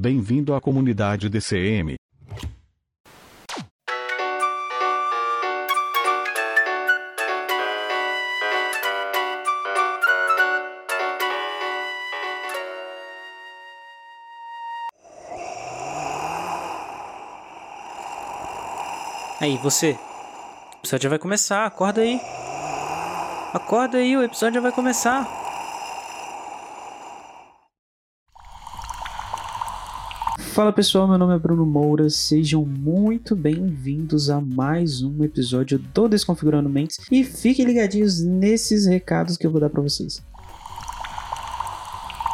Bem-vindo à comunidade DCM. Aí, você. O episódio já vai começar, acorda aí. Acorda aí, o episódio já vai começar. Fala pessoal, meu nome é Bruno Moura, sejam muito bem-vindos a mais um episódio do Desconfigurando Mentes e fiquem ligadinhos nesses recados que eu vou dar para vocês.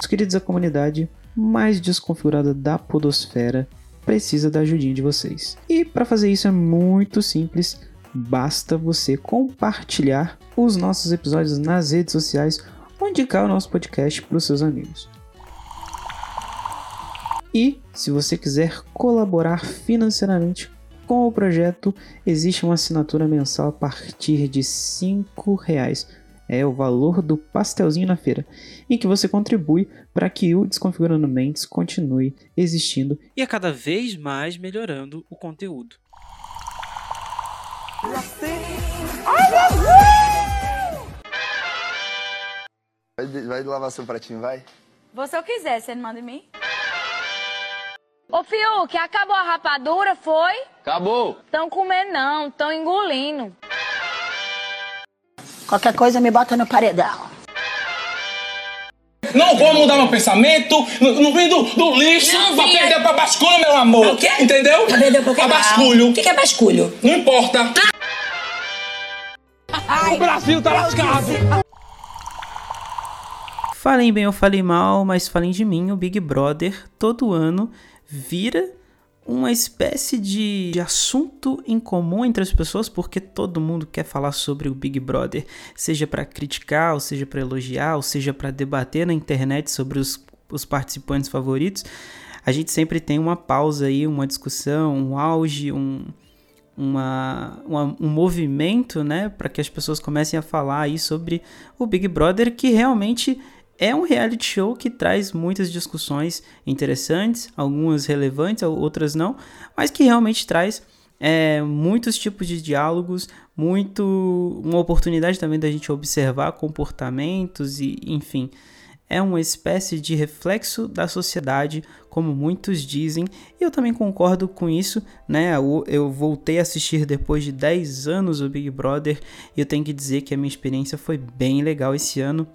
Os queridos da comunidade mais desconfigurada da podosfera precisa da ajudinha de vocês. E para fazer isso é muito simples, basta você compartilhar os nossos episódios nas redes sociais ou indicar o nosso podcast para os seus amigos. E se você quiser colaborar financeiramente com o projeto, existe uma assinatura mensal a partir de R$ reais. É o valor do pastelzinho na feira, em que você contribui para que o Desconfigurando Mentes continue existindo e a cada vez mais melhorando o conteúdo. Vai, vai lavar seu pratinho, vai? Se eu quiser, você não manda em mim? Ô, Fiuk, acabou a rapadura, foi? Acabou. Tão comendo não, tão engolindo. Qualquer coisa me bota no paredão. Não vou mudar meu pensamento, não, vem do, do lixo Não pra perder pra basculho, meu amor. O quê? Entendeu? Pra perder Pra basculho. O que que é basculho? Não importa. O Brasil tá lascado. Falem bem ou falem mal, mas falem de mim, o Big Brother todo ano vira uma espécie de, de assunto em comum entre as pessoas, porque todo mundo quer falar sobre o Big Brother, seja para criticar, ou seja para elogiar, ou seja para debater na internet sobre os, os participantes favoritos. A gente sempre tem uma pausa aí, uma discussão, um auge, um, uma, uma- um movimento, né, para que as pessoas comecem a falar aí sobre o Big Brother, que realmente é um reality show que traz muitas discussões interessantes, algumas relevantes, outras não, mas que realmente traz é, muitos tipos de diálogos, muito uma oportunidade também da gente observar comportamentos e, enfim, é uma espécie de reflexo da sociedade, como muitos dizem, e eu também concordo com isso, né? Eu, voltei a assistir depois de 10 anos o Big Brother e eu tenho que dizer que a minha experiência foi bem legal esse ano.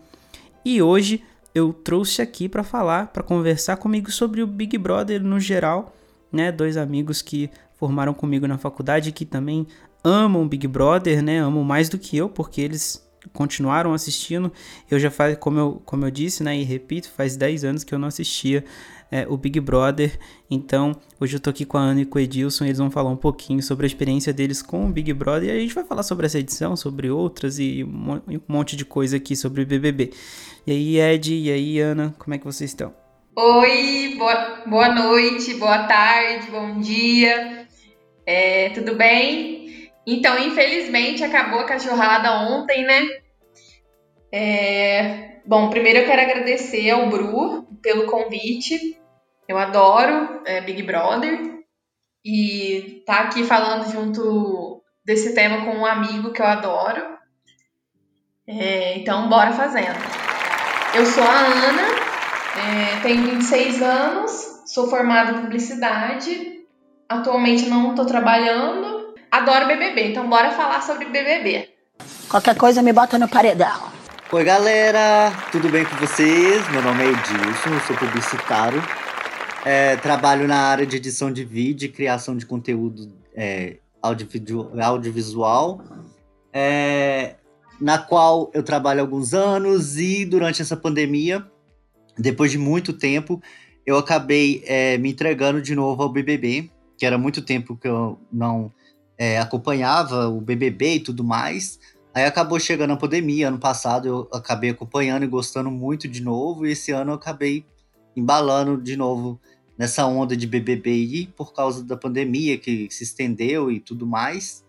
E hoje eu trouxe aqui para falar, para conversar comigo sobre o Big Brother no geral, né? Dois amigos que formaram comigo na faculdade que também amam Big Brother, né? Amam mais do que eu, porque eles continuaram assistindo. Eu já faz, como eu, como eu disse, né, e repito, faz 10 anos que eu não assistia é, o Big Brother. Então, hoje eu tô aqui com a Ana e com o Edilson, eles vão falar um pouquinho sobre a experiência deles com o Big Brother, e a gente vai falar sobre essa edição, sobre outras e um e um monte de coisa aqui sobre o BBB. E aí, Ed, e aí, Ana, como é que vocês estão? Oi, boa, boa noite, boa tarde, bom dia. É, tudo bem? Então, infelizmente, acabou a cachorrada ontem, né? É, bom, primeiro eu quero agradecer ao Bru pelo convite. Eu adoro é, Big Brother. E tá aqui falando junto desse tema com um amigo que eu adoro. É, então, bora fazendo. Eu sou a Ana, é, tenho 26 anos, sou formada em publicidade, atualmente não estou trabalhando, adoro BBB, então bora falar sobre BBB. Qualquer coisa me bota no paredão. Oi, galera, tudo bem com vocês? Meu nome é Edilson, eu sou publicitário. É, trabalho na área de edição de vídeo e criação de conteúdo é, audiovisual, é, na qual eu trabalho há alguns anos e durante essa pandemia, depois de muito tempo, eu acabei é, me entregando de novo ao BBB, que era muito tempo que eu não é, acompanhava o BBB e tudo mais. Aí acabou chegando a pandemia, ano passado eu acabei acompanhando e gostando muito de novo, e esse ano eu acabei embalando de novo nessa onda de BBB aí, por causa da pandemia que se estendeu e tudo mais.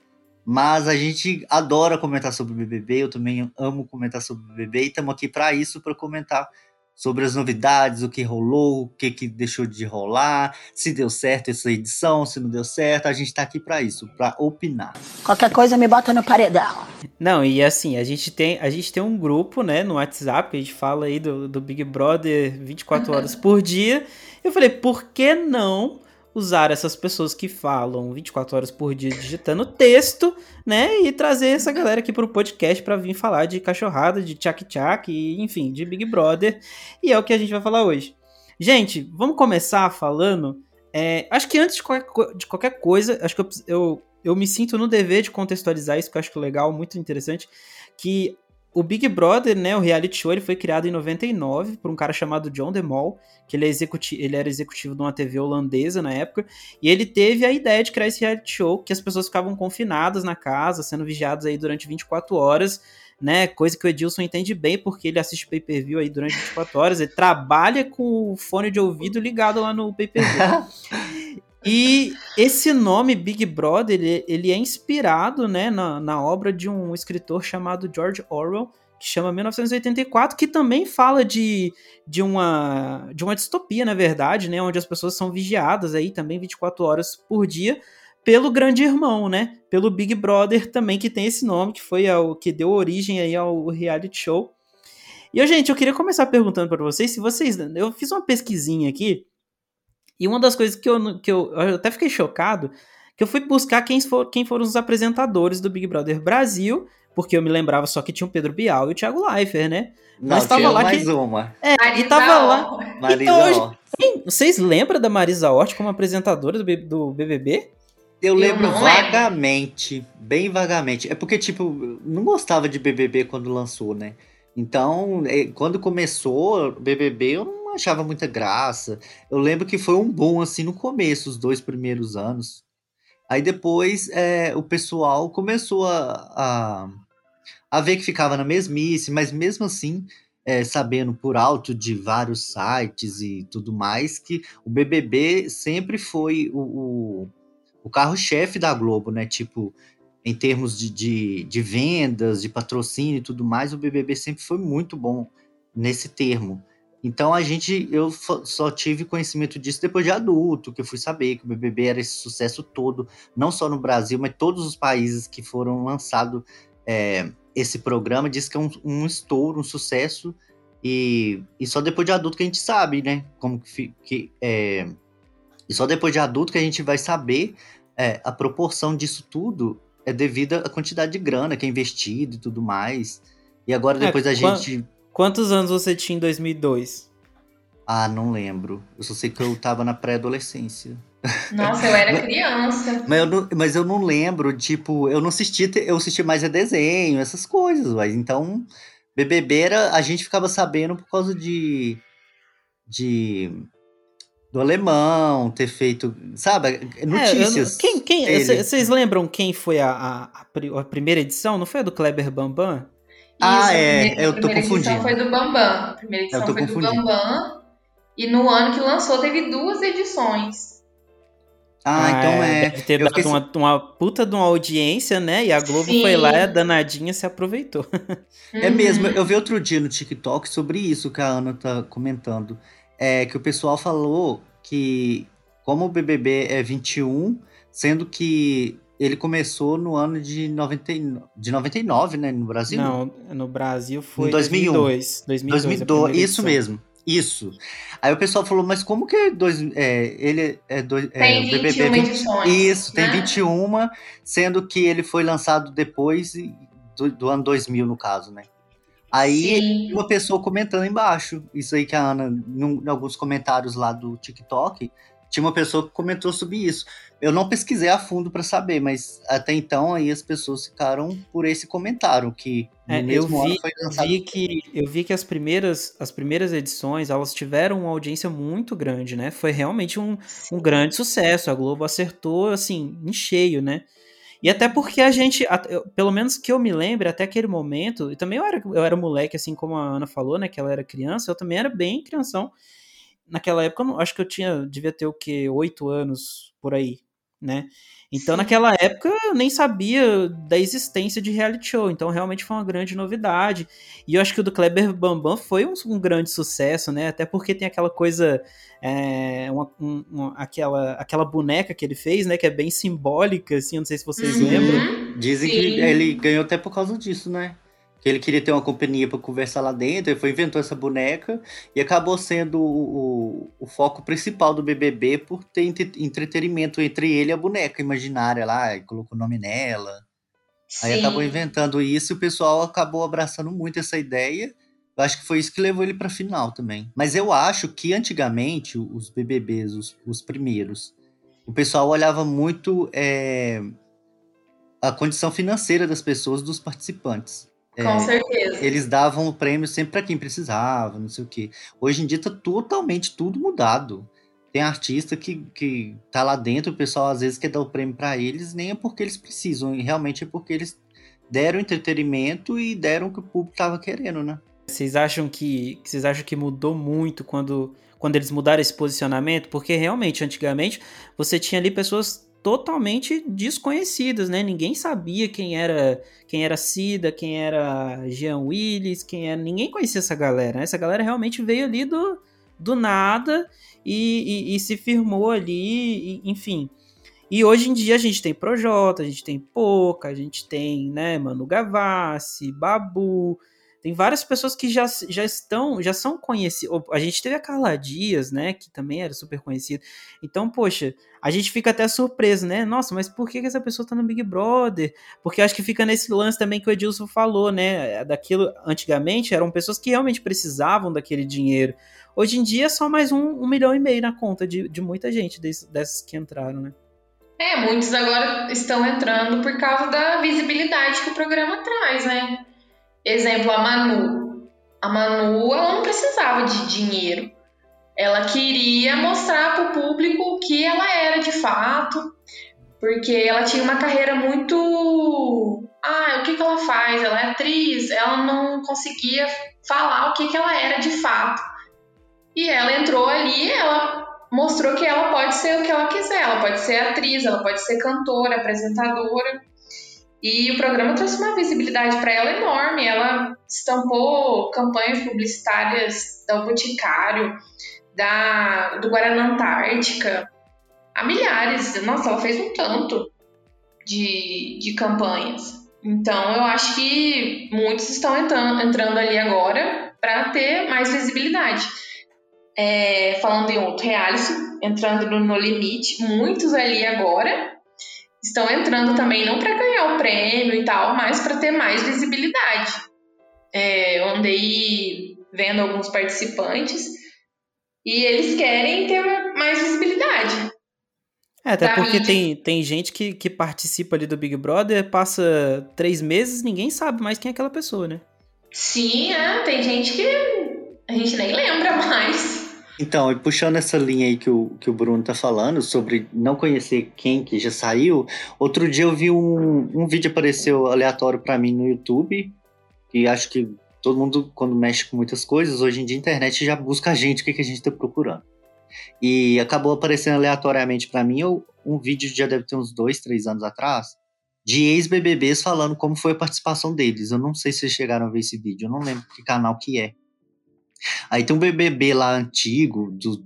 Mas a gente adora comentar sobre BBB, eu também amo comentar sobre BBB e estamos aqui para isso, para comentar sobre as novidades, o que rolou, o que, que deixou de rolar, se deu certo essa edição, se não deu certo. A gente está aqui para isso, para opinar. Qualquer coisa me bota no paredão. Não, e assim, a gente tem, a gente tem um grupo, né, no WhatsApp, que a gente fala aí do, do Big Brother 24 horas por dia. Eu falei, por que não usar essas pessoas que falam 24 horas por dia digitando texto, né? E trazer essa galera aqui pro podcast para vir falar de cachorrada, de tchac-tchac, enfim, de Big Brother. E é o que a gente vai falar hoje. Gente, vamos começar falando. É, acho que antes de qualquer, de qualquer coisa, acho que eu, eu, eu me sinto no dever de contextualizar isso, que eu acho legal, muito interessante. Que o Big Brother, né, o reality show, ele foi criado em 99 por um cara chamado John DeMol, que ele, é ele era executivo de uma TV holandesa na época, e ele teve a ideia de criar esse reality show, que as pessoas ficavam confinadas na casa, sendo vigiadas aí durante 24 horas, né, coisa que o Edilson entende bem, porque ele assiste pay-per-view aí durante 24 horas, ele trabalha com o fone de ouvido ligado lá no pay-per-view. E esse nome Big Brother, ele, ele é inspirado né, na, na obra de um escritor chamado George Orwell, que chama 1984, que também fala de, de, uma, de uma distopia, na verdade, né, onde as pessoas são vigiadas aí também 24 horas por dia pelo grande irmão, né? Pelo Big Brother também, que tem esse nome, que foi o que deu origem aí ao reality show. E, gente, eu queria começar perguntando para vocês se vocês... Eu fiz uma pesquisinha aqui, e uma das coisas que eu, que eu, eu até fiquei chocado, que eu fui buscar quem, for, quem foram os apresentadores do Big Brother Brasil, porque eu me lembrava só que tinha o Pedro Bial e o Thiago Leifert, né? Não, Mas tava lá mais que... uma. É, Marisa e tava lá. Marisa então, hoje... Vocês lembram da Marisa Hort como apresentadora do, do BBB? Eu lembro eu vagamente, lembro. bem vagamente. É porque, tipo, não gostava de BBB quando lançou, né? Então, é, quando começou BBB, eu não achava muita graça. Eu lembro que foi um bom assim no começo, os dois primeiros anos. Aí depois é, o pessoal começou a, a, a, ver que ficava na mesmice, mas mesmo assim, é, sabendo por alto de vários sites e tudo mais, que o BBB sempre foi o, o, o carro-chefe da Globo, né? Tipo, em termos de, de, de vendas, de patrocínio e tudo mais, o BBB sempre foi muito bom nesse termo. Então a gente, eu só tive conhecimento disso depois de adulto, que eu fui saber que o BBB era esse sucesso todo, não só no Brasil, mas todos os países que foram lançado é, esse programa, diz que é um, um estouro, um sucesso, e, e só depois de adulto que a gente sabe, né, como que, que é, e só depois de adulto que a gente vai saber é, a proporção disso tudo é devido à quantidade de grana que é investido e tudo mais. E agora é, depois a gente Quantos anos você tinha em 2002? Ah, não lembro. Eu só sei que eu tava na pré-adolescência. Nossa, eu era criança. mas, eu não, mas eu não lembro, tipo, eu não assisti, eu assisti mais a desenho, essas coisas, mas então BBB era, a gente ficava sabendo por causa de de do alemão ter feito, sabe, notícias. É, quem, quem, vocês lembram quem foi a, a, a, primeira edição? Não foi a do Kleber Bambam? Ah, é, eu tô confundindo. A primeira edição foi do Bambam. A primeira edição foi do Bambam. E no ano que lançou, teve duas edições. Ah, ah então é. Deve ter eu dado uma, uma, puta de uma audiência, né? E a Globo Sim. foi lá, a danadinha se aproveitou. É mesmo, eu vi outro dia no TikTok sobre isso que a Ana tá comentando. É que o pessoal falou que, como o BBB é 21, sendo que ele começou no ano de, 90, de 99, né? No Brasil? Não, no Brasil foi em 2001. 2002. 2002, 2002 isso mesmo. Isso. Aí o pessoal falou, mas como que é dois, é, ele é, dois, é, tem é, 21 BBB edições. Isso, né? tem 21, sendo que ele foi lançado depois do, do ano 2000, no caso, né? Aí Sim. uma pessoa comentando embaixo, isso aí que a Ana, em alguns comentários lá do TikTok, tinha uma pessoa que comentou sobre isso. Eu não pesquisei a fundo para saber, mas até então aí as pessoas ficaram por esse comentário que no É, eu mesmo ano vi, foi eu lançado. vi que eu vi que as primeiras as primeiras edições elas tiveram uma audiência muito grande, né? Foi realmente um, um grande sucesso. A Globo acertou assim em cheio, né? E até porque a gente, pelo menos que eu me lembre, até aquele momento, e também eu era, eu era moleque, assim como a Ana falou, né? Que ela era criança, eu também era bem crianção. Naquela época, eu não- acho que eu tinha, devia ter o quê? Oito anos por aí, né? Então, naquela época, eu nem sabia da existência de reality show. Então, realmente foi uma grande novidade. E eu acho que o do Kleber Bambam foi um, um grande sucesso, né? Até porque tem aquela coisa. é, uma- um- uma- aquela, aquela boneca que ele fez, né? Que é bem simbólica, assim. eu Não sei se vocês Uhum. lembram. Dizem Sim. que ele ganhou até por causa disso, né? Que ele queria ter uma companhia para conversar lá dentro, ele foi inventou essa boneca e acabou sendo o, o, o foco principal do BBB por ter entre- entretenimento entre ele e a boneca imaginária lá, e colocou o nome nela. Aí Sim. acabou inventando isso e o pessoal acabou abraçando muito essa ideia. Eu acho que foi isso que levou ele pra final também. Mas eu acho que antigamente, os BBBs, os, os primeiros, o pessoal olhava muito é, a condição financeira das pessoas, dos participantes. É, Com certeza. eles davam o prêmio sempre para quem precisava, não sei o quê. Hoje em dia tá totalmente tudo mudado. Tem artista que, que tá lá dentro, o pessoal às vezes quer dar o prêmio para eles, nem é porque eles precisam, realmente é porque eles deram entretenimento e deram o que o público tava querendo, né? Vocês acham que que vocês acham que mudou muito quando quando eles mudaram esse posicionamento? Porque realmente antigamente você tinha ali pessoas totalmente desconhecidas, né? Ninguém sabia quem era quem era Cida, quem era Jean Willis, quem era ninguém conhecia essa galera. né? Essa galera realmente veio ali do, do nada e, e- e se firmou ali, e- enfim. E hoje em dia a gente tem Projota, a gente tem Poca, a gente tem, né, Manu Gavassi, Babu, tem várias pessoas que já, já estão, já são conhecidas. A gente teve a Carla Dias, né, que também era super conhecida. Então, poxa, a gente fica até surpreso, né? Nossa, mas por que que essa pessoa tá no Big Brother? Porque acho que fica nesse lance também que o Edilson falou, né? Daquilo, antigamente, eram pessoas que realmente precisavam daquele dinheiro. Hoje em dia é só mais um, um milhão e meio na conta de, de muita gente desse- dessas que entraram, né? É, muitos agora estão entrando por causa da visibilidade que o programa traz, né? Exemplo, a Manu. A Manu, ela não precisava de dinheiro. Ela queria mostrar para o público o que ela era de fato, porque ela tinha uma carreira muito. Ah, o que, que ela faz? Ela é atriz, ela não conseguia falar o que, que ela era de fato. E ela entrou ali, ela mostrou que ela pode ser o que ela quiser. Ela pode ser atriz, ela pode ser cantora, apresentadora. E o programa trouxe uma visibilidade para ela enorme. Ela estampou campanhas publicitárias da Boticário, da, do Guaraná Antártica, a milhares. Nossa, ela fez um tanto de, de campanhas. Então, eu acho que muitos estão entrando, entrando ali agora para ter mais visibilidade. É, falando em outro reality, entrando no No Limite, muitos ali agora estão entrando também não para ganhar o prêmio e tal, mas para ter mais visibilidade. É, eu andei vendo alguns participantes e eles querem ter mais visibilidade. É, até porque mídia. tem, tem gente que, que participa ali do Big Brother, passa três meses ninguém sabe mais quem é aquela pessoa, né? Sim, é, tem gente que a gente nem lembra mais. Então, e puxando essa linha aí que o, que o Bruno tá falando, sobre não conhecer quem que já saiu, outro dia eu vi um, um vídeo apareceu aleatório pra mim no YouTube, e acho que todo mundo, quando mexe com muitas coisas, hoje em dia a internet já busca a gente, o que, que a gente tá procurando. E acabou aparecendo aleatoriamente pra mim um vídeo já deve ter uns dois, três anos atrás, de ex-BBBs falando como foi a participação deles. Eu não sei se vocês chegaram a ver esse vídeo, eu não lembro que canal que é. Aí tem um BBB lá antigo, do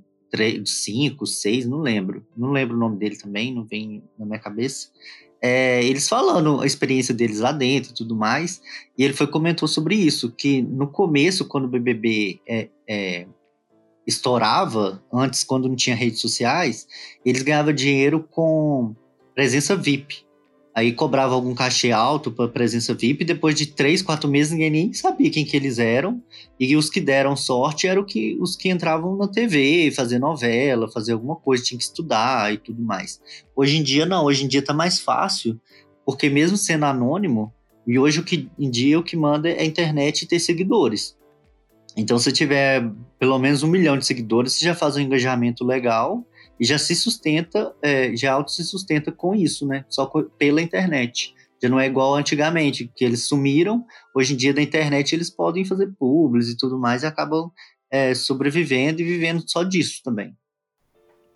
5, 6, não lembro. Não lembro o nome dele também, não vem na minha cabeça. É, eles falando a experiência deles lá dentro tudo mais. E ele foi comentou sobre isso, que no começo, quando o BBB é, é, estourava, antes, quando não tinha redes sociais, eles ganhavam dinheiro com presença VIP. Aí cobrava algum cachê alto para presença VIP, depois de três, quatro meses ninguém nem sabia quem que eles eram. E os que deram sorte eram que, os que entravam na TV, fazer novela, fazer alguma coisa, tinha que estudar e tudo mais. Hoje em dia não, hoje em dia tá mais fácil, porque mesmo sendo anônimo, e hoje o que em dia o que manda é a internet e ter seguidores. Então, se tiver pelo menos um milhão de seguidores, você já faz um engajamento legal e já se sustenta, é, já auto se sustenta com isso, né? Só pela internet. Já não é igual antigamente, que eles sumiram. Hoje em dia, da internet, eles podem fazer públicos e tudo mais e acabam é, sobrevivendo e vivendo só disso também.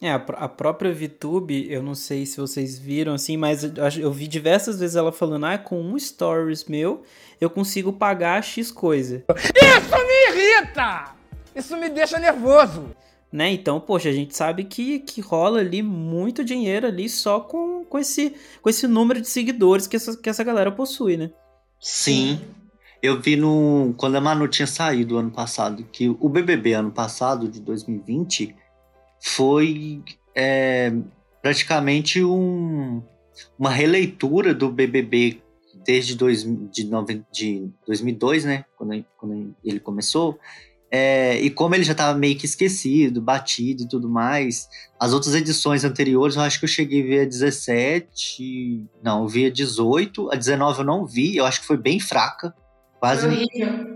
É, a, a, própria VTube, eu não sei se vocês viram assim, mas eu, eu, vi diversas vezes ela falando: ah, com um stories meu, eu consigo pagar X coisa. Isso me irrita! Isso me deixa nervoso né? Então, poxa, a gente sabe que, que rola ali muito dinheiro ali só com, com, esse, com esse número de seguidores que essa, que essa galera possui, né? Sim. Eu vi no. Quando a Manu tinha saído ano passado, que o BBB ano passado, de 2020, foi é, praticamente um, uma releitura do BBB desde dois, de, de 2002, né? Quando, quando ele começou é, e como ele já estava meio que esquecido, batido e tudo mais, as outras edições anteriores eu acho que eu cheguei a ver a 17. Não, eu vi a 18. A 19 eu não vi, eu acho que foi bem fraca. Quase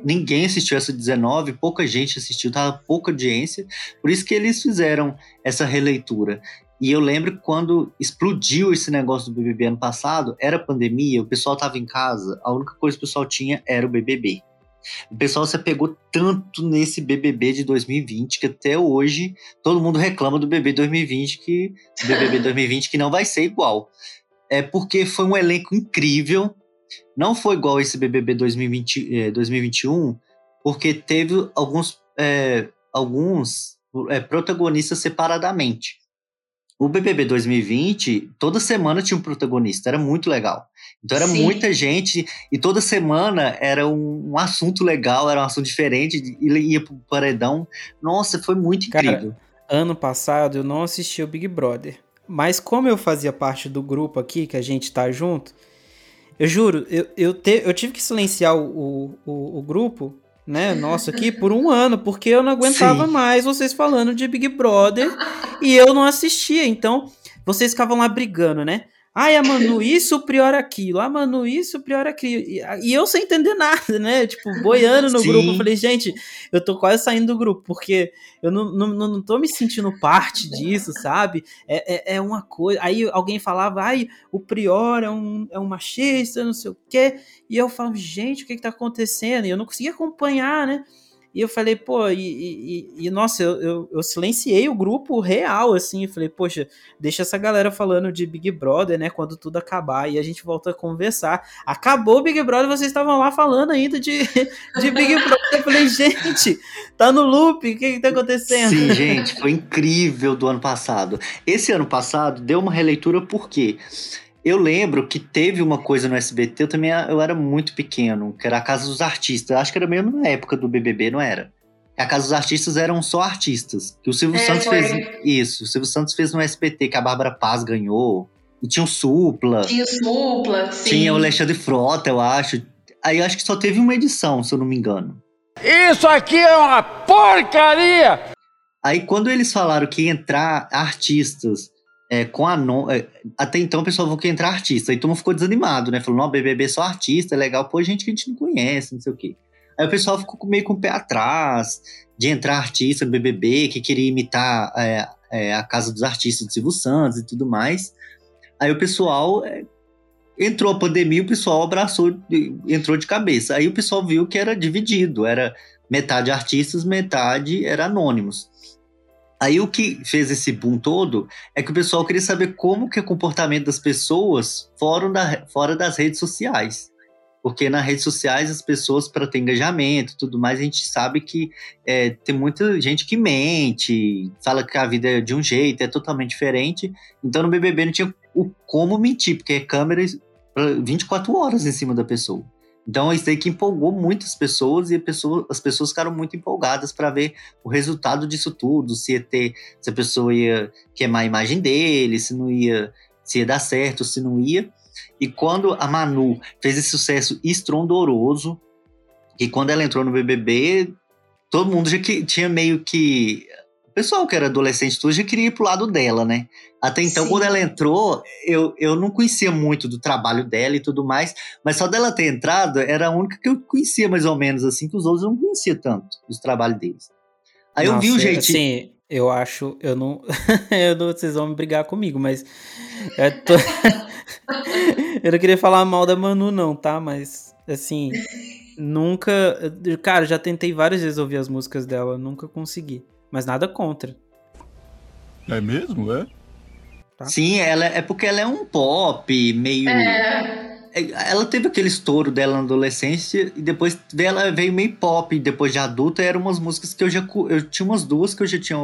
ninguém assistiu essa 19, pouca gente assistiu, tava pouca audiência. Por isso que eles fizeram essa releitura. E eu lembro que quando explodiu esse negócio do BBB ano passado, era pandemia, o pessoal tava em casa, a única coisa que o pessoal tinha era o BBB. O pessoal se apegou tanto nesse BBB de 2020 que até hoje todo mundo reclama do BBB 2020 que BBB 2020 que não vai ser igual. É porque foi um elenco incrível. Não foi igual esse BBB 2020, eh, 2021, porque teve alguns é, alguns é, protagonistas separadamente. O BBB 2020, toda semana tinha um protagonista, era muito legal. Então era Sim. muita gente e toda semana era um, um, assunto legal, era um assunto diferente, e ia pro paredão. Nossa, foi muito incrível. Cara, ano passado eu não assisti o Big Brother, mas como eu fazia parte do grupo aqui, que a gente tá junto, eu juro, eu, eu, te, eu tive que silenciar o, o, o grupo né, nosso aqui, por um ano, porque eu não aguentava Sim. mais vocês falando de Big Brother e eu não assistia. Então, vocês ficavam lá brigando, né? Ai, a Manu isso, o Prior aquilo. Ah, Manu isso, o Prior aquilo. E, e, eu sem entender nada, né? Tipo, boiando no Sim. grupo. Eu falei, gente, eu tô quase saindo do grupo, porque eu não, não, não tô me sentindo parte disso, sabe? É, é, é uma coisa. Aí alguém falava, ai, o Prior é um, é um machista, não sei o quê. E eu falava, gente, o que que tá acontecendo? E eu não conseguia acompanhar, né? E eu falei, pô, e, e, e nossa, eu, eu, eu, silenciei o grupo real, assim, falei, poxa, deixa essa galera falando de Big Brother, né, quando tudo acabar, e a gente volta a conversar. Acabou o Big Brother, vocês estavam lá falando ainda de, de Big Brother. Eu falei, gente, tá no loop, o que que tá acontecendo? Sim, gente, foi incrível do ano passado. Esse ano passado deu uma releitura por quê? Eu lembro que teve uma coisa no SBT, eu também eu era muito pequeno, que era a Casa dos Artistas. Eu acho que era mesmo na época do BBB, não era? A Casa dos Artistas eram só artistas. Que o Silvio é, Santos foi. fez isso. O Silvio Santos fez no SBT, que a Bárbara Paz ganhou. E tinha o Supla. Tinha o Supla, sim. Tinha o Alexandre Frota, eu acho. Aí eu acho que só teve uma edição, se eu não me engano. Isso aqui é uma porcaria! Aí quando eles falaram que ia entrar artistas é, com a. É, até então o pessoal falou que ia entrar artista. Aí todo mundo ficou desanimado, né? Falou, não, BBB é só artista, é legal. Pô, gente que a gente não conhece, não sei o quê. Aí o pessoal ficou meio com o pé atrás de entrar artista no BBB, que queria imitar é, é, a Casa dos Artistas do Silvio Santos e tudo mais. Aí o pessoal é, entrou a pandemia, o pessoal abraçou, entrou de cabeça. Aí o pessoal viu que era dividido, era metade artistas, metade era anônimos. Aí o que fez esse boom todo é que o pessoal queria saber como que é o comportamento das pessoas fora, da, fora das redes sociais. Porque nas redes sociais as pessoas, para ter engajamento tudo mais, a gente sabe que é, tem muita gente que mente, fala que a vida é de um jeito, é totalmente diferente. Então no BBB não tinha o como mentir, porque é câmera 24 horas em cima da pessoa. Então isso aí que empolgou muitas pessoas e pessoa, as pessoas ficaram muito empolgadas para ver o resultado disso tudo, se ia ter, se a pessoa ia queimar a imagem dele, se não ia, se ia dar certo, se não ia. E quando a Manu fez esse sucesso estrondoroso, e quando ela entrou no BBB, todo mundo já que, tinha meio que. O pessoal que era adolescente tudo já queria ir pro lado dela, né? Até então, Sim. quando ela entrou, eu, eu não conhecia muito do trabalho dela e tudo mais, mas só dela ter entrado era a única que eu conhecia mais ou menos, assim, que os outros eu não conhecia tanto dos trabalhos deles. Aí eu vi o Nossa, jeitinho. Assim, eu acho. Eu não, eu não. Vocês vão me brigar comigo, mas. Eu, tô- eu não queria falar mal da Manu, não, tá? Mas, assim. Nunca. Cara, já tentei várias vezes ouvir as músicas dela, nunca consegui. Mas nada contra. É mesmo, é? tá? Sim, ela é porque ela é um pop meio. É, É, Ela teve aquele estouro dela na adolescência e depois dela veio meio pop. Depois de adulta, eram umas músicas que eu já. Eu tinha umas duas que eu já tinha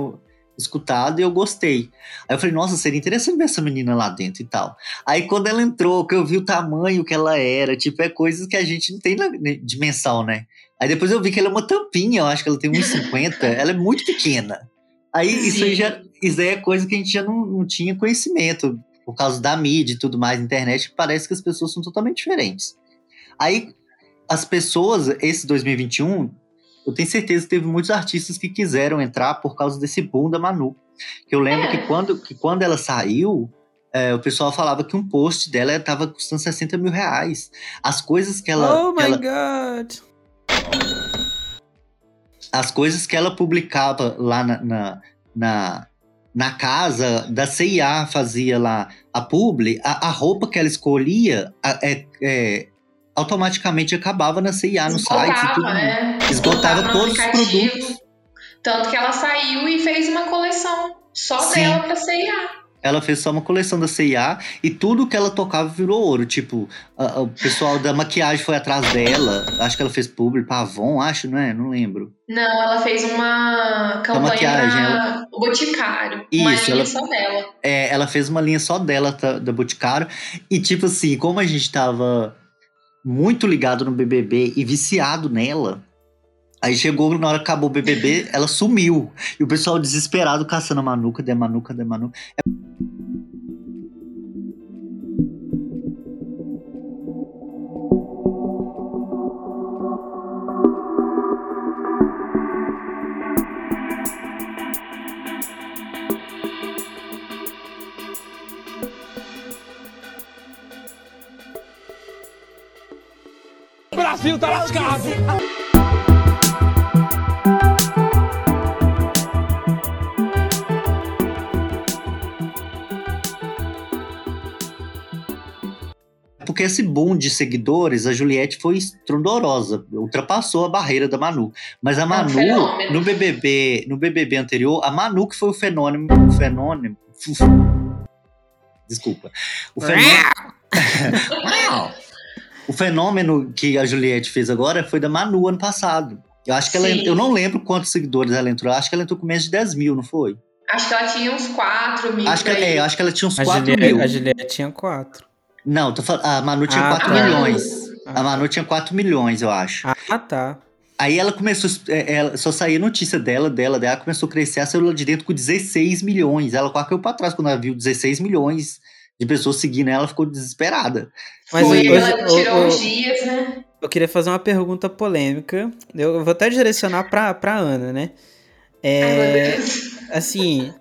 escutado e eu gostei. Aí eu falei, nossa, seria interessante ver essa menina lá dentro e tal. Aí quando ela entrou, que eu vi o tamanho que ela era, tipo, é coisas que a gente não tem na dimensão, né? Aí depois eu vi que ela é uma tampinha, eu acho que ela tem 1,50, ela é muito pequena. Aí isso aí já isso aí é coisa que a gente já não, não tinha conhecimento por causa da mídia e tudo mais, internet, parece que as pessoas são totalmente diferentes. Aí, as pessoas, esse 2021, eu tenho certeza que teve muitos artistas que quiseram entrar por causa desse boom da Manu. Que eu lembro É. que, quando, que quando ela saiu, é, o pessoal falava que um post dela estava custando 60 mil reais. As coisas que ela. oh que my ela- god! As coisas que ela publicava lá na, na, na, na casa da CIA, fazia lá a publi, a, a roupa que ela escolhia a- é, é, automaticamente acabava na CIA, no site tudo né? Esgotava todos os produtos. Tanto que ela saiu e fez uma coleção só Sim. dela pra CIA. Ela fez só uma coleção da CIA e tudo que ela tocava virou ouro. Tipo, a- a- o pessoal da maquiagem foi atrás dela. Acho que ela fez publi pra Avon, acho, não é? Não lembro. Não, ela fez uma campanha maquiagem, pra o Boticário. uma Isso, linha ela- só dela. É, ela fez uma linha só dela, tá, da Boticário. E, tipo assim, como a gente tava muito ligado no BBB e viciado nela, aí chegou na hora que acabou o BBB, ela sumiu. E o pessoal desesperado caçando a Manu, cadê a Manu, cadê a Manu? O Brasil tá lascado. Porque esse boom de seguidores, a Juliette foi estrondorosa, ultrapassou a barreira da Manu. Mas a Manu, fenômeno. no BBB, no BBB anterior, a Manu que foi o fenômeno, o fenômeno, desculpa, o fenômeno, o fenômeno que a Juliette fez agora foi da Manu ano passado. Eu acho que ela, Sim. eu não lembro quantos seguidores ela entrou, acho que ela entrou com menos de 10 mil, não foi? Acho que ela tinha uns 4 mil. Acho que, é, acho que ela tinha uns A 4 Juliette, mil. a Juliette tinha quatro. Não, tô falando, a Manu tinha Ah, 4 tá. milhões. Ah, A Manu tinha 4 milhões, eu acho. Ah, tá. Aí ela começou, é, ela, só saía notícia dela, dela, dela, começou a crescer a célula de dentro com 16 milhões. Ela quase caiu pra trás quando ela viu 16 milhões de pessoas seguindo ela, ela ficou desesperada. Mas Foi, hoje- ela tirou o- uns dias, né? Eu queria fazer uma pergunta polêmica. Eu vou até direcionar pra, pra Ana, né? É, assim.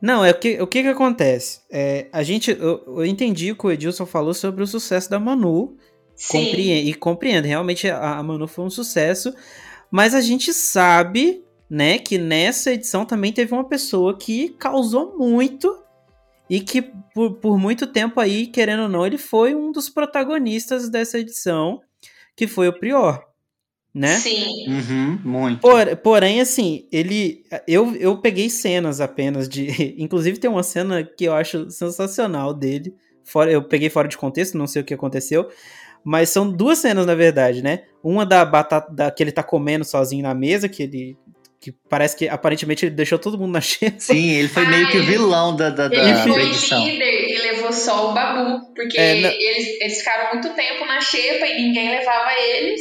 Não, é o que, o que que acontece? É, a gente. Eu, eu entendi o que o Edilson falou sobre o sucesso da Manu. Sim. Compreendo, e compreendo. Realmente a, a Manu foi um sucesso. Mas a gente sabe, né, que nessa edição também teve uma pessoa que causou muito. E que por, por muito tempo aí, querendo ou não, ele foi um dos protagonistas dessa edição, que foi o Prior, né? Sim. Uhum, muito. Por- porém, assim, ele. Eu, eu peguei cenas apenas de. Inclusive, tem uma cena que eu acho sensacional dele. Fora, eu peguei fora de contexto, não sei o que aconteceu. Mas são duas cenas, na verdade, né? Uma da batata da, que ele tá comendo sozinho na mesa, que ele. Que parece que aparentemente ele deixou todo mundo na xepa. Sim, ele foi Ah, meio que o ele- vilão da, da, da, Ele da foi edição. líder e levou só o Babu. Porque É, eles, eles ficaram muito tempo na xepa e ninguém levava eles.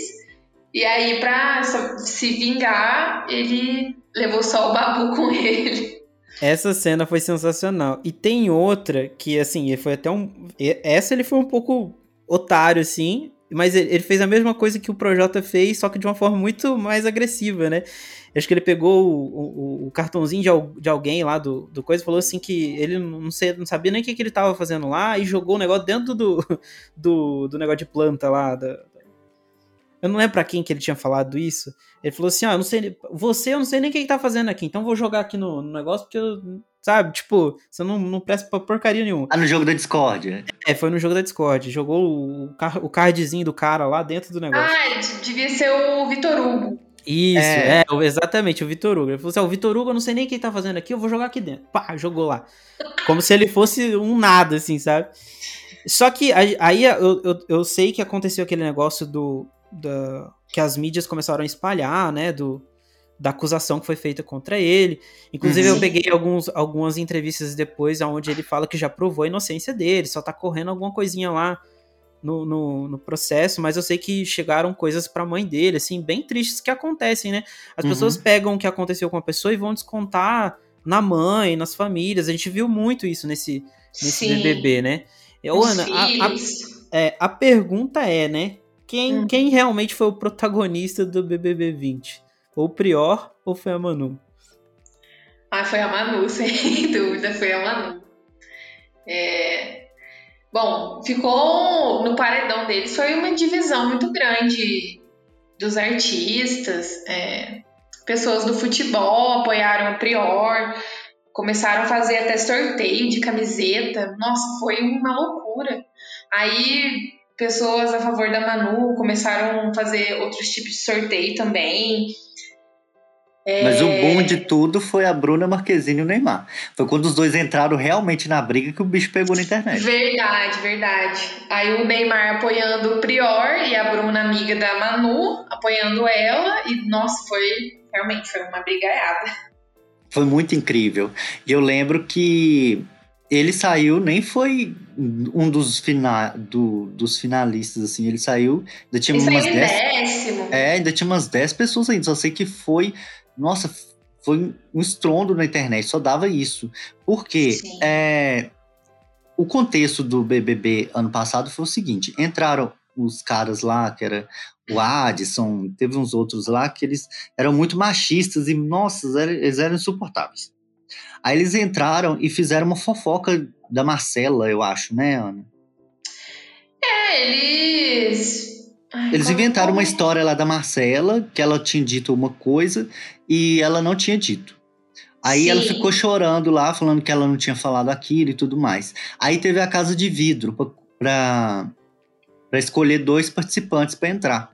E aí, pra se vingar, ele levou só o Babu com ele. Essa cena foi sensacional. E tem outra que, assim, ele foi até um. Essa ele foi um pouco otário, assim. Mas ele fez a mesma coisa que o Projota fez, só que de uma forma muito mais agressiva, né? Acho que ele pegou o, o, o cartãozinho de, de, alguém lá do, do coisa e falou assim que ele não, sei, não sabia nem o que, que ele tava fazendo lá e jogou o negócio dentro do, do, do negócio de planta lá. Da, eu não lembro pra quem que ele tinha falado isso. Ele falou assim: ó, ah, não sei. Você, eu não sei nem o que, que tá fazendo aqui, então vou jogar aqui no, no negócio porque eu. Sabe, tipo, você não, não presta pra porcaria nenhuma. Ah, no jogo da Discord. É, foi no jogo da Discord. Jogou o, o cardzinho do cara lá dentro do negócio. Ah, devia ser o Vitor Hugo. Isso, é, é exatamente, o Vitor Hugo. Ele falou assim: o Vitor Hugo, eu não sei nem o que ele tá fazendo aqui, eu vou jogar aqui dentro. Pá, jogou lá. Como se ele fosse um nada, assim, sabe? Só que aí eu, eu, eu sei que aconteceu aquele negócio do, da, que as mídias começaram a espalhar, né, do, da acusação que foi feita contra ele. Inclusive, uhum. eu peguei alguns, algumas entrevistas depois onde ele fala que já provou a inocência dele, só tá correndo alguma coisinha lá no, no, no processo, mas eu sei que chegaram coisas pra mãe dele, assim, bem tristes que acontecem, né? As uhum. pessoas pegam o que aconteceu com a pessoa e vão descontar na mãe, nas famílias. A gente viu muito isso nesse, nesse BBB, né? Ô, Ana, a, a, é, a pergunta é, né? Quem, hum. quem realmente foi o protagonista do BBB 20? Ou o Prior ou foi a Manu? Ah, foi a Manu, sem dúvida, foi a Manu. É... Bom, ficou no paredão deles, foi uma divisão muito grande dos artistas, é... pessoas do futebol apoiaram o Prior, começaram a fazer até sorteio de camiseta, nossa, foi uma loucura. Aí pessoas a favor da Manu começaram a fazer outros tipos de sorteio também. É... Mas o bom de tudo foi a Bruna Marquezine e o Neymar. Foi quando os dois entraram realmente na briga que o bicho pegou na internet. Verdade, verdade. Aí o Neymar apoiando o Prior e a Bruna, amiga da Manu, apoiando ela. E, nossa, foi realmente foi uma brigaiada. Foi muito incrível. E eu lembro que ele saiu, nem foi um dos, fina, do, dos finalistas, assim, ele saiu, ainda tinha ele umas 10. Décimo. É, ainda tinha umas 10 pessoas ainda, só sei que foi, nossa, foi um estrondo na internet, só dava isso. Porque é, o contexto do BBB ano passado foi o seguinte, entraram os caras lá, que era o Addison, teve uns outros lá, que eles eram muito machistas e, nossa, eles eram insuportáveis. Aí eles entraram e fizeram uma fofoca da Marcela, eu acho, né, Ana? É, eles. Ai, eles inventaram uma história lá da Marcela, que ela tinha dito uma coisa e ela não tinha dito. Aí Sim. ela ficou chorando lá, falando que ela não tinha falado aquilo e tudo mais. Aí teve a casa de vidro pra, pra escolher dois participantes para entrar.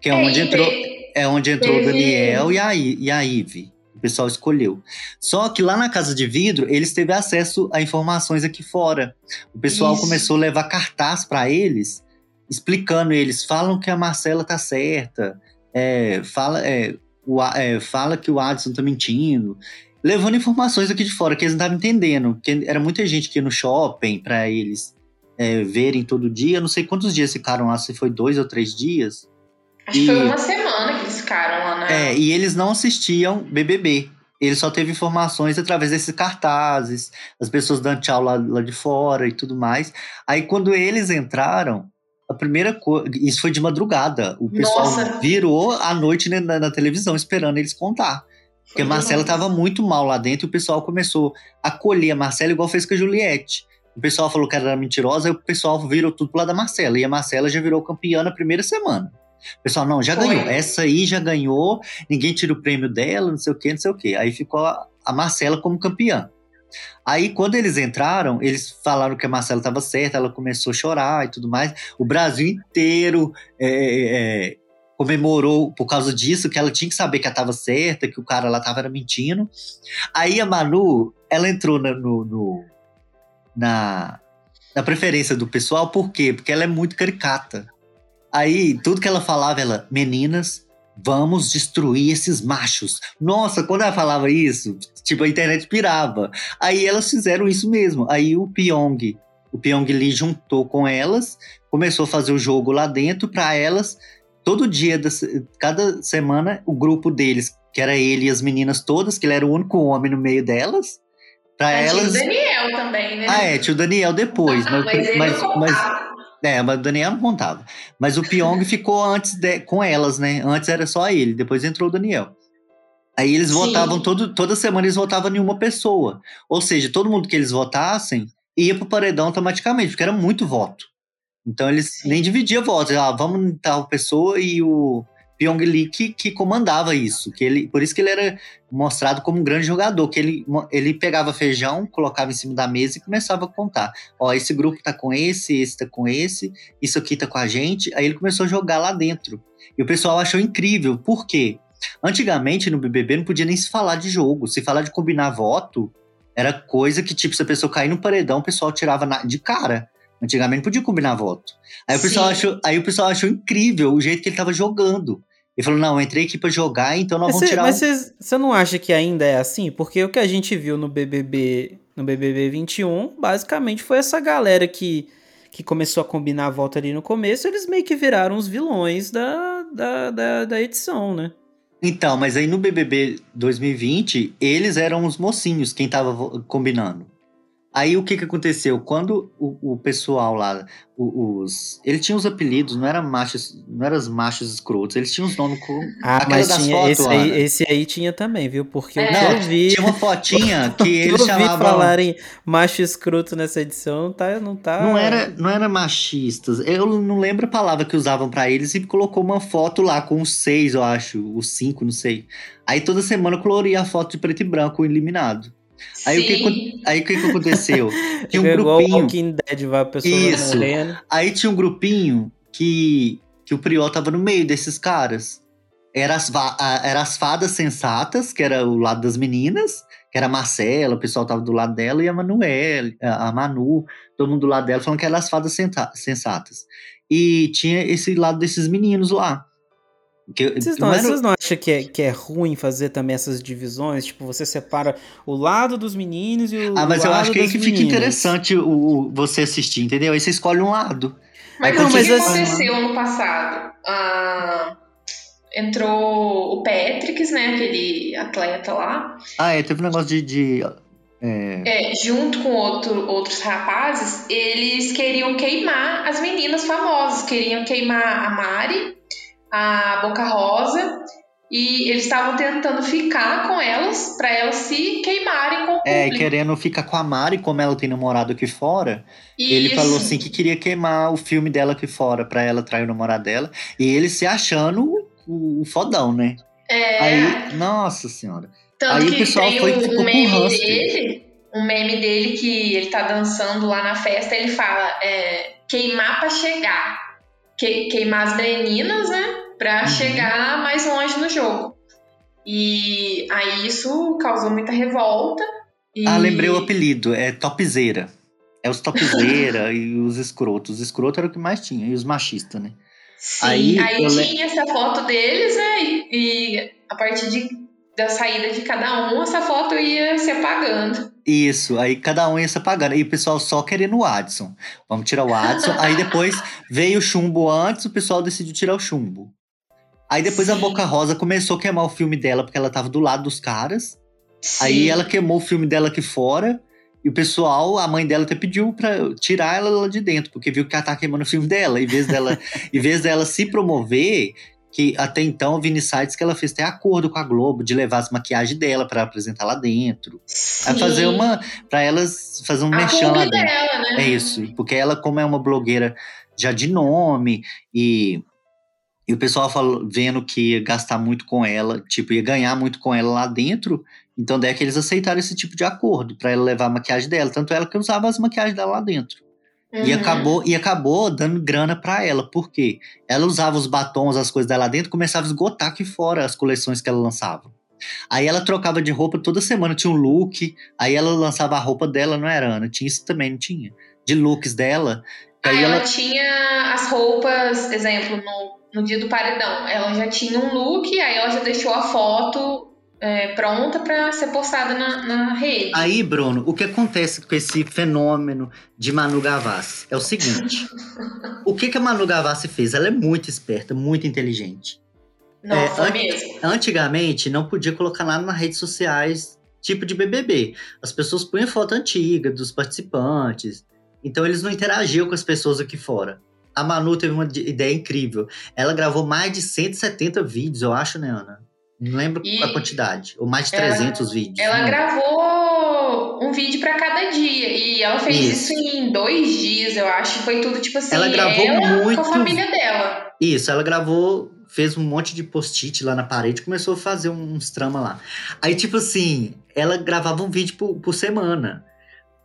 Que é, é onde entrou, é onde entrou o Daniel e a, e a Ive pessoal escolheu. Só que lá na Casa de Vidro, eles teve acesso a informações aqui fora. O pessoal Isso. começou a levar cartaz para eles, explicando eles, falam que a Marcela tá certa, é, fala, é, o, é, fala que o Adson tá mentindo, levando informações aqui de fora que eles não estavam entendendo, que era muita gente que ia no shopping para eles é, verem todo dia, não sei quantos dias ficaram lá, se foi dois ou três dias. Acho e... que foi uma semana né? É, e eles não assistiam BBB. Ele só teve informações através desses cartazes, as pessoas dando tchau lá, lá de fora e tudo mais. Aí quando eles entraram, a primeira coisa. Isso foi de madrugada. O pessoal Nossa. virou à noite na, na, televisão esperando eles contar. Porque a Marcela estava muito mal lá dentro e o pessoal começou a colher a Marcela igual fez com a Juliette. O pessoal falou que ela era mentirosa e o pessoal virou tudo pro lado da Marcela. E a Marcela já virou campeã na primeira semana. Pessoal, não, já Foi. ganhou. Essa aí já ganhou, ninguém tira o prêmio dela, não sei o quê, não sei o quê. Aí ficou a Marcela como campeã. Aí, quando eles entraram, eles falaram que a Marcela estava certa, ela começou a chorar e tudo mais. O Brasil inteiro é, é, é comemorou por causa disso, que ela tinha que saber que ela estava certa, que o cara lá estava mentindo. Aí a Manu, ela entrou no, no, na, na preferência do pessoal, por quê? Porque ela é muito caricata. Aí, tudo que ela falava, ela, meninas, vamos destruir esses machos. Nossa, quando ela falava isso, tipo, a internet pirava. Aí elas fizeram isso mesmo. Aí o Pyong, o Pyong Lee juntou com elas, começou a fazer o jogo lá dentro para elas. Todo dia, cada semana, o grupo deles, que era ele e as meninas todas, que ele era o único homem no meio delas, Pra Mas tinha o elas. Daniel também, né? Ah, é, tinha o Daniel depois. Ah, mas mas, mas- contava. É, mas o Daniel não contava. Mas o Pyong ficou antes de- com elas, né? Antes era só ele, depois entrou o Daniel. Aí eles Sim. votavam, todo, toda semana eles votavam em uma pessoa. Ou seja, todo mundo que eles votassem ia pro paredão automaticamente, porque era muito voto. Então eles nem dividiam votos. Ah, vamos em tal pessoa e o Pyong Lee que, que comandava isso. Que ele, por isso que ele era mostrado como um grande jogador. Que ele, ele pegava feijão, colocava em cima da mesa e começava a contar. Ó, esse grupo tá com esse, esse tá com esse, isso aqui tá com a gente. Aí ele começou a jogar lá dentro. E o pessoal achou incrível. Por quê? Antigamente no BBB não podia nem se falar de jogo. Se falar de combinar voto, era coisa que, tipo, se a pessoa cair no paredão, o pessoal tirava na- de cara. Antigamente não podia combinar voto. Aí o, pessoal Sim. achou, aí o pessoal achou incrível o jeito que ele tava jogando. Ele falou: não, eu entrei aqui pra jogar, então nós Mas vamos você- tirar. mas um- você você não acha que ainda é assim? Porque o que a gente viu no BBB, no BBB 21, basicamente foi essa galera que, que começou a combinar a volta ali no começo, eles meio que viraram os vilões da, da, da, da edição, né? Então, mas aí no BBB 2020, eles eram os mocinhos, quem tava combinando. Aí o que que aconteceu? Quando o, o pessoal lá, o- os. Ele tinha os apelidos, não eram machos, não eram os machos escrotos, eles tinham os nomes com. Ah, aquela mas das tinha, fotos, esse, aí, Ana. esse aí tinha também, viu? Porque o É. que Não, eu vi. tinha uma fotinha que eu eles chamavam. falarem macho escroto nessa edição, não tá. Não, tá... Não era, não era machistas. Eu não lembro a palavra que usavam pra eles e colocou uma foto lá com os seis, eu acho, os cinco, não sei. Aí toda semana coloria a foto de preto e branco eliminado. Aí o que, aí o que, que aconteceu? Tinha um igual o grupinho. Walking Dead, vai a pessoa Isso. Aí tinha um grupinho que, que o Priol tava no meio desses caras. Era as, era as fadas sensatas, que era o lado das meninas, que era a Marcela, o pessoal tava do lado dela, e a Manuel, a Manu, todo mundo do lado dela, falando que eram as fadas sensatas. E tinha esse lado desses meninos lá. Que, Vocês não, não era- vocês não acham que é, que é ruim fazer também essas divisões? Tipo, você separa o lado dos meninos e o Ah, mas eu lado acho que aí das que fica interessante o, o- você assistir, entendeu? Aí você escolhe um lado. Mas Aí o que, que assim- aconteceu no passado? Ah, entrou o Patrick, né? Aquele atleta lá. Ah, é, teve um negócio de. de é, É, junto com outro- outros rapazes, eles queriam queimar as meninas famosas. Queriam queimar a Mari, a Boca Rosa. E eles estavam tentando ficar com elas pra elas se queimarem com o é, público. querendo ficar com a Mari, como ela tem namorado aqui fora. Ele falou assim que queria queimar o filme dela aqui fora pra ela trair o namorado dela. E ele se achando o, o fodão, né? É, Aí, nossa senhora. Tanto Aí o que pessoal tem foi um, ficou com meme ranço. dele, um meme dele que ele tá dançando lá na festa, ele fala é, queimar pra chegar. Que- queimar as meninas, né? Pra Uhum. chegar mais longe no jogo. E aí isso causou muita revolta. E... Ah, lembrei o apelido, é topzeira. É os topzeira e os escrotos. Os escrotos era o que mais tinha, e os machistas, né? Sim, Aí aí, eu le- tinha essa foto deles, né? E, e a partir de, da saída de cada um, essa foto ia se apagando. Isso, aí cada um ia se apagando. E o pessoal só querendo o Adson. Vamos tirar o Adson. aí depois veio o chumbo antes, o pessoal decidiu tirar o chumbo. Aí depois a Sim. Boca Rosa começou a queimar o filme dela, porque ela tava do lado dos caras. Sim. Aí ela queimou o filme dela aqui fora. E o pessoal, a mãe dela até pediu pra tirar ela lá de dentro, porque viu que ela tá queimando o filme dela. Em vez dela, em vez dela se promover, que até então o Vini Sites que ela fez até acordo com a Globo de levar as maquiagens dela pra apresentar lá dentro. Sim. fazer uma. Pra elas fazer um A mexão lá publi dentro. dela, né? É isso. Porque ela, como é uma blogueira já de nome, e, e o pessoal falou, vendo que ia gastar muito com ela, tipo, ia ganhar muito com ela lá dentro. Então daí é que eles aceitaram esse tipo de acordo pra ela levar a maquiagem dela. Tanto ela que usava as maquiagens dela lá dentro. E, Uhum. acabou, e acabou dando grana pra ela. Por quê? Ela usava os batons, as coisas dela lá dentro, começava a esgotar aqui fora as coleções que ela lançava. Aí ela trocava de roupa toda semana, tinha um look. Aí ela lançava a roupa dela, não era, Ana? Tinha isso também, não tinha? De looks dela. Ah, Aí ela ela, tinha as roupas, exemplo, no, no dia do paredão. Ela já tinha um look, aí ela já deixou a foto é, pronta pra ser postada na, na rede. Aí, Bruno, o que acontece com esse fenômeno de Manu Gavassi? É o seguinte. o que, que a Manu Gavassi fez? Ela é muito esperta, muito inteligente. É, foi an- mesmo. Antigamente, não podia colocar nada nas redes sociais tipo de BBB. As pessoas punham foto antiga dos participantes. Então eles não interagiam com as pessoas aqui fora. A Manu teve uma ideia incrível. Ela gravou mais de 170 vídeos, eu acho, né, Ana? Não lembro E a quantidade. Ou mais de 300 ela, vídeos. Ela né? gravou um vídeo pra cada dia. E ela fez Isso. isso, em dois dias, eu acho. Foi tudo, tipo assim, Ela gravou ela muito- com a família dela. Isso, ela gravou, fez um monte de post-it lá na parede, começou a fazer uns trama lá. Aí, tipo assim, ela gravava um vídeo por, por semana.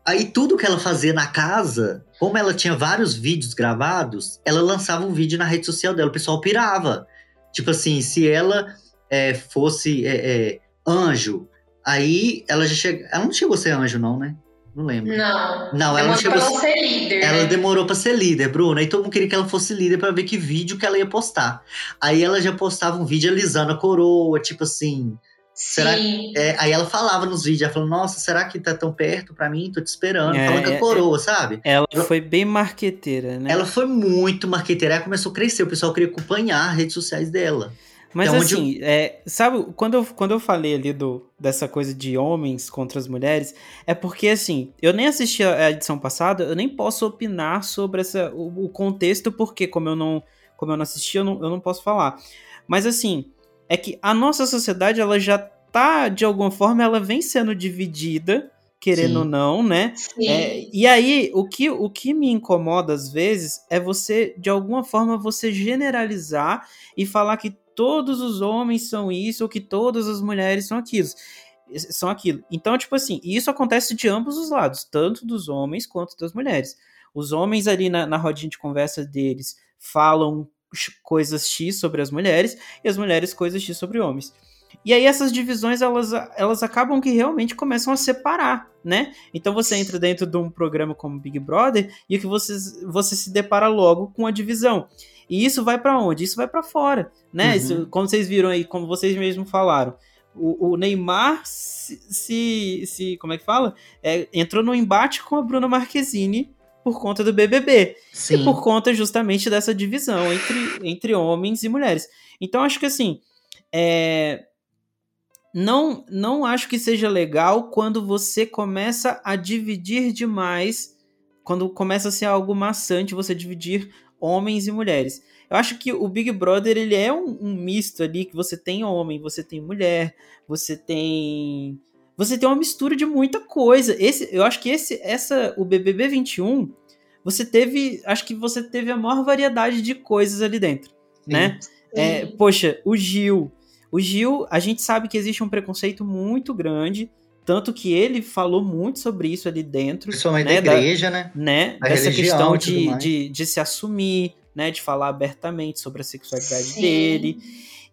Aí tudo que ela fazia na casa, como ela tinha vários vídeos gravados, ela lançava um vídeo na rede social dela, o pessoal pirava. Tipo assim, se ela é, fosse é, é, anjo, aí ela já chega. Ela não chegou a ser anjo, não, né? Não lembro. Não. Não, ela não Demorou chegou a ser líder. ela né? demorou pra ser líder, Bruna. E todo mundo queria que ela fosse líder pra ver que vídeo que ela ia postar. Aí ela já postava um vídeo alisando a coroa, tipo assim. Será Sim. É, aí ela falava nos vídeos, ela falou, nossa, será que tá tão perto pra mim? Tô te esperando. É, falando com é, a coroa, sabe? Ela foi bem marqueteira, né? Ela foi muito marqueteira, aí começou a crescer, o pessoal queria acompanhar as redes sociais dela. Mas É onde assim, é, sabe, quando eu, quando eu falei ali do, dessa coisa de homens contra as mulheres, é porque assim, eu nem assisti a a edição passada, eu nem posso opinar sobre essa, o, o contexto, porque como eu não, como eu não assisti, eu não, eu não posso falar. Mas assim, é que a nossa sociedade, ela já tá, de alguma forma, ela vem sendo dividida, querendo Sim. ou não, né? Sim. É, e aí, o que, o que me incomoda às vezes é você, de alguma forma, você generalizar e falar que todos os homens são isso ou que todas as mulheres são aquilo. São aquilo. Então, tipo assim, isso acontece de ambos os lados, tanto dos homens quanto das mulheres. Os homens ali na, na rodinha de conversa deles falam coisas X sobre as mulheres e as mulheres coisas X sobre homens. E aí essas divisões elas, elas acabam que realmente começam a separar, né? Então você entra dentro de um programa como Big Brother e o que você, você se depara logo com a divisão. E isso vai pra onde? Isso vai pra fora, né? Uhum. Isso, como vocês viram aí, como vocês mesmos falaram, o, o Neymar se, se, se- como é que fala? É, entrou no embate com a Bruna Marquezine por conta do BBB Sim. e por conta justamente dessa divisão entre, entre homens e mulheres. Então acho que assim, é, não não acho que seja legal quando você começa a dividir demais, quando começa a ser algo maçante você dividir homens e mulheres. Eu acho que o Big Brother ele é um, um misto ali que você tem homem, você tem mulher, você tem você tem uma mistura de muita coisa. Esse, eu acho que esse essa o BBB 21 você teve, acho que você teve a maior variedade de coisas ali dentro, né? É, poxa, o Gil. O Gil, a gente sabe que existe um preconceito muito grande, tanto que ele falou muito sobre isso ali dentro. Principalmente né, da igreja, né? né? A Dessa religião questão de, de, de se assumir, né? De falar abertamente sobre a sexualidade Sim. dele.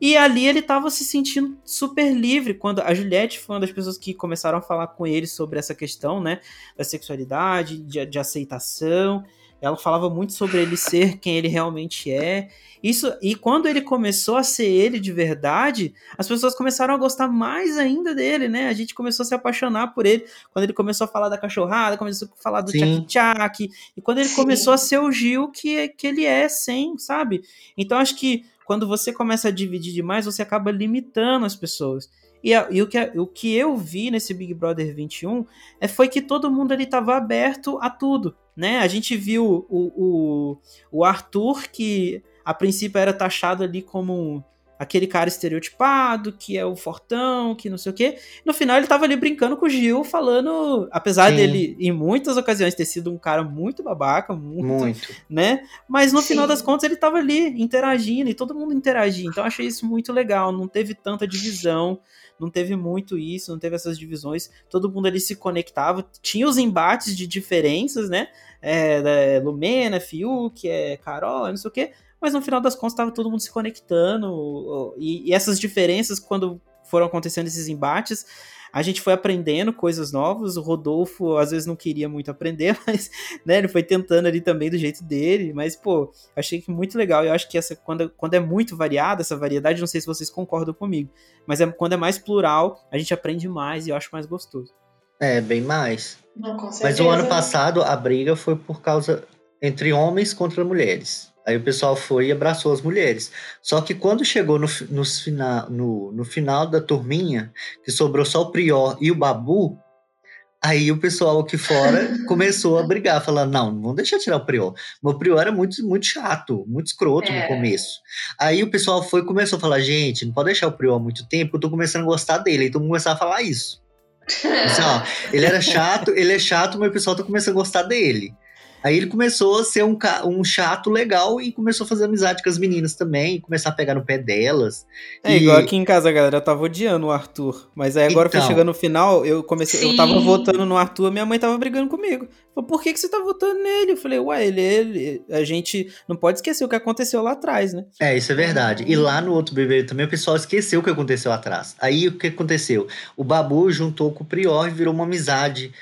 E ali ele tava se sentindo super livre quando a Juliette foi uma das pessoas que começaram a falar com ele sobre essa questão, né? Da sexualidade, de, de aceitação. Ela falava muito sobre ele ser quem ele realmente é. Isso e quando ele começou a ser ele de verdade, as pessoas começaram a gostar mais ainda dele, né? A gente começou a se apaixonar por ele. Quando ele começou a falar da cachorrada, começou a falar do Sim. tchac-tchac. E quando ele Sim. começou a ser o Gil que, que ele é, sem, sabe? Então acho que quando você começa a dividir demais, você acaba limitando as pessoas. E, a- e o, que, o que eu vi nesse Big Brother 21 é, foi que todo mundo ali estava aberto a tudo, né? A gente viu o, o, o Arthur, que a princípio era taxado ali como aquele cara estereotipado, que é o fortão, que não sei o quê. No final ele tava ali brincando com o Gil, falando, apesar Sim. dele em muitas ocasiões ter sido um cara muito babaca, muito, Muito. né? Mas no Sim. final das contas ele tava ali interagindo e todo mundo interagia. Então eu achei isso muito legal, não teve tanta divisão, não teve muito isso, não teve essas divisões. Todo mundo ali se conectava, tinha os embates de diferenças, né? É, da Lumena, Fiuk, é, Carol, não sei o quê. Mas no final das contas tava todo mundo se conectando e, e essas diferenças quando foram acontecendo esses embates a gente foi aprendendo coisas novas. O Rodolfo às vezes não queria muito aprender, mas né, ele foi tentando ali também do jeito dele. Mas, pô, achei que muito legal. Eu acho que essa, quando, quando é muito variada, essa variedade, não sei se vocês concordam comigo, mas é, quando é mais plural, a gente aprende mais e eu acho mais gostoso. É, bem mais. Não, com Mas o ano passado a briga foi por causa entre homens contra mulheres. Aí o pessoal foi e abraçou as mulheres. Só que quando chegou no, no, final, no, no final da turminha, que sobrou só o Prior e o Babu, Aí o pessoal aqui fora começou a brigar, falando: não, não vamos deixar tirar o Prior. O Prior era muito, muito chato, muito escroto é. no começo. Aí o pessoal foi começou a falar: gente, não pode deixar o Prior há muito tempo, eu tô começando a gostar dele. Mundo começava a falar isso. Assim, ó, ele era chato, ele é chato, mas o pessoal tá começando a gostar dele. Aí ele começou a ser um, um chato legal e começou a fazer amizade com as meninas também, começar a pegar no pé delas. É e... igual aqui em casa, a galera tava odiando o Arthur. Mas aí agora então, foi chegando no final, eu comecei. Sim. Eu tava votando no Arthur, minha mãe tava brigando comigo. Falei, por que, que você tá votando nele? Eu falei, ué, ele, ele. A gente não pode esquecer o que aconteceu lá atrás, né? É, isso é verdade. E lá no outro bebê também o pessoal esqueceu o que aconteceu atrás. Aí o que aconteceu? O Babu juntou com o Prior e virou uma amizade.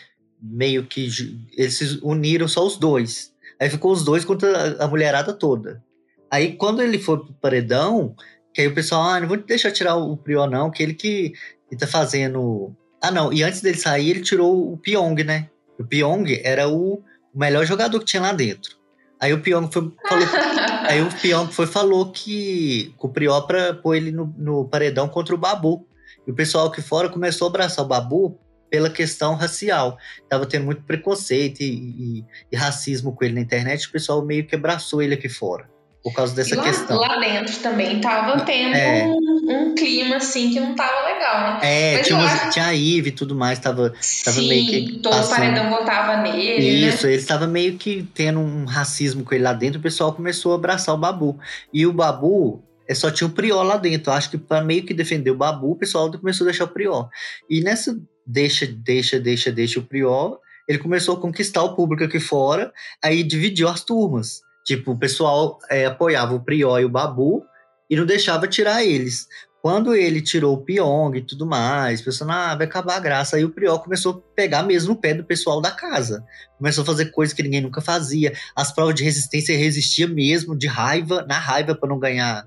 Meio que eles se uniram só os dois. Aí ficou os dois contra a mulherada toda. Aí quando ele foi pro paredão, que aí o pessoal, ah, não vou deixar tirar o Prior não, que ele que, que tá fazendo... Ah não, e antes dele sair ele tirou o Pyong, né? O Pyong era o melhor jogador que tinha lá dentro. Aí o Pyong foi, falou, aí o Pyong foi falou que com o Prior pra pôr ele no, no paredão contra o Babu. E o pessoal aqui fora começou a abraçar o Babu pela questão racial. Tava tendo muito preconceito e, e, e, racismo com ele na internet, o pessoal meio que abraçou ele aqui fora. Por causa dessa lá, questão. Lá dentro também tava tendo é. um, um, clima assim que não tava legal, né? É, tinha, acho... tinha a Ive e tudo mais, tava, tava Sim, meio que. Todo passando... paredão votava nele. Né? Isso, né? ele estava meio que tendo um racismo com ele lá dentro, o pessoal começou a abraçar o Babu. E o Babu, é, só tinha o Prior lá dentro. Acho que para meio que defender o Babu, o pessoal começou a deixar o Prior. E nessa deixa, deixa, deixa, deixa o Prior, ele começou a conquistar o público aqui fora, aí dividiu as turmas. Tipo, o pessoal é, apoiava o Prior e o Babu e não deixava tirar eles. Quando ele tirou o Pyong e tudo mais, pensando, ah, vai acabar a graça. Aí o Prior começou a pegar mesmo o pé do pessoal da casa. Começou a fazer coisas que ninguém nunca fazia. As provas de resistência resistia mesmo, de raiva, na raiva para não ganhar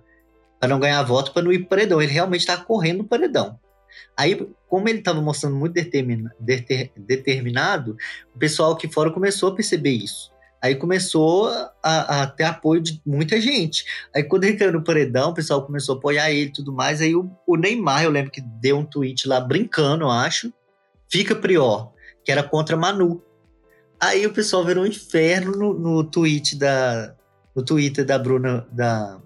para não ganhar voto, para não ir paredão. Ele realmente estava correndo no paredão. Aí, como ele estava mostrando muito determina, deter, determinado, o pessoal aqui fora começou a perceber isso. Aí começou a, a, ter apoio de muita gente. Aí quando ele caiu no paredão, o pessoal começou a apoiar ele e tudo mais. Aí o, o, Neymar, eu lembro que deu um tweet lá brincando, eu acho. Fica prior, que era contra Manu. Aí o pessoal virou um inferno no, no tweet da. No Twitter da Bruna. Da.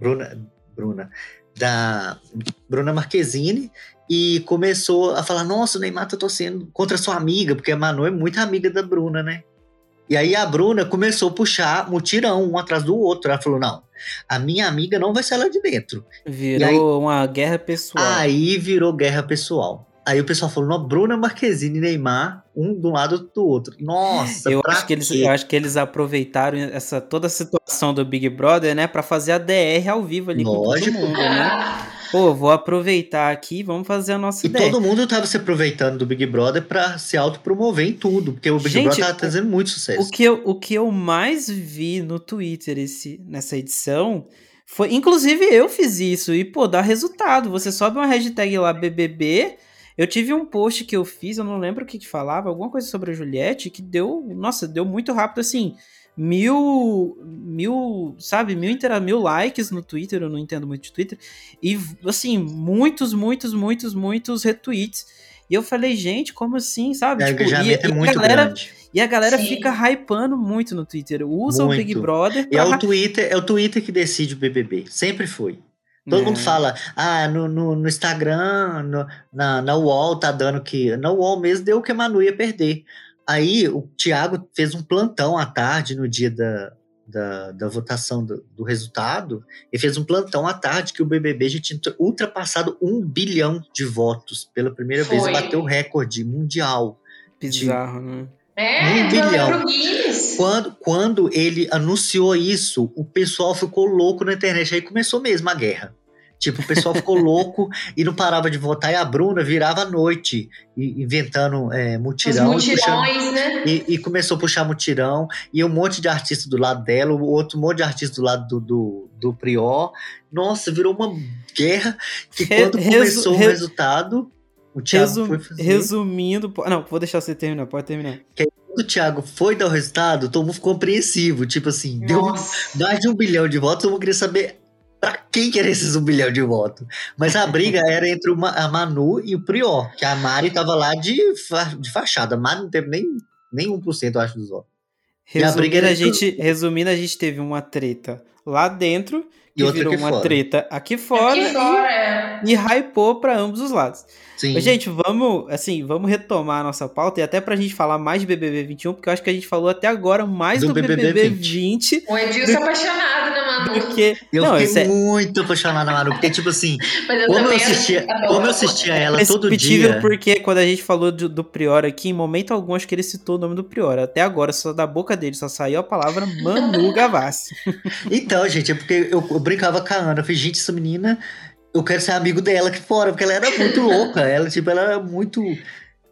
Bruna. Bruna da Bruna Marquezine e começou a falar: Nossa, o Neymar tá torcendo contra sua amiga, porque a Manu é muito amiga da Bruna, né? E aí a Bruna começou a puxar mutirão um atrás do outro. Ela falou: Não, a minha amiga não vai sair lá de dentro. Virou aí, uma guerra pessoal. Aí virou guerra pessoal. Aí o pessoal falou, não, Bruna Marquezine e Neymar, um do lado do outro. Nossa, eu acho que eles, eu acho que eles aproveitaram essa toda a situação do Big Brother, né, para fazer a DR ao vivo ali Lógico. com todo mundo, né? Pô, vou aproveitar aqui, vamos fazer a nossa e ideia. E todo mundo tava se aproveitando do Big Brother para se autopromover em tudo, porque o Big Gente, Brother tava trazendo muito sucesso. O que, eu, o que eu mais vi no Twitter esse, nessa edição foi, inclusive eu fiz isso e pô, dá resultado. Você sobe uma hashtag lá BBB eu tive um post que eu fiz, eu não lembro o que, que falava, alguma coisa sobre a Juliette, que deu, nossa, deu muito rápido, assim, mil, mil, sabe, mil, intera mil likes no Twitter, eu não entendo muito de Twitter, e, assim, muitos, muitos, muitos, muitos retweets. E eu falei, gente, como assim, sabe? É, tipo, e, é muito a galera, grande. E a galera Sim. fica hypando muito no Twitter. Usa muito. o Big Brother. Pra... E é o Twitter, é o Twitter que decide o BBB. Sempre foi. Todo é. mundo fala, ah, no, no, no Instagram, no, na, na UOL tá dando que. Na UOL mesmo deu que a Manu ia perder. Aí o Thiago fez um plantão à tarde no dia da, da, da votação do, do, resultado, e fez um plantão à tarde que o BBB já tinha ultrapassado um bilhão de votos. Pela primeira Foi. vez bateu o recorde mundial. Bizarro, de, né? É, um bilhão. Quando, quando ele anunciou isso, o pessoal ficou louco na internet. Aí começou mesmo a guerra. Tipo, o pessoal ficou louco e não parava de votar. E a Bruna virava à noite, inventando é, mutirão. Os mutirões, e, puxando, né? e, e, começou a puxar mutirão. E um monte de artista do lado dela, o outro monte de artista do lado do, do, do Prior. Nossa, virou uma guerra que quando Resu, começou o resultado, o Thiago foi fazer... Resumindo... Não, vou deixar você terminar, pode terminar. Que quando o Thiago foi dar o resultado, todo mundo ficou apreensivo. Tipo assim, deu mais de um bilhão de votos, todo mundo queria saber pra quem que era esses um bilhão de votos. Mas a briga era entre uma, a Manu e o Prior, que a Mari tava lá de, fa, de fachada. A Mari não teve nem, nem 1%, eu acho, dos votos. Resumindo a, a gente, resumindo, a gente teve uma treta lá dentro que E virou uma fora. treta aqui fora, Aqui fora, é. e, e hypou pra ambos os lados. Sim. Mas, gente, vamos, assim, vamos retomar a nossa pauta e até pra gente falar mais de BBB 21, porque eu acho que a gente falou até agora mais do, Do BBB, BBB 20 O Edilson é apaixonado, né, Manu? do que... Eu Não, fiquei é muito apaixonado na Manu, porque, tipo assim, eu como eu assistia, adoro. como eu assistia ela todo Indiscutível dia. porque quando a gente falou do, do Prior aqui, em momento algum, acho que ele citou o nome do Prior. Até agora, só da boca dele, só saiu a palavra Manu Gavassi. Então, gente, é porque eu, eu brincava com a Ana. Eu falei, gente, essa menina, eu quero ser amigo dela aqui fora, porque ela era muito louca. Ela, tipo, ela era muito.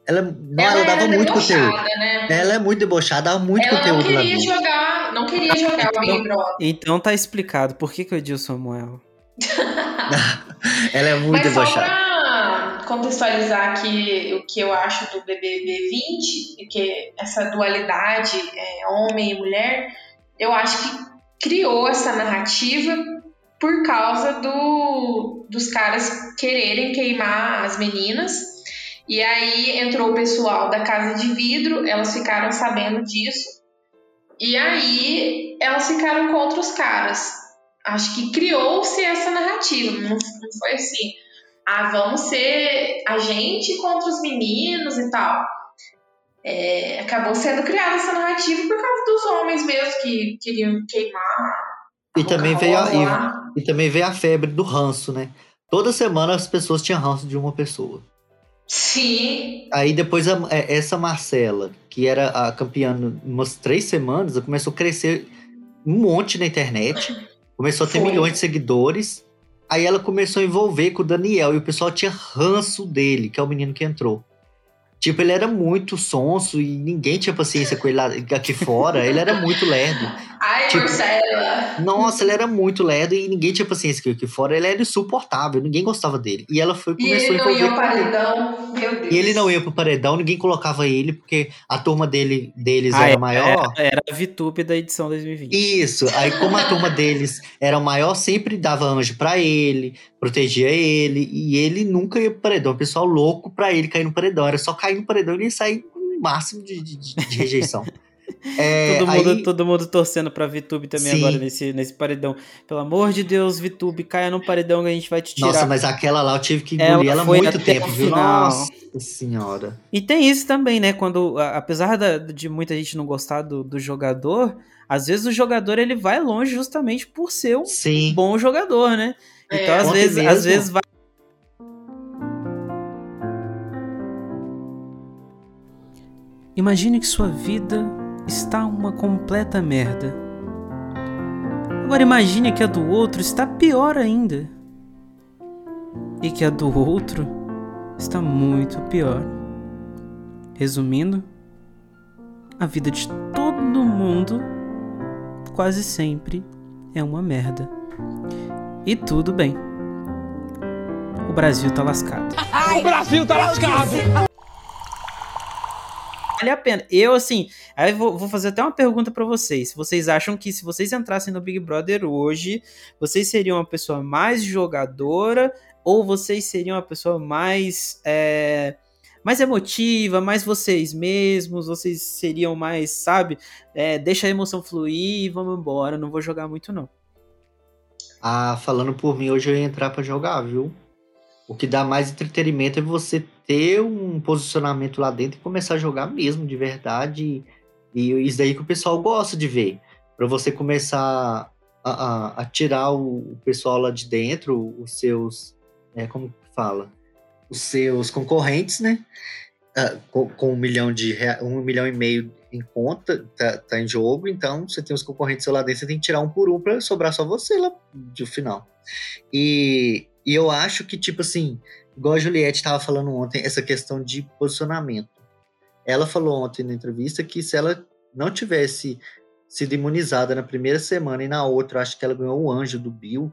Ela, não, ela, Ela dava era muito conteúdo. debochada, né? Ela é muito debochada, dava muito Ela não conteúdo lá queria dentro. jogar, não queria jogar o Big Brother. Então tá explicado por que, que o Edilson amou ela. Ela é muito Mas só debochada. pra contextualizar aqui o que eu acho do BBB 20, e que essa dualidade é, homem e mulher, eu acho que criou essa narrativa por causa do, dos caras quererem queimar as meninas. E aí entrou o pessoal da Casa de Vidro, elas ficaram sabendo disso. E aí elas ficaram contra os caras. Acho que criou-se essa narrativa. Não, foi assim, ah, vamos ser a gente contra os meninos e tal. É, acabou sendo criada essa narrativa por causa dos homens mesmo que queriam queimar. E também, veio a, e, e também veio a febre do ranço, né? Toda semana as pessoas tinham ranço de uma pessoa. Sim, Aí depois a- é, essa Marcela, que era a campeã umas três semanas, ela começou a crescer um monte na internet. Começou a ter Foi. milhões de seguidores. Aí ela começou a envolver com o Daniel e o pessoal tinha ranço dele, que é o menino que entrou. Tipo, ele era muito sonso e ninguém tinha paciência com ele lá, aqui fora. Ele era muito lerdo. Ai, Tipo, Marcela. Nossa, ele era muito lerdo e ninguém tinha paciência com ele aqui fora. Ele era insuportável, ninguém gostava dele. E ela foi E começou ele a não ia ele. paredão, meu Deus. E ele não ia pro paredão, ninguém colocava ele, porque a turma dele, deles Ah, era é, maior. Era, era a VTube da edição 2020. Isso, aí como a turma deles era maior, sempre dava anjo pra ele, protegia ele, e ele nunca ia pro paredão. O pessoal louco pra ele cair no paredão. Era só cair no paredão e ele ia sair com o máximo de- de- de rejeição. É, todo, mundo, aí- todo mundo torcendo pra VTube também Sim. agora nesse, nesse paredão. Pelo amor de Deus, VTube, caia no paredão que a gente vai te tirar. Nossa, mas aquela lá eu tive que Ela engolir ela, foi muito tempo, viu? final. Nossa senhora. E tem isso também, né? Quando, a- apesar da- de muita gente não gostar do, do jogador, às vezes o jogador ele vai longe justamente por ser um Sim. bom jogador, né? Então, É. às Ontem vezes, mesmo- às vezes vai. Imagine que sua vida está uma completa merda. Agora imagine que a do outro está pior ainda. E que a do outro está muito pior. Resumindo, a vida de todo mundo quase sempre é uma merda. E tudo bem. O Brasil tá lascado. O Brasil tá lascado! Vale a pena. Eu, assim, aí vou, vou fazer até uma pergunta pra vocês. Vocês acham que se vocês entrassem no Big Brother hoje, vocês seriam uma pessoa mais jogadora ou vocês seriam uma pessoa mais é, mais emotiva, mais vocês mesmos? Vocês seriam mais, sabe? É, deixa a emoção fluir e vamos embora. Não vou jogar muito não. Ah, falando por mim, hoje eu ia entrar pra jogar, viu? O que dá mais entretenimento é você ter um posicionamento lá dentro e começar a jogar mesmo, de verdade. E isso daí que o pessoal gosta de ver. Pra você começar a, a, a tirar o, pessoal lá de dentro, os seus. É, como que fala? Os seus concorrentes, né? Ah, com, com um milhão de um milhão e meio em conta, tá, tá em jogo, então você tem os concorrentes lá dentro, você tem que tirar um por um pra sobrar só você lá de final. E, e eu acho que, tipo assim, igual a Juliette estava falando ontem, essa questão de posicionamento. Ela falou ontem na entrevista que se ela não tivesse sido imunizada na primeira semana e na outra, acho que ela ganhou o anjo do Bill,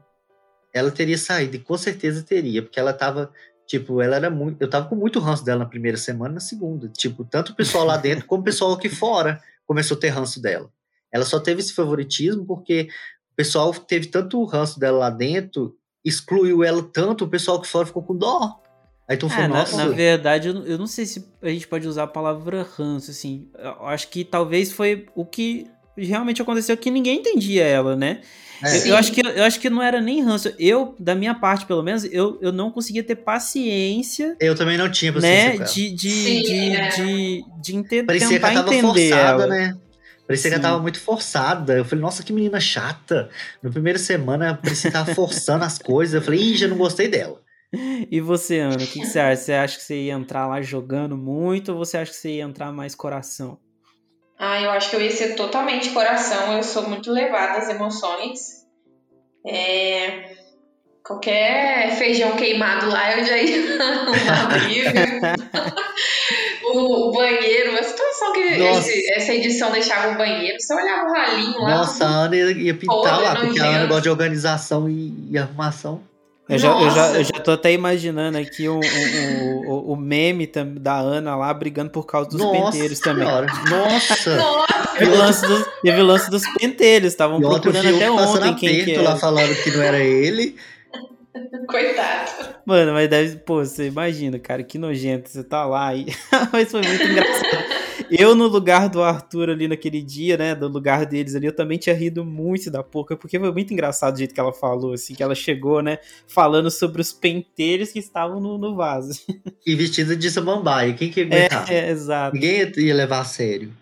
ela teria saído, e com certeza teria, porque ela estava Tipo, ela era muito. Eu tava com muito ranço dela na primeira semana e na segunda. Tipo, tanto o pessoal lá dentro como o pessoal aqui fora começou a ter ranço dela. Ela só teve esse favoritismo porque o pessoal teve tanto ranço dela lá dentro, excluiu ela tanto, o pessoal que fora ficou com dó. Aí tu é, falou, na, nossa. na verdade, eu, eu não sei se a gente pode usar a palavra ranço, assim. Eu acho que talvez foi o que realmente aconteceu que ninguém entendia ela, né? É. Eu, eu acho que, eu acho que não era nem ranço. Eu, da minha parte, pelo menos, eu, eu não conseguia ter paciência, Eu também não tinha paciência né? com ela. De, de, Sim, de, é. de, de ente- Parecia que tentar ela tava entender forçada, ela. né? Parecia que Sim. ela tava muito forçada. Eu falei, nossa, que menina chata. Na primeira semana, parecia que tava forçando as coisas. Eu falei, ih, já não gostei dela. E você, Ana, o que, que você acha? Você acha que você ia entrar lá jogando muito ou você acha que você ia entrar mais coração? Ah, eu acho que eu ia ser totalmente coração. Eu sou muito levada às emoções. É, Qualquer feijão queimado lá, eu já ia briga. o, banheiro, uma situação que Nossa. essa edição deixava o banheiro, você olhava o ralinho lá. Nossa, a Ana ia, ia pintar lá, porque a Ana nojento. gosta de organização e, e arrumação. Eu já, eu, já, eu já tô até imaginando aqui o, o, o, o meme da Ana lá brigando por causa dos Nossa penteiros também. Nossa! Nossa, Teve o lance dos, teve o lance dos penteiros, estavam procurando até ontem quem que era. lá falando que não era ele. coitado. Mano, mas deve. Pô, você imagina, cara, que nojento. Você tá lá e. mas foi muito engraçado. Eu, no lugar do Arthur ali naquele dia, né? Do lugar deles ali, eu também tinha rido muito da Poca, porque foi muito engraçado o jeito que ela falou, assim, que ela chegou, né? Falando sobre os penteiros que estavam no, no vaso. E vestida de samambaia. Quem que ia É, aguentar? é, exato. Ninguém ia- ia levar a sério.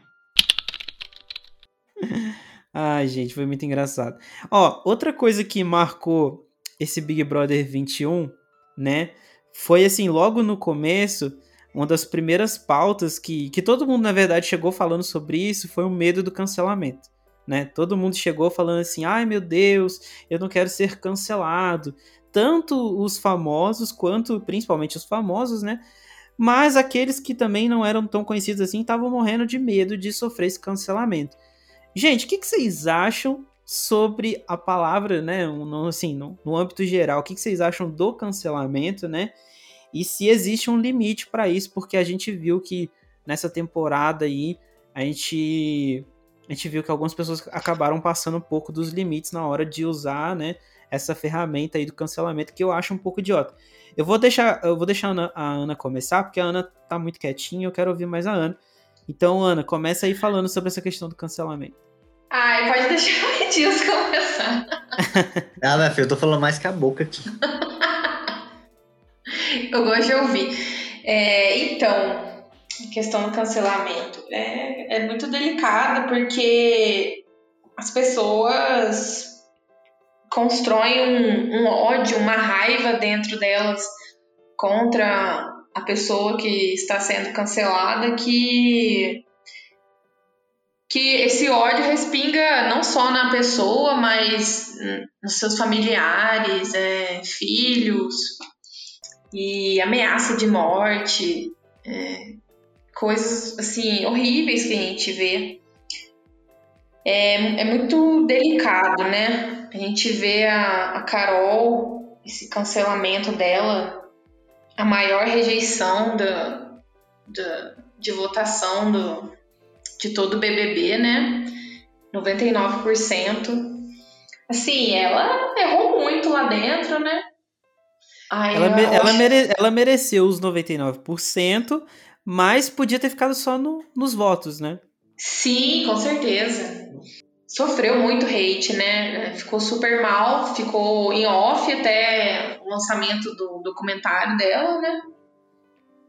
Ai, gente, foi muito engraçado. Ó, outra coisa que marcou esse Big Brother 21, né? Foi assim, logo no começo, uma das primeiras pautas que, que todo mundo, na verdade, chegou falando sobre isso foi o medo do cancelamento. Né? Todo mundo chegou falando assim: ai meu Deus, eu não quero ser cancelado. Tanto os famosos quanto, principalmente os famosos, né? Mas aqueles que também não eram tão conhecidos assim estavam morrendo de medo de sofrer esse cancelamento. Gente, o que, que vocês acham sobre a palavra, né? No, assim, no, no âmbito geral, o que, que vocês acham do cancelamento, né? E se existe um limite para isso, porque a gente viu que nessa temporada aí a gente a gente viu que algumas pessoas acabaram passando um pouco dos limites na hora de usar, né? Essa ferramenta aí do cancelamento que eu acho um pouco idiota. Eu vou deixar, eu vou deixar a Ana, a Ana começar, porque a Ana tá muito quietinha, eu quero ouvir mais a Ana. Então, Ana, começa aí falando sobre essa questão do cancelamento. Ai, pode deixar o Edilson começar. Ah, minha filha, eu tô falando mais que a boca aqui. Eu gosto de ouvir. É, então, a questão do cancelamento é, é muito delicada porque as pessoas constroem um, um ódio, uma raiva dentro delas contra a pessoa que está sendo cancelada que que esse ódio respinga não só na pessoa, mas nos seus familiares, é, filhos, e ameaça de morte, é, coisas assim horríveis que a gente vê. É, é muito delicado, né? A gente vê a, a Carol, esse cancelamento dela, a maior rejeição da, de votação do, de todo o BBB, né? 99%. Assim, ela errou muito lá dentro, né? Ai, Ela, me- ela, mere- ela mereceu os 99%, mas podia ter ficado só no- nos votos, né? Sim, com certeza. Sofreu muito hate, né? Ficou super mal, ficou em off até o lançamento do documentário dela, né?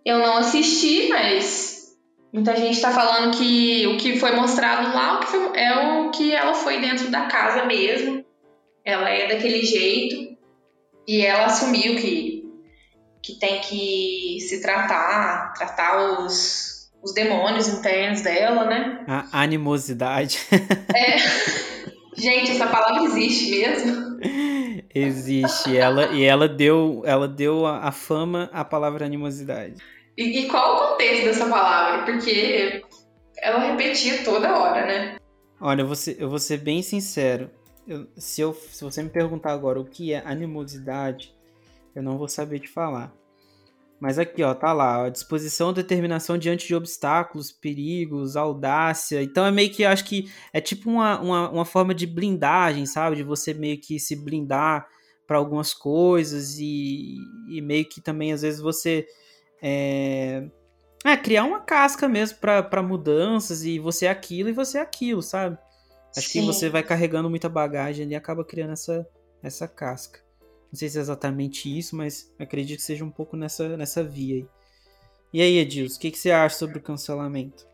Eu não assisti, mas muita gente tá falando que o que foi mostrado lá é o que ela foi dentro da casa mesmo. Ela é daquele jeito. E ela assumiu que, que tem que se tratar, tratar os, os demônios internos dela, né? A animosidade É. Gente, essa palavra existe mesmo. existe. Ela, e ela deu, ela deu a, a fama à palavra animosidade. E, e qual o contexto dessa palavra? Porque ela repetia toda hora, né? Olha, eu vou ser, eu vou ser bem sincero. Eu- se, eu, se você me perguntar agora o que é animosidade, eu não vou saber te falar. Mas aqui, ó, tá lá, ó, disposição, determinação diante de obstáculos, perigos, audácia. Então é meio que, acho que é tipo uma, uma, uma forma de blindagem, sabe? De você meio que se blindar para algumas coisas e, e, meio que também, às vezes, você é, é criar uma casca mesmo para mudanças e você é aquilo e você é aquilo, sabe? Acho Sim. que você vai carregando muita bagagem e acaba criando essa, essa casca. Não sei se é exatamente isso, mas acredito que seja um pouco nessa, nessa via aí. E aí, Edilson, o que, que você acha sobre o cancelamento?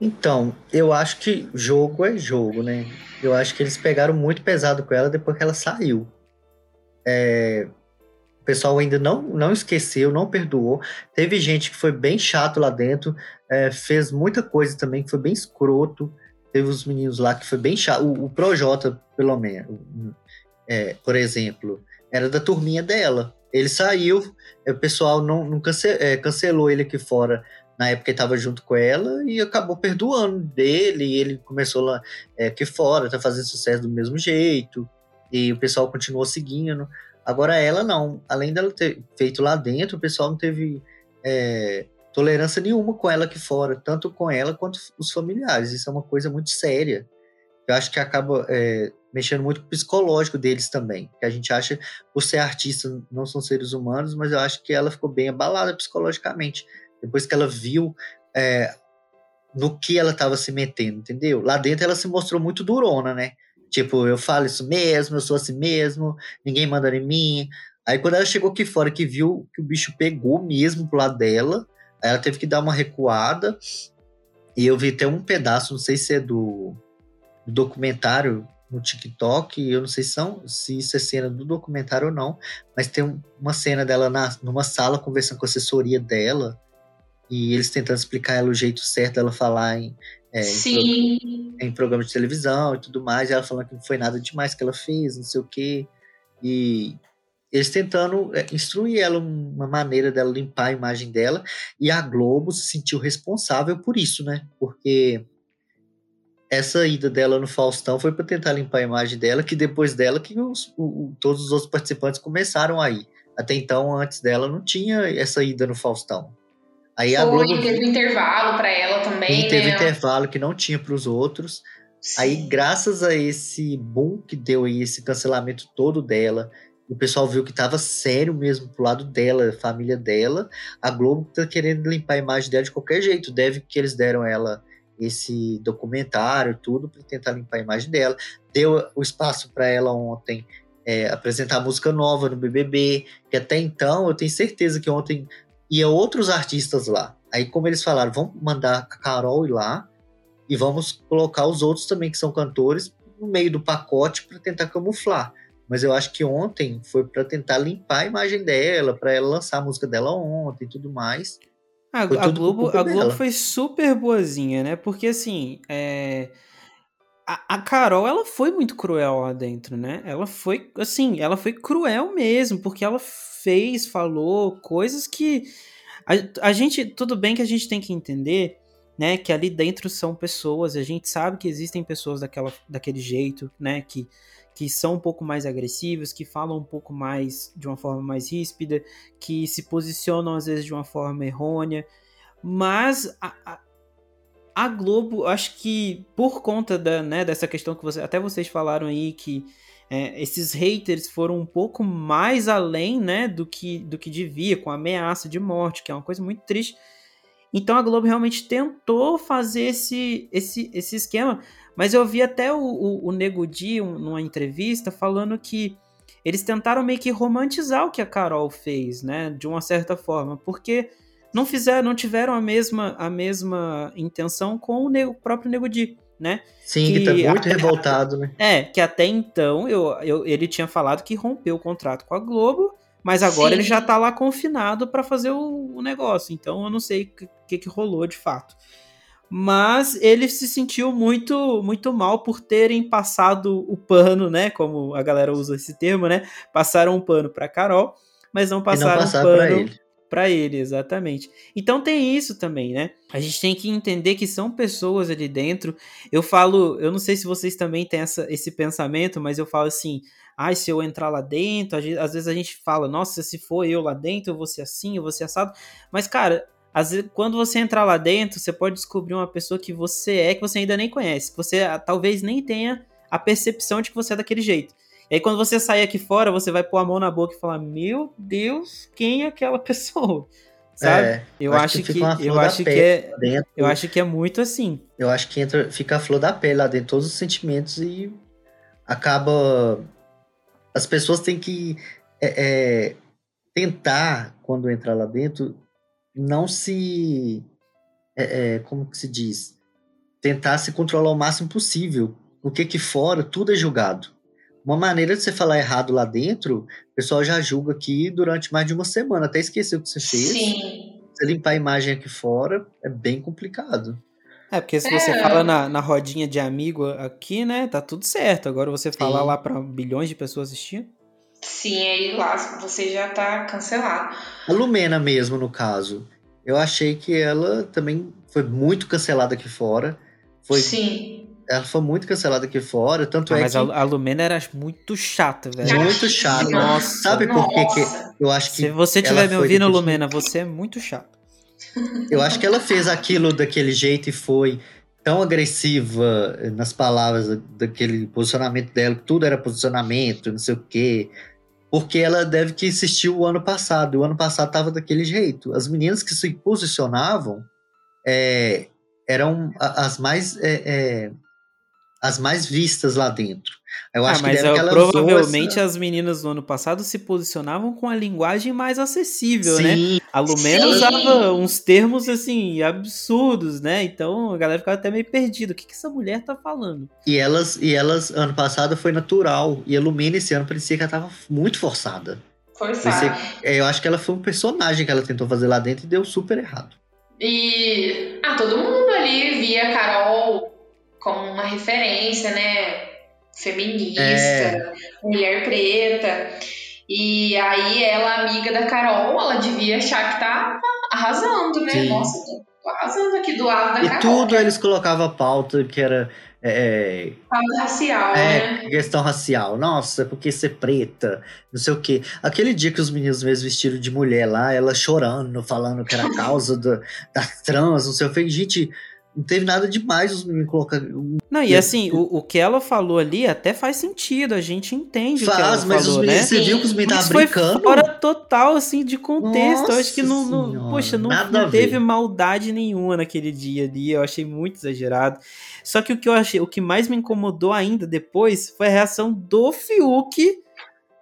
Então, eu acho que jogo é jogo, né? Eu acho que eles pegaram muito pesado com ela depois que ela saiu. É, o pessoal ainda não, não esqueceu, não perdoou. Teve gente que foi bem chato lá dentro, é, fez muita coisa também que foi bem escroto. Teve os meninos lá que foi bem chato. O, o Projota, pelo menos, é, por exemplo, era da turminha dela. Ele saiu, o pessoal não, não cance, é, cancelou ele aqui fora na época ele estava junto com ela e acabou perdoando dele. E ele começou lá é, fora, tá fazendo sucesso do mesmo jeito. E o pessoal continuou seguindo. Agora ela não. Além dela ter feito lá dentro, o pessoal não teve é, tolerância nenhuma com ela aqui fora, tanto com ela quanto os familiares. Isso é uma coisa muito séria. Eu acho que acaba é, mexendo muito com o psicológico deles também. Que a gente acha, por ser artista, não são seres humanos, mas eu acho que ela ficou bem abalada psicologicamente. Depois que ela viu é, no que ela estava se metendo, entendeu? Lá dentro ela se mostrou muito durona, né? Tipo, eu falo isso mesmo, eu sou assim mesmo, ninguém manda em mim. Aí quando ela chegou aqui fora, que viu que o bicho pegou mesmo pro lado dela, ela teve que dar uma recuada. E eu vi até um pedaço, não sei se é do, do documentário no TikTok, eu não sei se, são, se isso é cena do documentário ou não, mas tem uma cena dela na, numa sala conversando com a assessoria dela, e eles tentando explicar ela o jeito certo dela falar em, é, em, pro, em, programa de televisão e tudo mais, e ela falando que não foi nada demais que ela fez, não sei o quê. E eles tentando é, instruir ela uma maneira dela limpar a imagem dela, e a Globo se sentiu responsável por isso, né? Porque essa ida dela no Faustão foi para tentar limpar a imagem dela, que depois dela que os, o, todos os outros participantes começaram a ir. Até então, antes dela, não tinha essa ida no Faustão. Aí Foi, a Globo teve intervalo para ela também, e teve né? intervalo que não tinha para os outros. Sim. Aí, graças a esse boom que deu aí, esse cancelamento todo dela, o pessoal viu que estava sério mesmo pro lado dela, família dela. A Globo tá querendo limpar a imagem dela de qualquer jeito. Deve que eles deram ela esse documentário, tudo, para tentar limpar a imagem dela. Deu o espaço para ela ontem é, apresentar música nova no BBB, que até então eu tenho certeza que ontem ia outros artistas lá. Aí, como eles falaram, vamos mandar a Carol ir lá e vamos colocar os outros também que são cantores no meio do pacote para tentar camuflar. Mas eu acho que ontem foi para tentar limpar a imagem dela, para ela lançar a música dela ontem e tudo mais. A, a Globo, a Globo foi super boazinha, né? Porque assim, é... a, Carol, ela foi muito cruel lá dentro, né? Ela foi, assim, ela foi cruel mesmo, porque ela fez, falou coisas que a, a gente, tudo bem que a gente tem que entender, né, que ali dentro são pessoas, a gente sabe que existem pessoas daquela, daquele jeito, né, que, que são um pouco mais agressivas, que falam um pouco mais de uma forma mais ríspida, que se posicionam às vezes de uma forma errônea, mas a, a Globo, acho que por conta da, né, dessa questão que você, até vocês falaram aí que é, esses haters foram um pouco mais além, né, do que, do que devia, com ameaça de morte, que é uma coisa muito triste. Então a Globo realmente tentou fazer esse, esse, esse esquema, mas eu vi até o, o, o Nego Di, um, numa entrevista, falando que eles tentaram meio que romantizar o que a Carol fez, né, de uma certa forma, porque não fizeram, não tiveram a mesma, a mesma intenção com o, o próprio Nego Di né? Sim, que, que tá muito revoltado, né? É, que até então eu, eu, ele tinha falado que rompeu o contrato com a Globo, mas agora Sim. ele já tá lá confinado para fazer o, o, negócio. Então eu não sei o que, que, rolou de fato. Mas ele se sentiu muito muito mal por terem passado o pano, né? Como a galera usa esse termo, né? Passaram um pano para Carol, mas não passaram, não passaram um pano pra ele, exatamente. Então tem isso também, né? A gente tem que entender que são pessoas ali dentro. Eu falo, eu não sei se vocês também têm essa, esse pensamento, mas eu falo assim, ai, se eu entrar lá dentro, às vezes a gente fala, nossa, se for eu lá dentro, eu vou ser assim, eu vou ser assado. Mas, cara, às vezes, quando você entrar lá dentro, você pode descobrir uma pessoa que você é, que você ainda nem conhece, que você ah, talvez nem tenha a percepção de que você é daquele jeito. E aí, quando você sair aqui fora, você vai pôr a mão na boca e falar: Meu Deus, quem é aquela pessoa? Sabe? É, eu acho, que, que eu acho que é dentro. eu acho que é muito assim. Eu acho que entra, fica a flor da pele lá dentro, todos os sentimentos e acaba as pessoas têm que é, é, tentar quando entrar lá dentro não se é, é, como que se diz tentar se controlar o máximo possível porque aqui fora tudo é julgado uma maneira de você falar errado lá dentro, o pessoal já julga aqui durante mais de uma semana. Até esqueceu o que você fez. Sim. Você limpar a imagem aqui fora é bem complicado. É, porque se você é. fala na, na rodinha de amigo aqui, né, tá tudo certo. Agora você falar lá para bilhões de pessoas assistir. Sim, aí lá você já tá cancelado. A Lumena mesmo, no caso. Eu achei que ela também foi muito cancelada aqui fora. Foi Sim ela foi muito cancelada aqui fora, tanto ah, é mas que... a Lumena era muito chata, velho. Muito chata. Nossa. Sabe por que, que eu acho que... Se você estiver me ouvindo, daquele... Lumena, você é muito chato. Eu acho que ela fez aquilo daquele jeito e foi tão agressiva nas palavras daquele posicionamento dela, que tudo era posicionamento, não sei o quê. Porque ela deve que assistiu o ano passado. O ano passado tava daquele jeito. As meninas que se posicionavam é, eram as mais... É, é, as mais vistas lá dentro. Eu ah, acho mas que, deve eu, provavelmente essa... as meninas no ano passado se posicionavam com a linguagem mais acessível, né? sim, né? A Lumena sim. usava uns termos assim absurdos, né? Então a galera ficava até meio perdida. O que, que essa mulher tá falando? E elas, e elas ano passado foi natural e a Lumena esse ano parecia que ela tava muito forçada. Forçada. É, eu acho que ela foi um personagem que ela tentou fazer lá dentro e deu super errado. E ah, todo mundo ali via a Carol como uma referência, né? Feminista, é. mulher preta. E aí ela, amiga da Carol, ela devia achar que tá arrasando, né? Sim. Nossa, tô arrasando aqui do lado da e Carol. E tudo eles colocavam a pauta que era. É, pauta racial, é, né? Questão racial. Nossa, porque ser preta, não sei o quê. Aquele dia que os meninos mesmo vestiram de mulher lá, ela chorando, falando que era a causa da, da trans, não sei o que. Gente, não teve nada demais os meninos colocar. Não, e assim, o, o que ela falou ali até faz sentido, a gente entende faz, o que ela mas falou, os meninos, né? Você viu que os meninos estavam brincando? Foi fora total, assim, de contexto. Nossa eu acho que não, não poxa, não, não teve maldade nenhuma naquele dia ali. Eu achei muito exagerado. Só que o que eu achei, o que mais me incomodou ainda depois foi a reação do Fiuk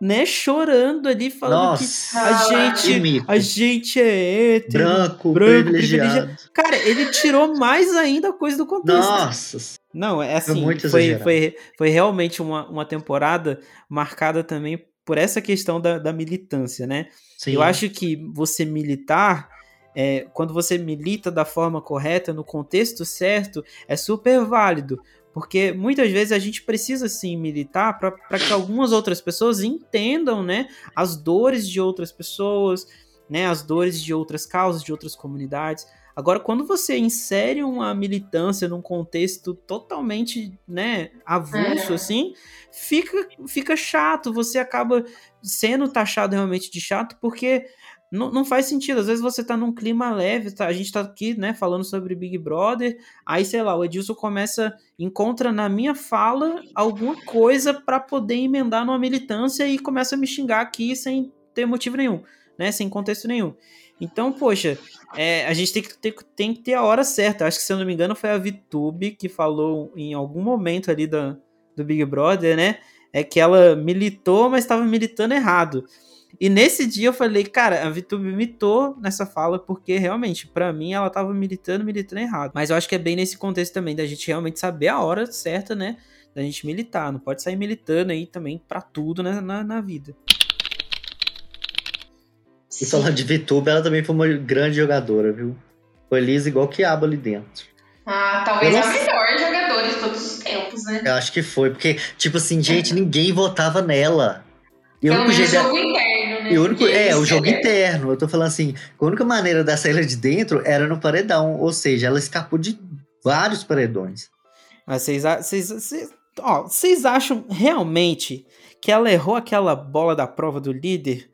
né, chorando ali, falando Nossa, que a gente, a gente é hétero, branco, branco privilegiado. privilegiado. Cara, ele tirou mais ainda a coisa do contexto. Nossa. Não, é assim, foi, foi, foi, realmente uma, uma temporada marcada também por essa questão da, da militância, né? Sim. Eu acho que você militar, é, quando você milita da forma correta, no contexto certo, é super válido. Porque muitas vezes a gente precisa sim militar para que algumas outras pessoas entendam, né, as dores de outras pessoas, né, as dores de outras causas, de outras comunidades. Agora, quando você insere uma militância num contexto totalmente, né, avulso, é. assim, fica, fica chato. Você acaba sendo taxado realmente de chato, porque não, não faz sentido. Às vezes você tá num clima leve, tá? a gente tá aqui, né, falando sobre Big Brother, aí, sei lá, o Edilson começa, encontra na minha fala alguma coisa para poder emendar numa militância e começa a me xingar aqui sem ter motivo nenhum, né, sem contexto nenhum. Então, poxa, é, a gente tem que, ter, tem que ter a hora certa. Acho que, se eu não me engano, foi a VTube que falou em algum momento ali do, do Big Brother, né? É que ela militou, mas estava militando errado. E nesse dia eu falei, cara, a VTube imitou nessa fala, porque realmente, para mim, ela tava militando, militando errado. Mas eu acho que é bem nesse contexto também, da gente realmente saber a hora certa, né? Da gente militar. Não pode sair militando aí também para tudo na, na, na, vida. E falando de VTube, ela também foi uma grande jogadora, viu? Foi lisa igual que aba ali dentro. Ah, talvez a melhor jogadora de todos os tempos, né? Eu acho que foi, porque, tipo assim, gente, ninguém votava nela. E Pelo menos jogo interno. Né? E o único, Porque é, o jogo interno. Eu tô falando assim, a única maneira da sair de dentro era no paredão. Ou seja, ela escapou de vários paredões. Mas vocês, vocês, vocês, ó, vocês acham realmente que ela errou aquela bola da prova do líder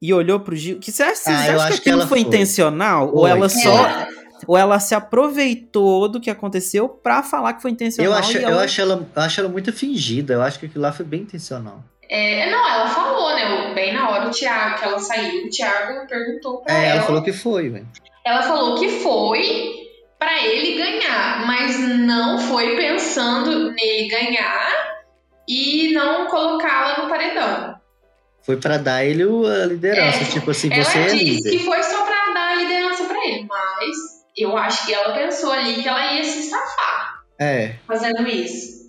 e olhou pro Gil? Que você acha, vocês Ah, acham que que aquilo ela foi, foi. intencional? Ou Foi. ela só. É. Ou ela se aproveitou do que aconteceu pra falar que foi intencional? Eu acho, e eu, ela... acho ela, eu acho ela muito fingida. Eu acho que aquilo lá foi bem intencional. É, não, ela falou, né? Bem na hora o Thiago, que ela saiu, o Thiago perguntou pra É, ela. ela falou que foi, velho. Ela falou que foi pra ele ganhar, mas não foi pensando nele ganhar e não colocá-la no paredão. Foi pra dar ele a liderança. É, tipo assim, ela você é disse líder. que foi só pra dar a liderança pra ele, mas eu acho que ela pensou ali que ela ia se safar É. fazendo isso.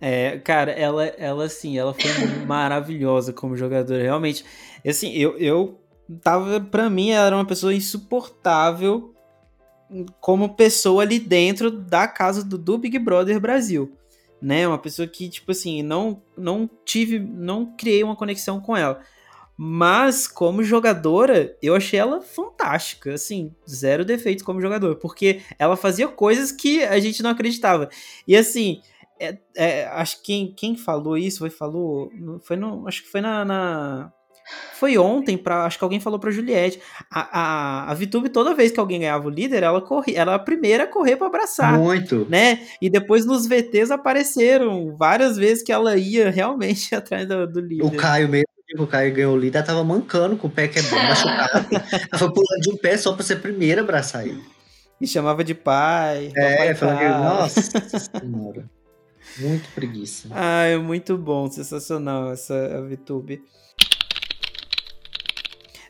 É, cara, ela, ela assim, ela foi maravilhosa como jogadora, realmente. Assim, eu, eu tava, pra mim, ela era uma pessoa insuportável como pessoa ali dentro da casa do, do Big Brother Brasil, né? Uma pessoa que, tipo assim, não, não tive, não criei uma conexão com ela. Mas, como jogadora, eu achei ela fantástica, assim, zero defeitos como jogadora, porque ela fazia coisas que a gente não acreditava. E assim, é, é, acho que quem, quem falou isso foi falou foi no acho que foi na, na- foi ontem para acho que alguém falou para Juliette a, a, a Vitube toda vez que alguém ganhava o líder ela corria ela a primeira a correr para abraçar Muito. né e depois nos VTs apareceram várias vezes que ela ia realmente atrás do, do líder O Caio mesmo, que o Caio ganhou o líder, ela tava mancando com o pé quebrado, machucado. ela foi pulando de um pé só pra ser a primeira a abraçar ele. e chamava de pai É, que, tal. nossa senhora. Muito preguiça. Ah, é muito bom, sensacional essa VTube.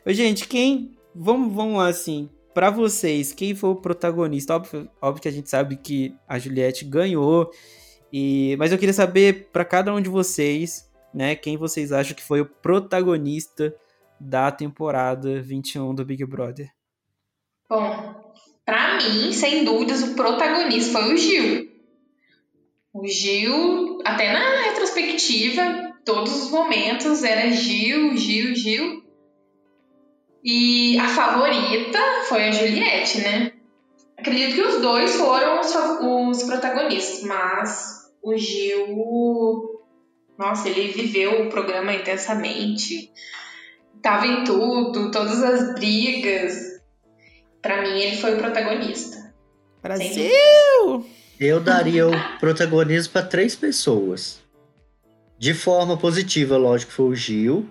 Gente, quem. Vamos, vamos lá, assim. Pra vocês, quem foi o protagonista? Óbvio, óbvio que a gente sabe que a Juliette ganhou. E, mas eu queria saber pra cada um de vocês, né? Quem vocês acham que foi o protagonista da temporada 21 do Big Brother? Bom, pra mim, sem dúvidas, o protagonista foi o Gil. O Gil, até na retrospectiva, todos os momentos era Gil, Gil, Gil. E a favorita foi a Juliette, né? Acredito que os dois foram os, os protagonistas, mas o Gil. Nossa, ele viveu o programa intensamente. Tava em tudo, todas as brigas. Pra mim, ele foi o protagonista. Brasil! Eu daria o protagonismo para três pessoas. De forma positiva, lógico, foi o Gil.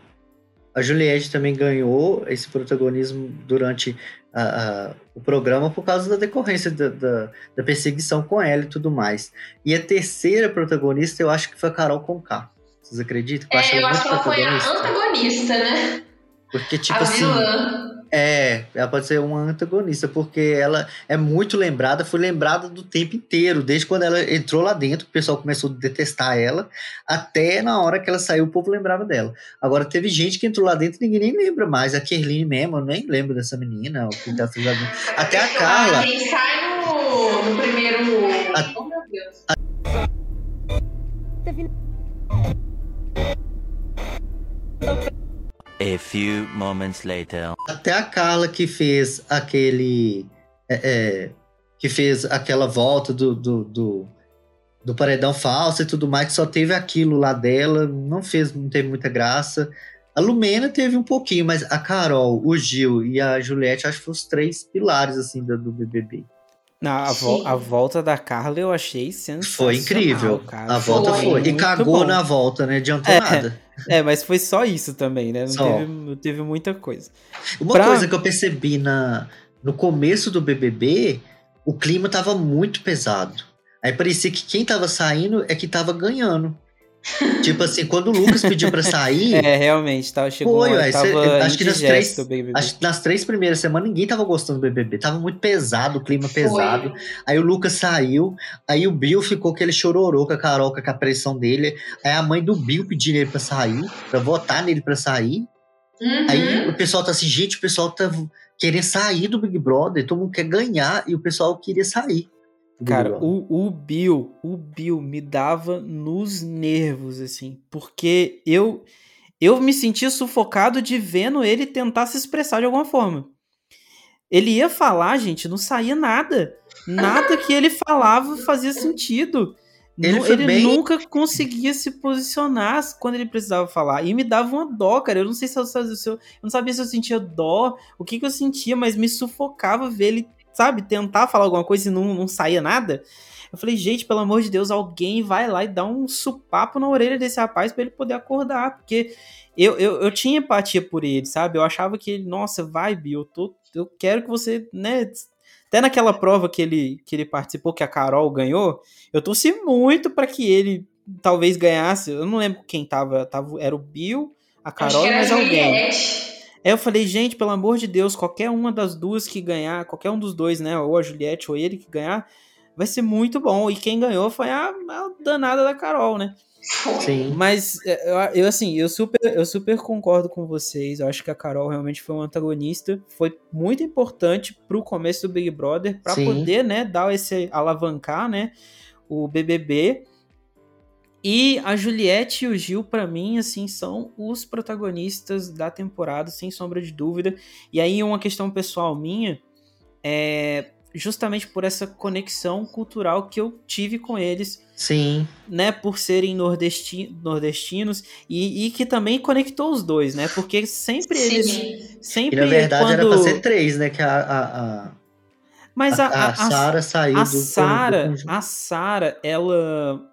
A Juliette também ganhou esse protagonismo durante a- a- o programa por causa da decorrência da, da- da perseguição com ela e tudo mais. E a terceira protagonista, eu acho que foi a Carol Conká. Vocês acreditam? Eu acho É, eu ela acho que ela foi a antagonista, né? Porque, tipo a assim. vilã. É, ela pode ser uma antagonista, porque ela é muito lembrada, foi lembrada do tempo inteiro, desde quando ela entrou lá dentro, o pessoal começou a detestar ela, até na hora que ela saiu, o povo lembrava dela. Agora, teve gente que entrou lá dentro e ninguém nem lembra mais. A Kerline mesmo, eu nem lembro dessa menina. o que tá. Até a Carla. Quem sai no, no primeiro. A- Oh, meu Deus. A few moments later. Até a Carla que fez aquele. é, é, que fez aquela volta do, do, do, do paredão falso e tudo mais, que só teve aquilo lá dela, não fez, não teve muita graça. A Lumena teve um pouquinho, mas a Carol, o Gil e a Juliette, acho que foram os três pilares assim do, do BBB. Não, a, vo- a volta da Carla eu achei sensacional. Foi incrível. cara. a volta Foi foi. E cagou bom. na volta, né? Adiantou É. nada. É, mas foi só isso também, né? Não, Só. teve, não teve muita coisa. Uma Pra- coisa que eu percebi na, no começo do BBB, o clima tava muito pesado. Aí parecia que quem tava saindo é que tava ganhando. Tipo assim, quando o Lucas pediu pra sair, É, realmente, tava, chegou Foi, uma ué, tava cê- acho que nas três- acho que nas três primeiras semanas ninguém tava gostando do BBB. Tava muito pesado, o clima pesado. Aí o Lucas saiu, aí o Bill ficou que ele chororou com a Carol, com a pressão dele. Aí a mãe do Bill pedindo ele pra sair, pra votar nele pra sair. Uhum. Aí o pessoal tá assim, gente, o pessoal tá querendo sair do Big Brother, todo mundo quer ganhar e o pessoal queria sair. Cara, o, o Bill, o Bill me dava nos nervos, assim, porque eu eu me sentia sufocado de vendo ele tentar se expressar de alguma forma. Ele ia falar, gente, não saía nada. Nada que ele falava fazia sentido. Ele ele bem- nunca conseguia se posicionar quando ele precisava falar. E me dava uma dó, cara. Eu não sei se eu, se eu- eu não sabia se eu sentia dó, o que, que eu sentia, mas me sufocava ver ele, sabe, tentar falar alguma coisa e não, não saía nada. Eu falei, gente, pelo amor de Deus, alguém vai lá e dá um supapo na orelha desse rapaz pra ele poder acordar. Porque eu, eu, eu tinha empatia por ele, sabe? Eu achava que ele, nossa, vai, Bill, eu, tô, eu quero que você, né? Até naquela prova que ele, que ele participou, que a Carol ganhou, eu torci muito pra que ele talvez ganhasse. Eu não lembro quem tava. tava era o Bill, a Carol mais alguém. Juliette. Aí eu falei, gente, pelo amor de Deus, qualquer uma das duas que ganhar, qualquer um dos dois, né? Ou a Juliette ou ele que ganhar, vai ser muito bom. E quem ganhou foi a, a danada da Carol, né? Sim. Mas é, eu, eu, assim, eu super, eu super concordo com vocês. Eu acho que a Carol realmente foi um antagonista. Foi muito importante pro começo do Big Brother para poder, né, dar esse alavancar, né, o BBB. E a Juliette e o Gil, pra mim, assim, são os protagonistas da temporada, sem sombra de dúvida. E aí, uma questão pessoal minha é justamente por essa conexão cultural que eu tive com eles Sim. né, por serem nordesti nordestinos e, e que também conectou os dois, né? Porque sempre eles Sim. E sempre na verdade era quando pra ser três, né? Que a, a, a, mas a, a, a, Sara saiu a do. Sara, a Sara, ela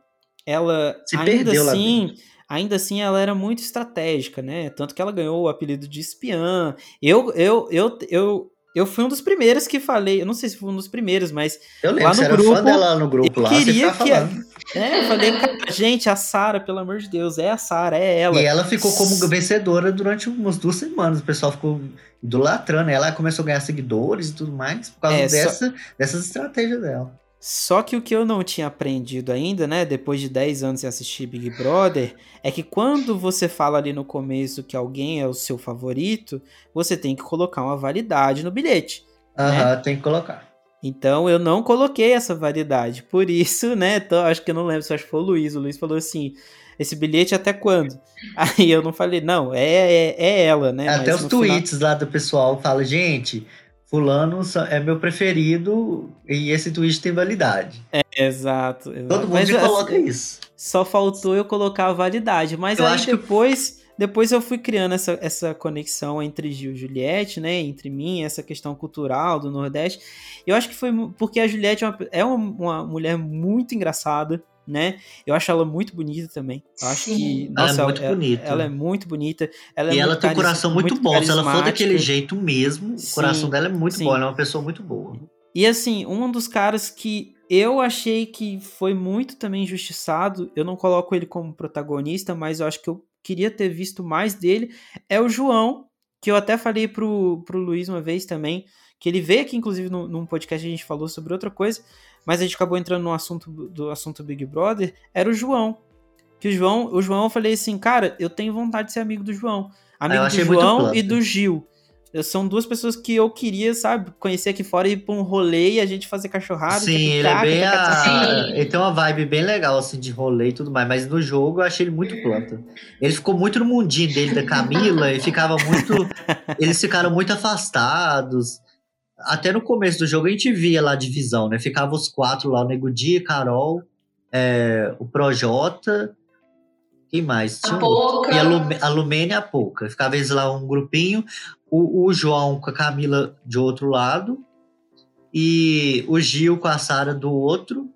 ela Se ainda assim, ainda assim ela era muito estratégica, né? Tanto que ela ganhou o apelido de espiã. Eu eu eu eu eu fui um dos primeiros que falei, eu não sei se fui um dos primeiros, mas Eu lembro, lá você no era grupo, fã dela lá no grupo eu lá, queria que falando. é, eu falei, gente, a Sara, pelo amor de Deus, é a Sara, é ela. E ela ficou como vencedora durante umas duas semanas. O pessoal ficou idolatrando. Ela começou a ganhar seguidores e tudo mais por causa É, só- dessa, dessas estratégias dela. Só que o que eu não tinha aprendido ainda, né, depois de 10 anos sem assistir Big Brother, é que quando você fala ali no começo que alguém é o seu favorito, você tem que colocar uma validade no bilhete. Aham, tem que colocar. Então eu não coloquei essa validade. Por isso, né, então, acho que eu não lembro se acho que foi o Luiz. O Luiz falou assim: esse bilhete até quando? Aí eu não falei, não, é, é, é ela, né? Até mas os no final- tweets lá do pessoal falam, gente, fulano é meu preferido e esse tweet tem validade. É, exato. exato. Todo mundo Mas, já assim, coloca isso. Só faltou eu colocar a validade. Mas Eu aí acho que- depois, depois eu fui criando essa, essa conexão entre Gil e Juliette, né? Entre mim, essa questão cultural do Nordeste. Eu acho que foi porque a Juliette é uma, é uma mulher muito engraçada, né? Eu acho ela muito bonita também. Eu acho Sim. que. Ela é Nossa, muito bonita. Ela é muito bonita. Ela é e ela muito tem um coração muito, bom. Se ela for daquele jeito mesmo, o Sim, coração dela é muito sim. bom. Ela é uma pessoa muito boa. E assim, um dos caras que eu achei que foi muito também injustiçado, eu não coloco ele como protagonista, mas eu acho que eu queria ter visto mais dele, é o João, que eu até falei pro, pro Luiz uma vez também, que ele veio aqui, inclusive, num, num podcast a gente falou sobre outra coisa, mas a gente acabou entrando no assunto do assunto Big Brother, era o João. Que o João, o João eu falei assim, cara, eu tenho vontade de ser amigo do João. Amigo do João e do Gil. São duas pessoas que eu queria, sabe, conhecer aqui fora e ir pra um rolê e a gente fazer cachorrada. Sim, ele é bem a... Sim. Ele tem uma vibe bem legal, assim, de rolê e tudo mais. Mas no jogo eu achei ele muito planta. Ele ficou muito no mundinho dele, da Camila, e ficava muito... Eles ficaram muito afastados. Até no começo do jogo a gente via lá a divisão, né? Ficava os quatro lá, o Nego Dia, Carol, é, o Projota... Quem mais? A um. Pouca. E a, Lume, a Lumene e a Pouca. Ficava eles lá um grupinho. O, o João com a Camila de outro lado. E o Gil com a Sara do outro.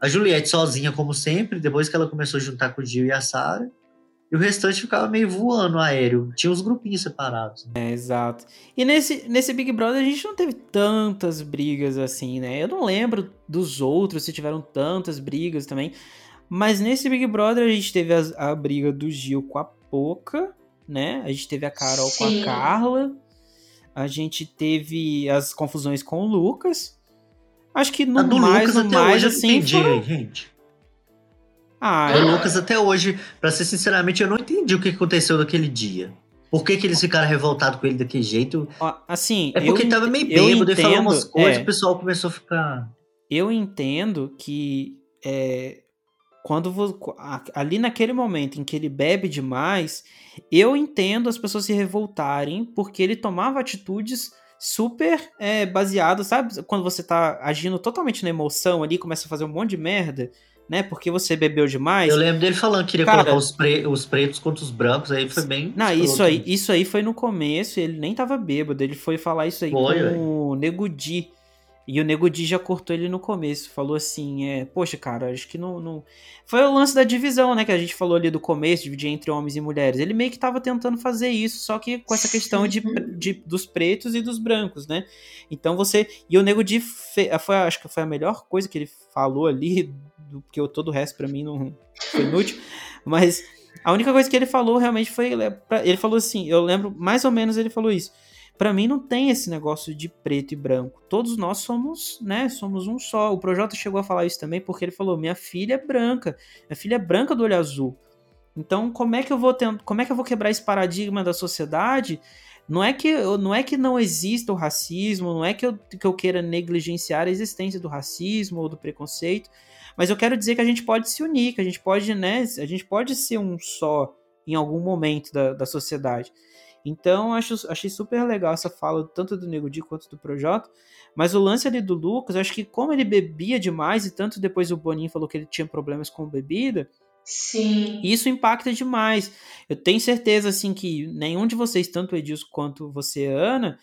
A Juliette sozinha, como sempre, depois que ela começou a juntar com o Gil e a Sara. E o restante ficava meio voando aéreo. Tinha uns grupinhos separados. É, exato. E nesse, nesse Big Brother a gente não teve tantas brigas assim, né? Eu não lembro dos outros se tiveram tantas brigas também. Mas nesse Big Brother a gente teve as- a, briga do Gil com a Poca, né? A gente teve a Carol com Sim. a Carla. A gente teve as confusões com o Lucas. Acho que no a mais, Lucas no até mais, assim, não entendi, foram- gente. Ah, O Lucas até hoje, pra ser sinceramente, eu não entendi o que aconteceu naquele dia. Por que, que eles ficaram revoltados com ele daquele jeito? assim, É porque eu, ele tava meio bêbado, ele falou umas coisas, é. o pessoal começou a ficar. eu entendo que é, quando ali naquele momento em que ele bebe demais, eu entendo as pessoas se revoltarem porque ele tomava atitudes super é, baseadas, sabe? Quando você tá agindo totalmente na emoção ali, começa a fazer um monte de merda, né? Porque você bebeu demais. Eu lembro dele falando que queria Cara- colocar os, pre- os pretos contra os brancos, aí foi bem. Não, escroto. isso aí, isso aí foi no começo, ele nem tava bêbado, ele foi falar isso aí Foi, com o Nego Di. E o Nego Di já cortou ele no começo, falou assim, é, poxa, cara, acho que não, não... Foi o lance da divisão, né, que a gente falou ali do começo, dividir entre homens e mulheres. Ele meio que tava tentando fazer isso, só que com essa questão de, de- dos pretos e dos brancos, né? Então você... E o Nego Di, fe- foi, acho que foi a melhor coisa que ele falou ali, porque todo o resto pra mim não foi inútil, mas... A única coisa que ele falou realmente foi. Ele falou assim: eu lembro mais ou menos ele falou isso. Pra mim não tem esse negócio de preto e branco. Todos nós somos, né? Somos um só. O Projota chegou a falar isso também porque ele falou: minha filha é branca. Minha filha é branca do olho azul. Então, como é que eu vou tent... como é que eu vou quebrar esse paradigma da sociedade? Não é que não é que não exista o racismo, não é que eu, que eu queira negligenciar a existência do racismo ou do preconceito, mas eu quero dizer que a gente pode se unir, que a gente pode, né, a gente pode ser um só em algum momento da, da sociedade. Então, acho, achei super legal essa fala, tanto do Nego Di quanto do Projota. Mas o lance ali do Lucas, acho que como ele bebia demais, e tanto depois o Boninho falou que ele tinha problemas com bebida, Sim. isso impacta demais. Eu tenho certeza, assim, que nenhum de vocês, tanto o Edilson quanto você, Ana,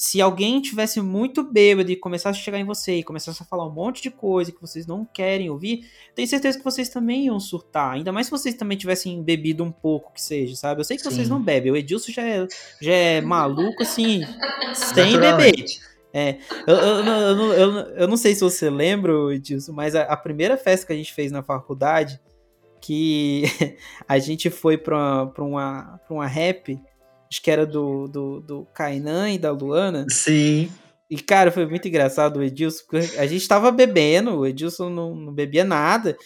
se alguém tivesse muito bêbado e começasse a chegar em você e começasse a falar um monte de coisa que vocês não querem ouvir, tenho certeza que vocês também iam surtar. Ainda mais se vocês também tivessem bebido um pouco, que seja, sabe? Eu sei que vocês Sim. não bebem. O Edilson já é, já é maluco, assim, sem beber. É, eu, eu, não- eu, eu, eu não sei se você lembra, Edilson, mas a, a primeira festa que a gente fez na faculdade, que a gente foi pra, pra, uma, pra uma rap, acho que era do, do, do Kainan e da Luana. Sim. E, cara, foi muito engraçado o Edilson, porque a gente tava bebendo, o Edilson não, não bebia nada.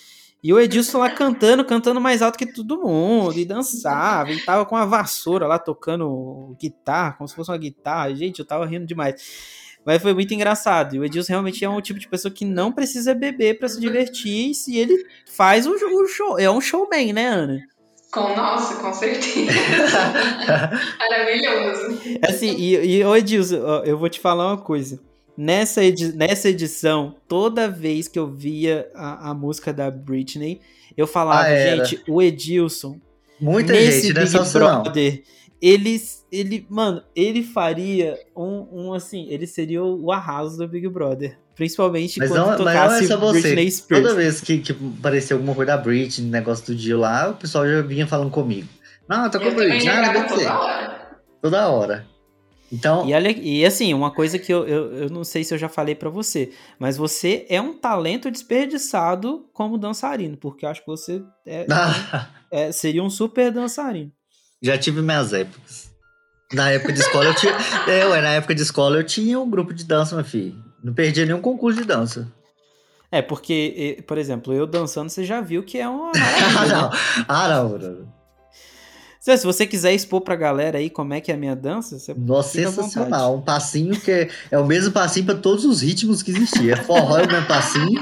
E o Edilson lá cantando, cantando mais alto que todo mundo, e dançava, e tava com a vassoura lá tocando guitarra, como se fosse uma guitarra. Gente, eu tava rindo demais. Mas foi muito engraçado. E o Edilson realmente é um tipo de pessoa que não precisa beber pra se divertir, e se ele faz o, o show. É um showman, né, Ana? Com, nossa, com certeza. Maravilhoso. Assim, e, e ô Edilson, eu vou te falar uma coisa. Nessa, edi- nessa edição, toda vez que eu via a, a música da Britney, eu falava, Ah, gente, o Edilson, Muita nesse gente, é Big. Brother, ele, ele, mano, ele faria um, um, assim, ele seria o arraso do Big Brother. Principalmente Mas quando não, mas não tocasse é só você. Britney Spears. Toda vez que, que aparecia alguma coisa da Britney, negócio do dia lá, o pessoal já vinha falando comigo. Não, tá com a Eu também Britney, ah, ser. toda hora. Toda hora. Então, E, olha, e assim, uma coisa que eu, eu, eu não sei se eu já falei pra você, mas você é um talento desperdiçado como dançarino, porque eu acho que você é- é- seria um super dançarino. já tive minhas épocas. Na época de escola eu tinha. É, ué, na época de escola eu tinha um grupo de dança, meu filho. Não perdia nenhum concurso de dança. É, porque, por exemplo, eu dançando, você já viu que é uma Ah, maravilha. não. né? Ah, não, não. Se você quiser expor pra galera aí como é que é a minha dança, você Nossa, sensacional. Um passinho que é, é o mesmo passinho pra todos os ritmos que existiam. Forró é o mesmo passinho,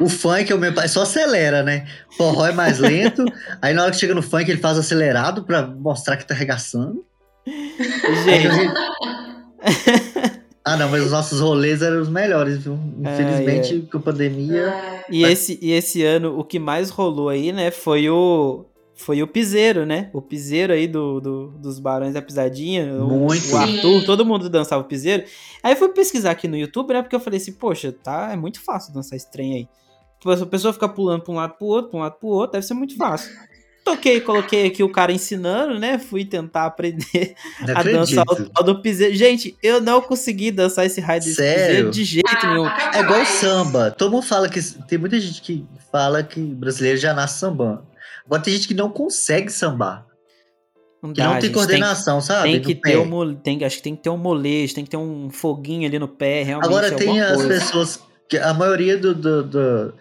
o funk é o mesmo passinho, só acelera, né? Forró é mais lento, aí na hora que chega no funk ele faz acelerado pra mostrar que tá arregaçando. Gente, Ah, não, mas os nossos rolês eram os melhores, viu? Infelizmente, Ai, com a pandemia. E esse, e esse ano, o que mais rolou aí, né, foi o. Foi o piseiro, né? O piseiro aí do, do- dos Barões da Pisadinha. o- Muito. O Arthur, Sim. todo mundo dançava o piseiro. Aí eu fui pesquisar aqui no YouTube, né? Porque eu falei assim, poxa, tá, é muito fácil dançar esse trem aí. Tipo, a pessoa fica pulando pra um lado pro outro, pra um lado pro outro, deve ser muito fácil. Toquei, coloquei aqui o cara ensinando, né? Fui tentar aprender Não a dançar o tal do piseiro. Gente, eu não consegui dançar esse raio desse Sério? piseiro de jeito nenhum. É igual samba. Todo mundo fala que. Tem muita gente que fala que brasileiro já nasce sambando. Agora tem gente que não consegue sambar. Não Que não tem gente, coordenação, sabe? Tem que ter um tem, acho que tem que ter um molejo, tem que ter um foguinho ali no pé, realmente. Agora tem alguma as coisa. pessoas. Que a maioria do, do- do-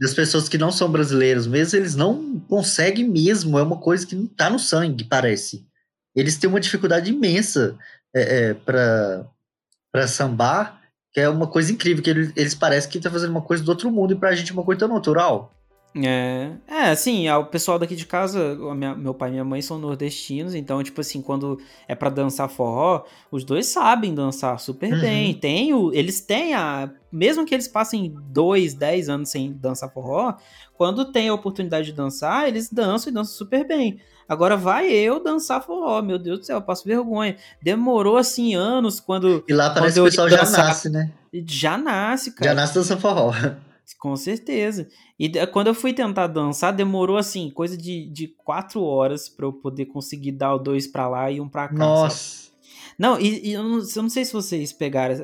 das pessoas que não são brasileiros mesmo, eles não conseguem mesmo. É uma coisa que não tá no sangue, parece. Eles têm uma dificuldade imensa é, é, para sambar, que é uma coisa incrível, que eles, eles parecem que tá fazendo uma coisa do outro mundo e pra gente é uma coisa tão natural. É, é, assim, o pessoal daqui de casa, minha, meu pai e minha mãe são nordestinos, então, tipo assim, quando é para dançar forró, os dois sabem dançar super uhum. bem. Tem o, eles têm a. Mesmo que eles passem dois, dez anos sem dançar forró, quando tem a oportunidade de dançar, eles dançam e dançam super bem. Agora vai eu dançar forró, meu Deus do céu, eu passo vergonha. Demorou assim anos quando. E lá parece que o pessoal já nasce, né? Já nasce, cara. Já nasce dançando forró. Com certeza. E quando eu fui tentar dançar, demorou assim, coisa de, de quatro horas para eu poder conseguir dar o dois para lá e um para cá. Nossa. Sabe? Não, e, e eu, não, eu, não, sei se vocês pegaram.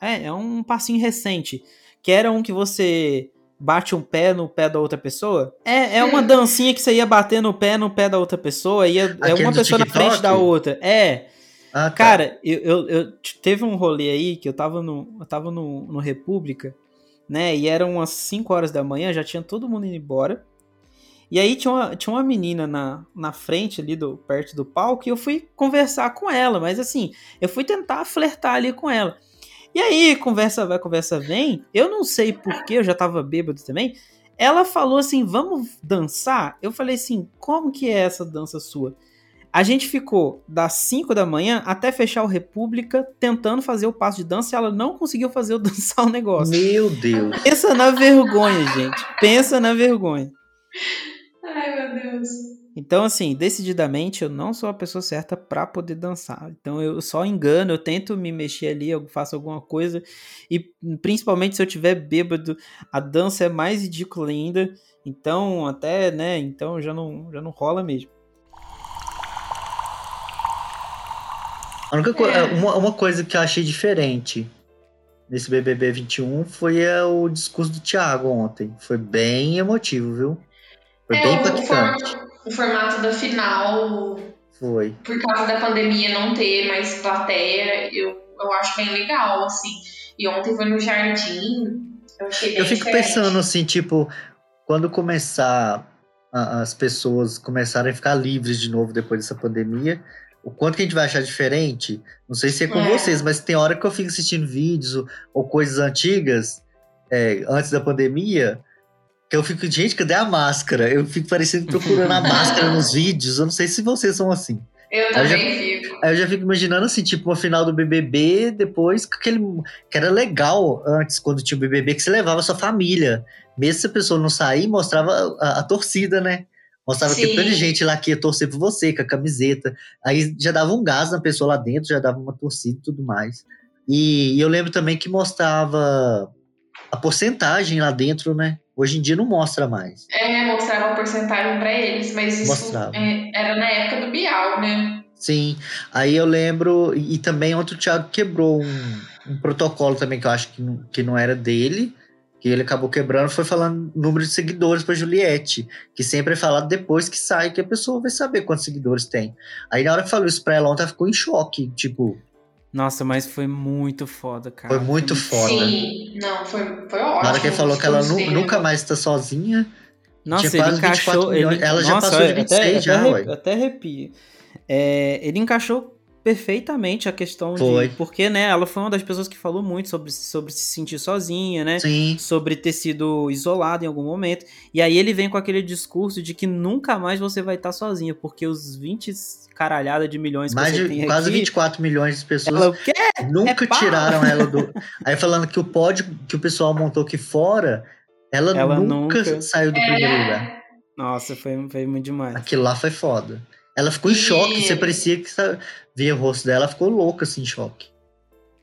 É, é um passinho recente. Que era um que você bate um pé no pé da outra pessoa. É, é uma dancinha que você ia bater no pé no pé da outra pessoa. Ia, é uma pessoa na frente da outra. É. Ah, tá. Cara, eu, eu, eu, teve um rolê aí que eu tava no, eu tava no, no República né? E eram umas 5 horas da manhã, já tinha todo mundo indo embora. E aí tinha uma, tinha uma menina na, na frente ali, do, perto do palco, e eu fui conversar com ela, mas assim, eu fui tentar flertar ali com ela. E aí, conversa vai, conversa vem, eu não sei porquê, eu já tava bêbado também, ela falou assim, vamos dançar? Eu falei assim, como que é essa dança sua? A gente ficou das 5 da manhã até fechar o República tentando fazer o passo de dança e ela não conseguiu fazer o dançar o negócio. Meu Deus. Pensa na vergonha, gente. Pensa na vergonha. Ai, meu Deus. Então, assim, decididamente eu não sou a pessoa certa para poder dançar. Então eu só engano, eu tento me mexer ali, eu faço alguma coisa. E principalmente se eu tiver bêbado, a dança é mais ridícula ainda. Então, até, né? Então já não, já não rola mesmo. A única co é. uma, uma coisa que eu achei diferente nesse BBB 21 foi é, o discurso do Thiago ontem. Foi bem emotivo, viu? Foi é, bem impactante. O, formato da final. Foi. Por causa da pandemia não ter mais plateia, eu, eu acho bem legal, assim. E ontem foi no jardim. Eu achei bem Eu fico diferente. pensando assim, tipo, quando começar as pessoas começarem a ficar livres de novo depois dessa pandemia, o quanto que a gente vai achar diferente, não sei se é com é. vocês, mas tem hora que eu fico assistindo vídeos ou, ou coisas antigas, é, antes da pandemia, que eu fico, gente, cadê a máscara? Eu fico parecendo procurando a máscara nos vídeos, eu não sei se vocês são assim. Eu também já, fico. Aí eu já fico imaginando assim, tipo, uma final do BBB, depois que aquele. que era legal antes, quando tinha o BBB, que você levava a sua família. Mesmo se a pessoa não sair, mostrava a, a torcida, né? Mostrava Sim. que tanta gente lá que ia torcer por você, com a camiseta. Aí já dava um gás na pessoa lá dentro, já dava uma torcida e tudo mais. E, e eu lembro também que mostrava a porcentagem lá dentro, né? Hoje em dia não mostra mais. É, mostrava a porcentagem para eles, mas isso é, era na época do Bial, né? Sim, aí eu lembro, e, e também ontem o Thiago quebrou um, um, protocolo também que eu acho que não, que não era dele, que ele acabou quebrando foi falando número de seguidores para Juliette, que sempre é falado depois que sai, que a pessoa vai saber quantos seguidores tem. Aí na hora que falou isso pra ela ontem, ela ficou em choque, tipo. Nossa, mas foi muito foda, cara. Foi muito foda. Sim, não, foi, foi ótimo. Na hora que ele falou que ela nu, nunca mais está sozinha. Nossa, ele encaixou. Ele, ela nossa, já passou de 26 até, já, até, ué. Até arrepio. É, ele encaixou perfeitamente a questão foi. de. Porque, né, ela foi uma das pessoas que falou muito sobre, sobre se sentir sozinha, né? Sim. Sobre ter sido isolada em algum momento. E aí ele vem com aquele discurso de que nunca mais você vai estar sozinha, porque os 20 caralhada de milhões mais que você de, tem quase aqui, 24 milhões de pessoas ela, nunca é tiraram ela do. Aí falando que o pódio que o pessoal montou aqui fora, ela, Ela nunca, nunca- saiu do É. primeiro lugar. Nossa, foi, foi muito demais. Aquilo lá foi foda. Ela ficou em E- choque, você parecia que via o rosto dela, ela ficou louca assim, em choque.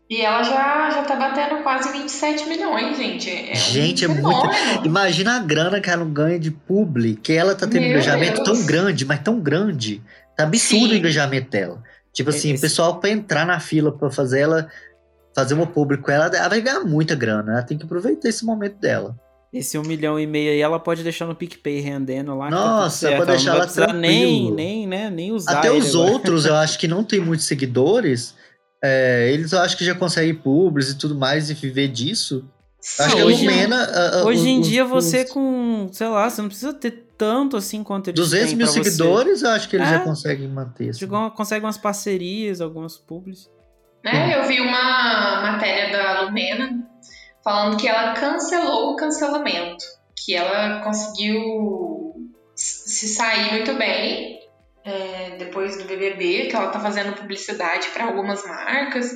E ela já, já tá batendo quase 27 milhões, gente. É um Gente, é muito. Imagina a grana que ela não ganha de publi, que ela tá tendo um Meu engajamento Deus. tão grande, mas tão grande. Tá absurdo Sim. o engajamento dela. Tipo assim, o pessoal pra entrar na fila pra fazer ela, fazer uma publi com ela, ela vai ganhar muita grana. Ela tem que aproveitar esse momento dela. Esse um milhão e meio aí, ela pode deixar no PicPay rendendo lá. que tá Nossa, certo. pode Ela deixar não lá nem, nem, né, nem usar Até os agora. outros, eu acho que não tem muitos seguidores. é, eles eu acho que já conseguem publis e tudo mais e viver disso. Eu Acho que a hoje- Lumena. a- a- Hoje em os- dia os- você os com, sei lá, você não precisa ter tanto assim quanto eles 200 têm mil pra você. seguidores, eu acho que eles É. já conseguem manter. assim. Consegue umas parcerias, algumas publis. Né? Eu vi uma matéria da Lumena falando que ela cancelou o cancelamento. que ela conseguiu se sair muito bem é, depois do BBB, que ela tá fazendo publicidade para algumas marcas,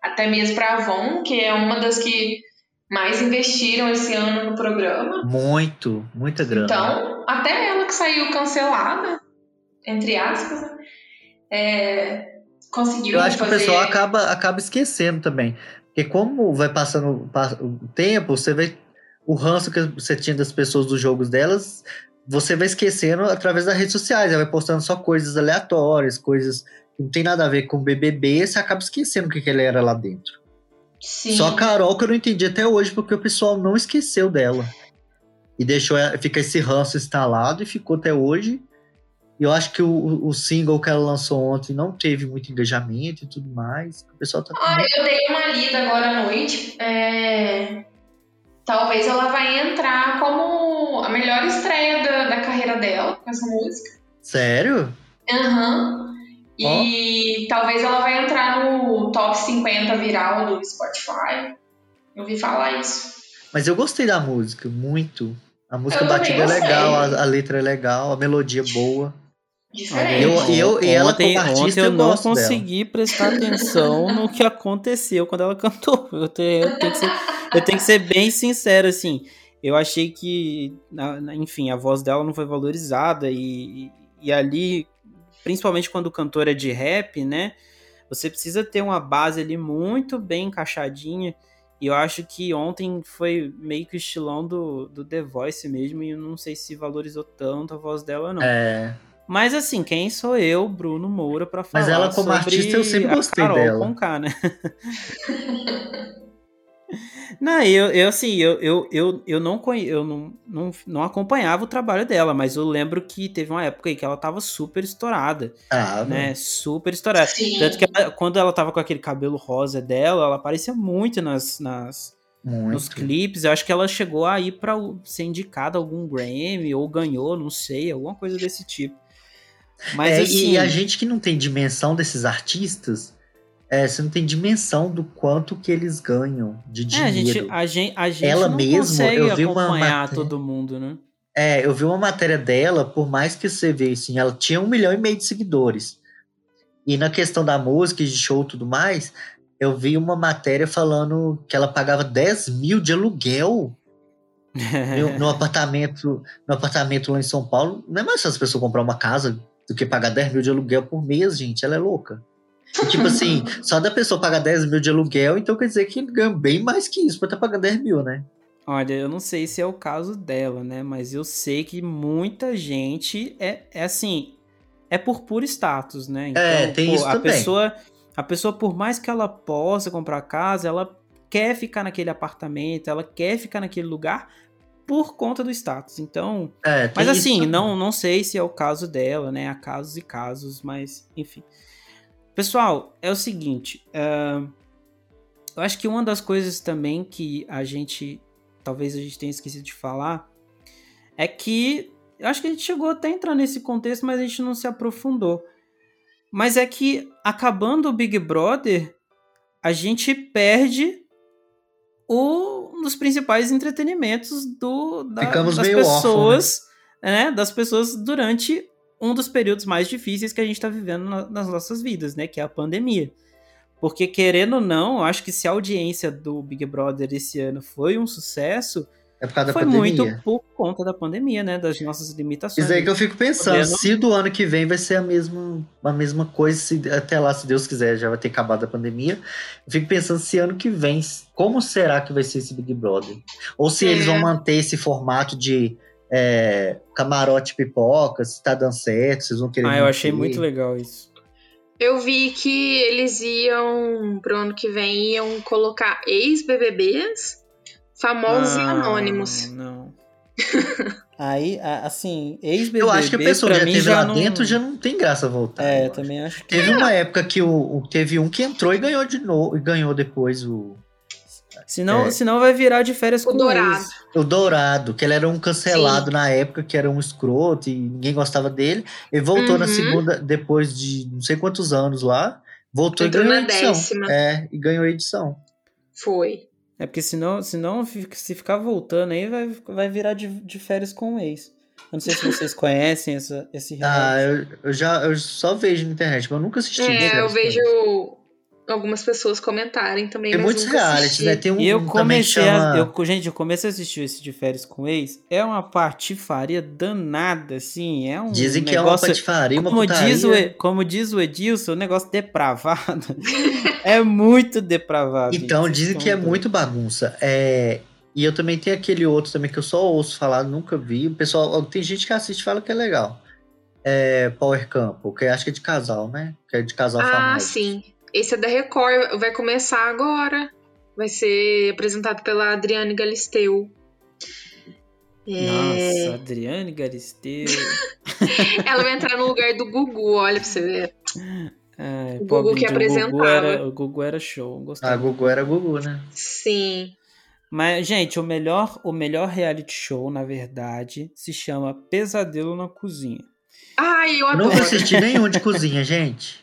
até mesmo para Avon, que é uma das que mais investiram esse ano no programa. Muito, muita grana. Então, até ela que saiu cancelada, entre aspas, né, é, conseguiu Eu acho fazer... que o pessoal acaba, acaba esquecendo também. Porque como vai passando o tempo, você vê o ranço que você tinha das pessoas dos jogos delas, você vai esquecendo através das redes sociais, ela vai postando só coisas aleatórias, coisas que não tem nada a ver com o BBB, você acaba esquecendo o que, que ele era lá dentro. Sim. Só a Carol que eu não entendi até hoje, porque o pessoal não esqueceu dela. E deixou fica esse ranço instalado e ficou até hoje. Eu acho que o, o single que ela lançou ontem não teve muito engajamento e tudo mais. O pessoal tá. Ah, eu dei uma lida agora à noite. É... Talvez ela vai entrar como a melhor estreia da, da carreira dela com essa música. Sério? Aham. Uhum. E oh. talvez ela vai entrar no top 50 viral do Spotify. Eu ouvi falar isso. Mas eu gostei da música, muito. A música batida é legal, a, a, letra é legal, a melodia é boa. Diferente. Eu, eu, e ela ontem, como artista, ontem eu, eu não consegui dela. prestar atenção no que aconteceu quando ela cantou. Eu tenho, eu tenho, que, ser, eu tenho que ser bem sincero, assim. Eu achei que, enfim, a voz dela não foi valorizada e, e ali, principalmente quando o cantor é de rap, né? Você precisa ter uma base ali muito bem encaixadinha. E eu acho que ontem foi meio que o estilão do, do The Voice mesmo, e eu não sei se valorizou tanto a voz dela, não. É. Mas assim, quem sou eu, Bruno Moura, pra falar Mas ela como sobre artista eu sempre a gostei Carol dela. Conká, né? não, eu, eu assim, eu, eu, eu, eu, não, conhe- eu não, não, não acompanhava o trabalho dela, mas eu lembro que teve uma época aí que ela tava super estourada, Ah, né? Super estourada. Sim. Tanto que ela- quando ela tava com aquele cabelo rosa dela, ela aparecia muito nas, nas, muito. nos clipes. Eu acho que ela chegou a ir pra o- ser indicada a algum Grammy, ou ganhou, não sei, alguma coisa desse tipo. Mas É, assim, E a gente que não tem dimensão desses artistas, é, você não tem dimensão do quanto que eles ganham de é, a dinheiro. gente, a gente, a gente Ela não mesmo, consegue eu vi uma acompanhar matéria- todo mundo, né? É, eu vi uma matéria dela, por mais que você vê assim, ela tinha um milhão e meio de seguidores. E na questão da música, de show e tudo mais, eu vi uma matéria falando que ela pagava 10 mil de aluguel no, no apartamento, no apartamento lá em São Paulo. Não é mais fácil a pessoa comprar uma casa do que pagar 10 mil de aluguel por mês, gente. Ela é louca. E, tipo assim, só da pessoa pagar 10 mil de aluguel, então quer dizer que ganha bem mais que isso pra estar pagando 10 mil, né? Olha, eu não sei se é o caso dela, né? Mas eu sei que muita gente é, é assim, é por puro status, né? Então, É, tem isso a também. pessoa, a pessoa por mais que ela possa comprar casa, ela quer ficar naquele apartamento, ela quer ficar naquele lugar por conta do status. Então, É, mas isso assim, também. não, não sei se é o caso dela, né? Há casos e casos, mas enfim. Pessoal, é o seguinte. ah, eu acho que uma das coisas também que a gente. Talvez a gente tenha esquecido de falar. É que. Eu acho que a gente chegou até a entrar nesse contexto, mas a gente não se aprofundou. Mas é que acabando o Big Brother, a gente perde o, um dos principais entretenimentos do, da- das órfão, pessoas, né? Das pessoas durante um dos períodos mais difíceis que a gente está vivendo na- nas nossas vidas, né? Que é a pandemia. Porque, querendo ou não, eu acho que se a audiência do Big Brother esse ano foi um sucesso, É por causa da foi pandemia. muito por conta da pandemia, né? Das nossas limitações. Isso aí que eu fico pensando, Podendo- se do ano que vem vai ser a mesma, a mesma coisa, se, até lá, se Deus quiser, já vai ter acabado a pandemia. Eu fico pensando se ano que vem, como será que vai ser esse Big Brother? Ou se É. eles vão manter esse formato de é, camarote pipoca, se tá dando certo, vocês vão querer Ah, eu achei manter. muito legal isso. Eu vi que eles iam, pro ano que vem, iam colocar ex-BBBs, famosos e Ah, anônimos. Não. Aí, assim, ex-BBB Eu acho que a pessoa já mim teve já lá não... dentro, já não tem graça voltar. É, eu acho. também acho que... Teve uma época que o, o- teve um que entrou e ganhou de novo, e ganhou depois o, Senão, É. senão vai virar de férias O com Dourado. ex. O Dourado, que ele era um cancelado na época, que era um escroto e ninguém gostava dele. Ele voltou na Uhum. segunda, depois de não sei quantos anos lá. Voltou Entrou e ganhou a na edição. décima. É, e ganhou a edição. Foi. É porque senão, senão se ficar voltando aí, vai, vai virar de, de férias com o ex. Eu não sei se vocês conhecem essa, esse Ah, reality. eu, eu já eu só vejo na internet, mas eu nunca assisti. É, eu vejo algumas pessoas comentarem também. Muitos nunca realities, né? Tem um E eu comecei a. chama- Eu, gente, eu comecei a assistir esse de férias com o ex. É uma patifaria danada, assim. É um Dizem que é uma negócio. patifaria, uma como diz, o, como diz o Edilson, um negócio depravado. é muito depravado. Então, gente, dizem vocês que é muito bagunça. É, E eu também tenho aquele outro também que eu só ouço falar, nunca vi. O pessoal, tem gente que assiste e fala que é legal. É Power Campo, que acho que é de casal, né? Que é de casal Ah, famoso. sim. Esse é da Record, vai começar agora. Vai ser apresentado pela Adriane Galisteu. É, Nossa, Adriane Galisteu. Ela vai entrar no lugar do Gugu, olha pra você ver. Ai, O Gugu que de- O Gugu, apresentava. era, o Gugu era show. Gostava. Ah, Gugu era Gugu, né? Sim. Mas, gente, o melhor, o melhor reality show, na verdade, se chama Pesadelo na Cozinha. Ai, eu adoro. Nunca assisti nenhum de cozinha, gente.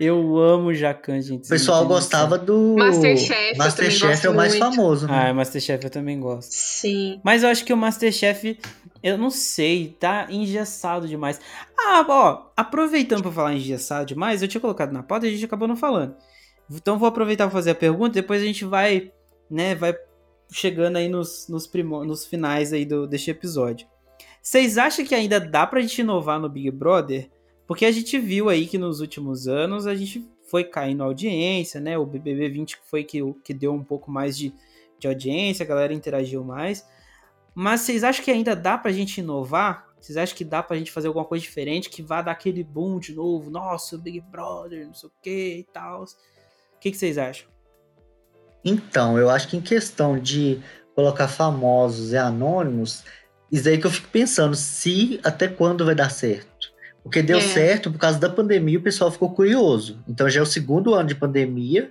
Eu amo Jacan, gente. O pessoal gostava do. Masterchef, Masterchef é o mais muito. famoso, né? Ah, Masterchef eu também gosto. Sim. Mas eu acho que o Masterchef, eu não sei, tá engessado demais. Ah, ó, aproveitando pra falar engessado demais, eu tinha colocado na pauta e a gente acabou não falando. Então vou aproveitar pra fazer a pergunta, depois a gente vai, né, vai chegando aí nos, nos, nos finais aí do, deste episódio. Vocês acham que ainda dá pra gente inovar no Big Brother? Porque a gente viu aí que nos últimos anos a gente foi caindo audiência, né? O BBB 20 foi que, que deu um pouco mais de, de audiência, a galera interagiu mais. Mas vocês acham que ainda dá pra gente inovar? Vocês acham que dá pra gente fazer alguma coisa diferente que vá dar aquele boom de novo? Nossa, Big Brother, não sei o que e tal. O que, que vocês acham? Então, eu acho que em questão de colocar famosos e anônimos, isso aí que eu fico pensando, se até quando vai dar certo. Porque deu É. certo por causa da pandemia, o pessoal ficou curioso. Então já é o segundo ano de pandemia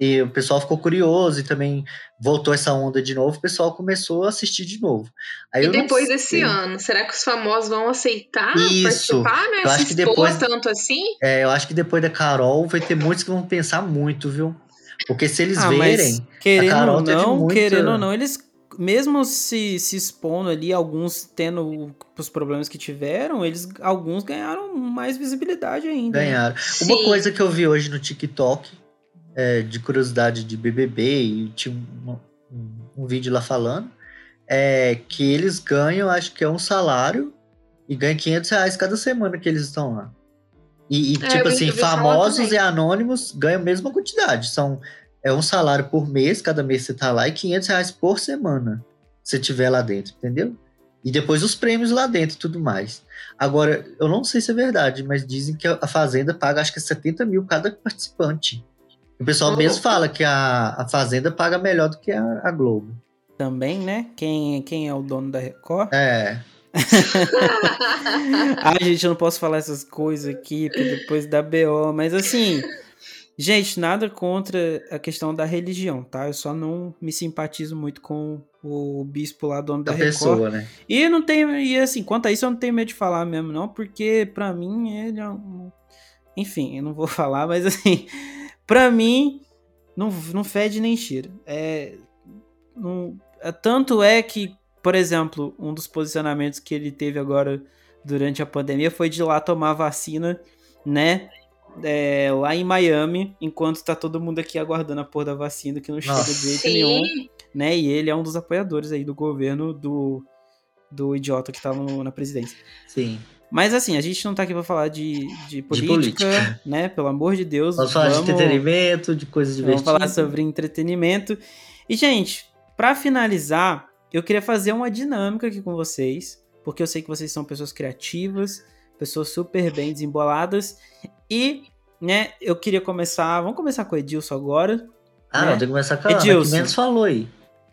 e o pessoal ficou curioso e também voltou essa onda de novo, o pessoal começou a assistir de novo. Aí E depois desse sei. ano, será que os famosos vão aceitar Isso. participar, né? Eu acho Se que expor depois- tanto assim? É, eu acho que depois da Carol vai ter muitos que vão pensar muito, viu? Porque se eles Ah, verem, querendo Carol ou teve não, muita- querendo ou não, eles mesmo se, se expondo ali, alguns tendo os problemas que tiveram, eles alguns ganharam mais visibilidade ainda. né? Ganharam. Uma coisa que eu vi hoje no TikTok, é, de curiosidade de BBB, e tinha um, um- um vídeo lá falando, é que eles ganham, acho que é um salário, e ganham 500 reais cada semana que eles estão lá. E, e, É, tipo assim, famosos e anônimos ganham a mesma quantidade. São, é um salário por mês, cada mês você tá lá, e 500 reais por semana, se tiver lá dentro, entendeu? E depois os prêmios lá dentro e tudo mais. Agora, eu não sei se é verdade, mas dizem que a Fazenda paga acho que 70 mil cada participante. O pessoal mesmo fala que a, a Fazenda paga melhor do que a, a Globo. Também, né? Quem, quem é o dono da Record? É. Ai, gente, eu não posso falar essas coisas aqui, porque depois dá BO, mas assim. Gente, nada contra a questão da religião, tá? Eu só não me simpatizo muito com o bispo lá, dono da, Da Record. pessoa, né? E não tenho, e assim, quanto a isso eu não tenho medo de falar mesmo, não, porque pra mim ele é um. Enfim, eu não vou falar, mas assim, pra mim não, não fede nem cheira. É, não, é, tanto é que, por exemplo, um dos posicionamentos que ele teve agora durante a pandemia foi de ir lá tomar vacina, né? É, lá em Miami, enquanto tá todo mundo aqui aguardando a porra da vacina, que não chega Nossa. de jeito Sim. nenhum né? E ele é um dos apoiadores aí do governo do, do idiota que tá no- na presidência. Sim. Mas assim, a gente não tá aqui pra falar de, de, política, política. né? Pelo amor de Deus. Vamos falar de entretenimento, de coisas Vamos divertidas. falar sobre entretenimento. E, gente, pra finalizar, eu queria fazer uma dinâmica aqui com vocês, porque eu sei que vocês são pessoas criativas, pessoas super bem desemboladas. E, né, eu queria começar. Vamos começar com o Edilson agora. Ah, né? não, tem que começar com a Ana, que Edilson. menos falou aí.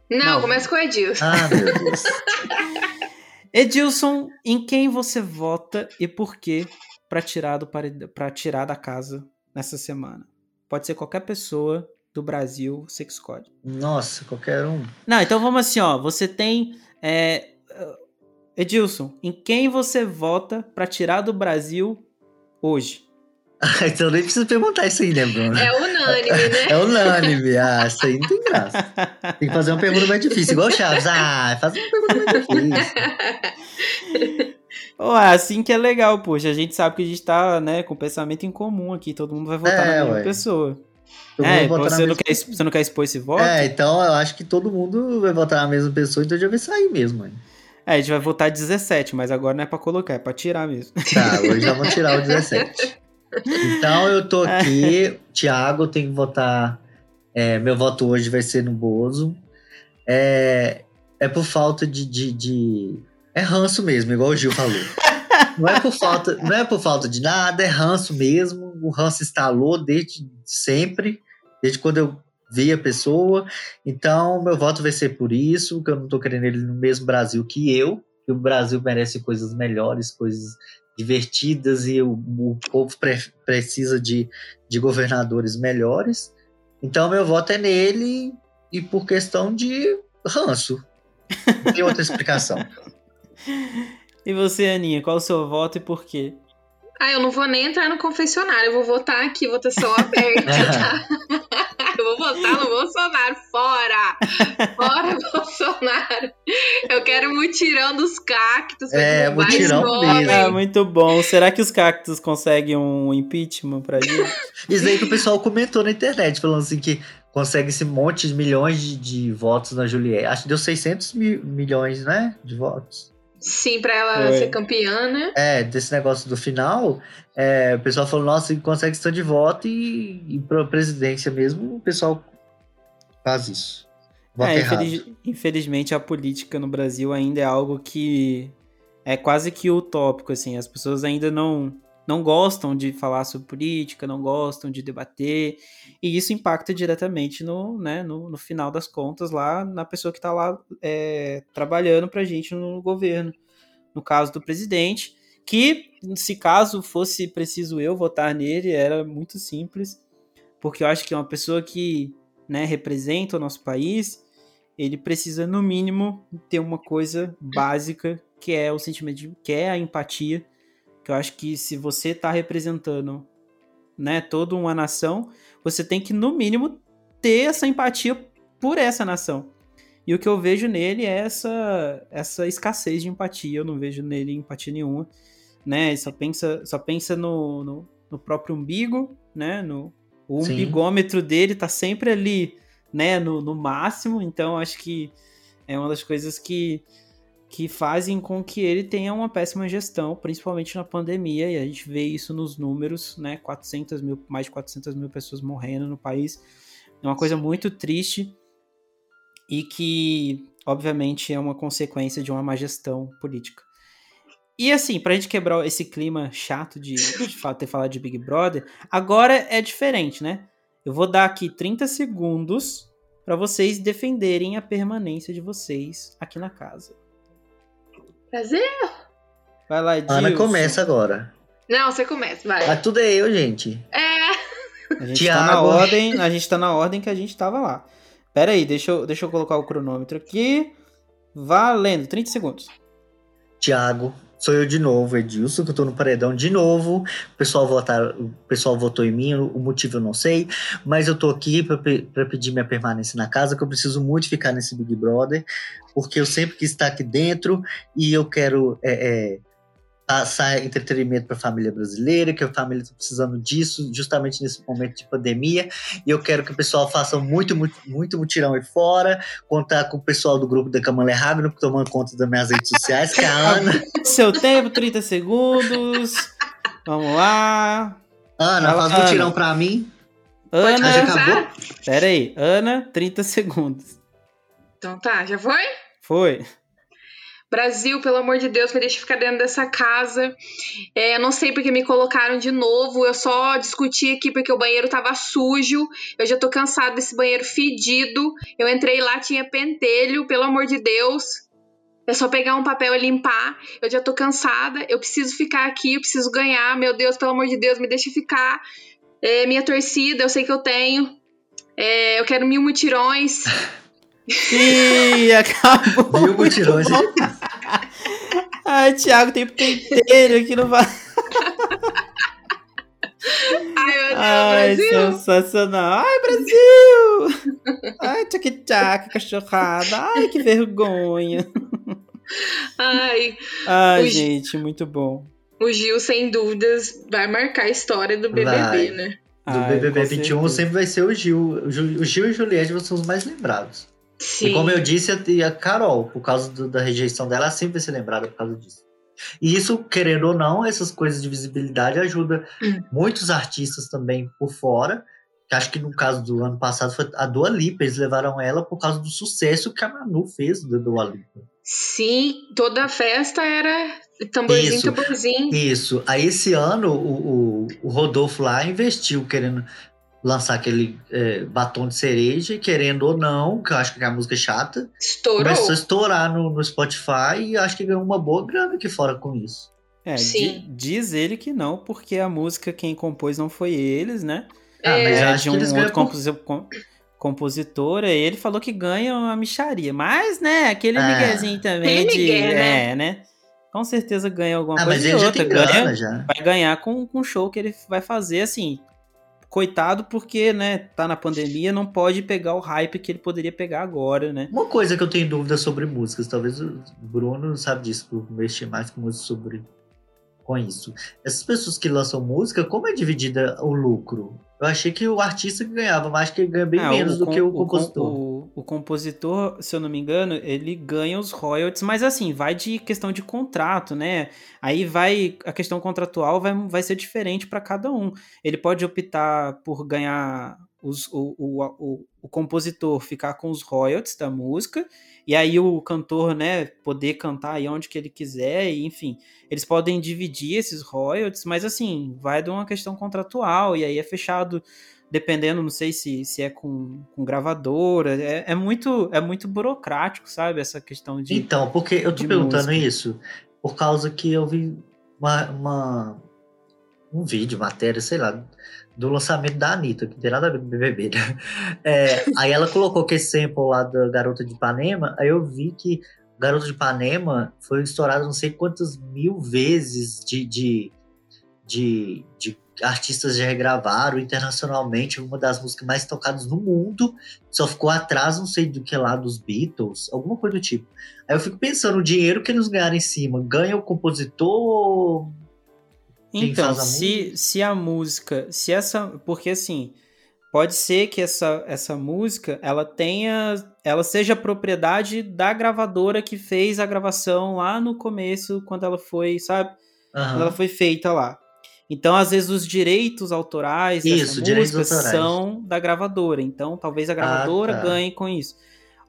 Não, Não. começa com o Edilson. Ah, meu Deus. Edilson, em quem você vota e por quê pra tirar, do pared... pra tirar da casa nessa semana? Pode ser qualquer pessoa do Brasil, você que escolhe. Nossa, qualquer um. Não, então vamos assim, ó. Você tem. é, Edilson, em quem você vota pra tirar do Brasil hoje? então nem precisa perguntar isso aí, né, Bruno? É unânime, né? É unânime. Ah, isso aí não tem graça. Tem que fazer uma pergunta mais difícil, igual o Chaves. Ah, faz uma pergunta mais difícil. É assim que é legal, poxa. A gente sabe que a gente tá, né, com pensamento em comum aqui. Todo mundo vai votar É, na mesma ué. pessoa. Todo é, você não, mesma quer, você não quer expor esse voto? É, então eu acho que todo mundo vai votar na mesma pessoa, então já vai sair mesmo, mano. É, a gente vai votar 17, mas agora não é pra colocar, é pra tirar mesmo. Tá, hoje já vou tirar o 17. Então eu tô aqui, Thiago, eu tenho que votar. é, meu voto hoje vai ser no Bozo. É, é por falta de, de, de- É ranço mesmo, igual o Gil falou. Não é por falta, não é por falta de nada, é ranço mesmo. O ranço instalou desde sempre, desde quando eu vi a pessoa. Então, meu voto vai ser por isso, que eu não tô querendo ele no mesmo Brasil que eu. Que o Brasil merece coisas melhores, coisas divertidas e o, o povo pre- precisa de, de governadores melhores. Então, meu voto é nele e por questão de ranço. Não tem outra explicação. E você, Aninha, qual o seu voto e por quê? Ah, eu não vou nem entrar no confessionário, eu vou votar aqui, votação aberta, tá? Eu vou votar no Bolsonaro, fora! Fora Bolsonaro! Eu quero mutirão dos cactos. É, mutirão mesmo. Ah, muito bom. Será que os cactos conseguem um impeachment pra gente? Isso aí que o pessoal comentou na internet, falando assim que consegue esse monte de milhões de, de votos na Juliette. Acho que deu 600 mil, milhões, né? De votos. Sim, pra ela Foi. ser campeã, né? É, desse negócio do final, é, o pessoal falou, nossa, ele consegue tanto de voto e, e pra presidência mesmo, o pessoal faz isso. É, infeliz- infelizmente a política no Brasil ainda é algo que é quase que utópico, assim. As pessoas ainda não, não gostam de falar sobre política, não gostam de debater, e isso impacta diretamente no, né, no, no final das contas lá na pessoa que está lá é, trabalhando pra gente no governo. No caso do presidente, que se caso fosse preciso eu votar nele, era muito simples, porque eu acho que é uma pessoa que né, representa o nosso país, ele precisa, no mínimo, ter uma coisa básica, que é o sentimento de, que é a empatia. Que eu acho que se você está representando né, toda uma nação, você tem que, no mínimo, ter essa empatia por essa nação. E o que eu vejo nele é essa, essa escassez de empatia. Eu não vejo nele empatia nenhuma. Né? Ele só pensa, só pensa no, no, no próprio umbigo, né? No, o Sim. umbigômetro dele tá sempre ali, né, no, no máximo. Então, acho que é uma das coisas que, que fazem com que ele tenha uma péssima gestão, principalmente na pandemia. E a gente vê isso nos números, né? 400 mil, mais de 400 mil pessoas morrendo no país. É uma coisa muito triste e que, obviamente, é uma consequência de uma má gestão política. E assim, pra gente quebrar esse clima chato de, de ter falado de Big Brother, agora é diferente, né? Eu vou dar aqui 30 segundos pra vocês defenderem a permanência de vocês aqui na casa. Prazer? Vai lá, Ana Edilson. começa agora. Não, você começa, vai. Mas tudo é eu, gente. É. A gente tá na ordem, a gente tá na ordem que a gente tava lá. Pera aí, deixa eu, deixa eu colocar o cronômetro aqui. Valendo, 30 segundos. Tiago, sou eu de novo, Edilson, que eu tô no paredão de novo. O pessoal, votar, o pessoal votou em mim, o motivo eu não sei, mas eu tô aqui pra pedir minha permanência na casa, que eu preciso muito ficar nesse Big Brother, porque eu sempre quis estar aqui dentro e eu quero é, é, passar entretenimento pra família brasileira, que a família tá precisando disso, justamente nesse momento de pandemia, e eu quero que o pessoal faça muito, muito, muito mutirão aí fora, contar com o pessoal do grupo da Kamala Ragnar, tomando conta das minhas redes sociais, que é a Ana. Seu tempo, 30 segundos. Vamos lá. Ana, Fala, faz um Ana. tirão pra mim. Pode Ana, já acabou? pera aí. Ana, 30 segundos. Então tá, já foi? Foi. Brasil, pelo amor de Deus, me deixa ficar dentro dessa casa. É, não sei porque me colocaram de novo. Eu só discuti aqui porque o banheiro tava sujo. Eu já tô cansada desse banheiro fedido. Eu entrei lá, tinha pentelho, pelo amor de Deus. É só pegar um papel e limpar. Eu já tô cansada. Eu preciso ficar aqui, eu preciso ganhar. Meu Deus, pelo amor de Deus, me deixa ficar. É, minha torcida, eu sei que eu tenho. É, eu quero mil mutirões. Ih, acabou. Viu, mutirões? Ai, Thiago, tem penteiro aqui no vai. Ai, sensacional. Ai, Brasil! Ai, tchac-tchac, cachorrada. Ai, que vergonha. Ai, Ai, o gente, muito bom. o Gil, sem dúvidas, vai marcar a história do BBB, Vai. né? Do Ai, BBB com 21 certeza. sempre vai ser o Gil. O Gil o Gil e o Juliette são os mais lembrados. Sim. E como eu disse, a- Carol, por causa do- da rejeição dela, ela sempre vai ser lembrada por causa disso. E isso, querendo ou não, essas coisas de visibilidade ajuda Hum. muitos artistas também por fora. Que acho que no caso do ano passado foi a Dua Lipa, eles levaram ela por causa do sucesso que a Manu fez da Dua Lipa. Sim, toda a festa era tamborzinho, Isso. tamborzinho. Isso. Aí esse ano o, o, o Rodolfo lá investiu querendo lançar aquele é, batom de cereja, querendo ou não, que eu acho que é a música é chata, Estourou. começou a estourar no, no Spotify e acho que ganhou uma boa grana aqui fora com isso. É, Sim. di- diz ele que não, porque a música quem compôs não foi eles, né? Ah, mas É, acho de que um eles ganham outro por- compositor, e ele falou que ganha uma micharia. Mas, né, aquele É. miguezinho também de. migué, né? É, né? Com certeza ganha alguma Ah, coisa mas ele já outra. tem grana ganha, já. vai ganhar com com o show que ele vai fazer, assim. Coitado, porque, né, tá na pandemia, não pode pegar o hype que ele poderia pegar agora, né? Uma coisa que eu tenho dúvida sobre músicas, talvez o Bruno sabe disso, por mexer mais com música sobre com isso. Essas pessoas que lançam música, como é dividida o lucro? Eu achei que o artista ganhava, mas acho que ele ganha bem Ah, menos do com- que o com- compositor. O, o compositor, se eu não me engano, ele ganha os royalties, mas assim, vai de questão de contrato, né? Aí vai. A questão contratual vai, vai ser diferente para cada um. Ele pode optar por ganhar. Os, o, o, o, o compositor ficar com os royalties da música, e aí o cantor, né, poder cantar aí onde que ele quiser, e, enfim. Eles podem dividir esses royalties, mas assim, vai de uma questão contratual, e aí é fechado dependendo, não sei se, se é com, com gravadora, é, é muito é muito burocrático, sabe? Essa questão de. Então, porque eu tô perguntando música. isso por causa que eu vi uma, uma- um vídeo, matéria, sei lá, do lançamento da Anitta, que não tem nada a ver com BBB, né? É, aí ela colocou que esse sample lá da Garota de Ipanema, aí eu vi que Garota de Ipanema foi estourado não sei quantas mil vezes de, de, de, de artistas já regravaram internacionalmente, uma das músicas mais tocadas no mundo, só ficou atrás, não sei do que lá, dos Beatles, alguma coisa do tipo. Aí eu fico pensando, o dinheiro que eles ganharam em cima, ganha o compositor? Então, se, se a música, se essa, porque assim, pode ser que essa, essa música, ela tenha, ela seja propriedade da gravadora que fez a gravação lá no começo, quando ela foi, sabe? Aham. Quando ela foi feita lá. Então, às vezes, os direitos autorais dessa Isso, direitos música autorais. são da gravadora. Então, talvez a gravadora tá. ganhe com isso.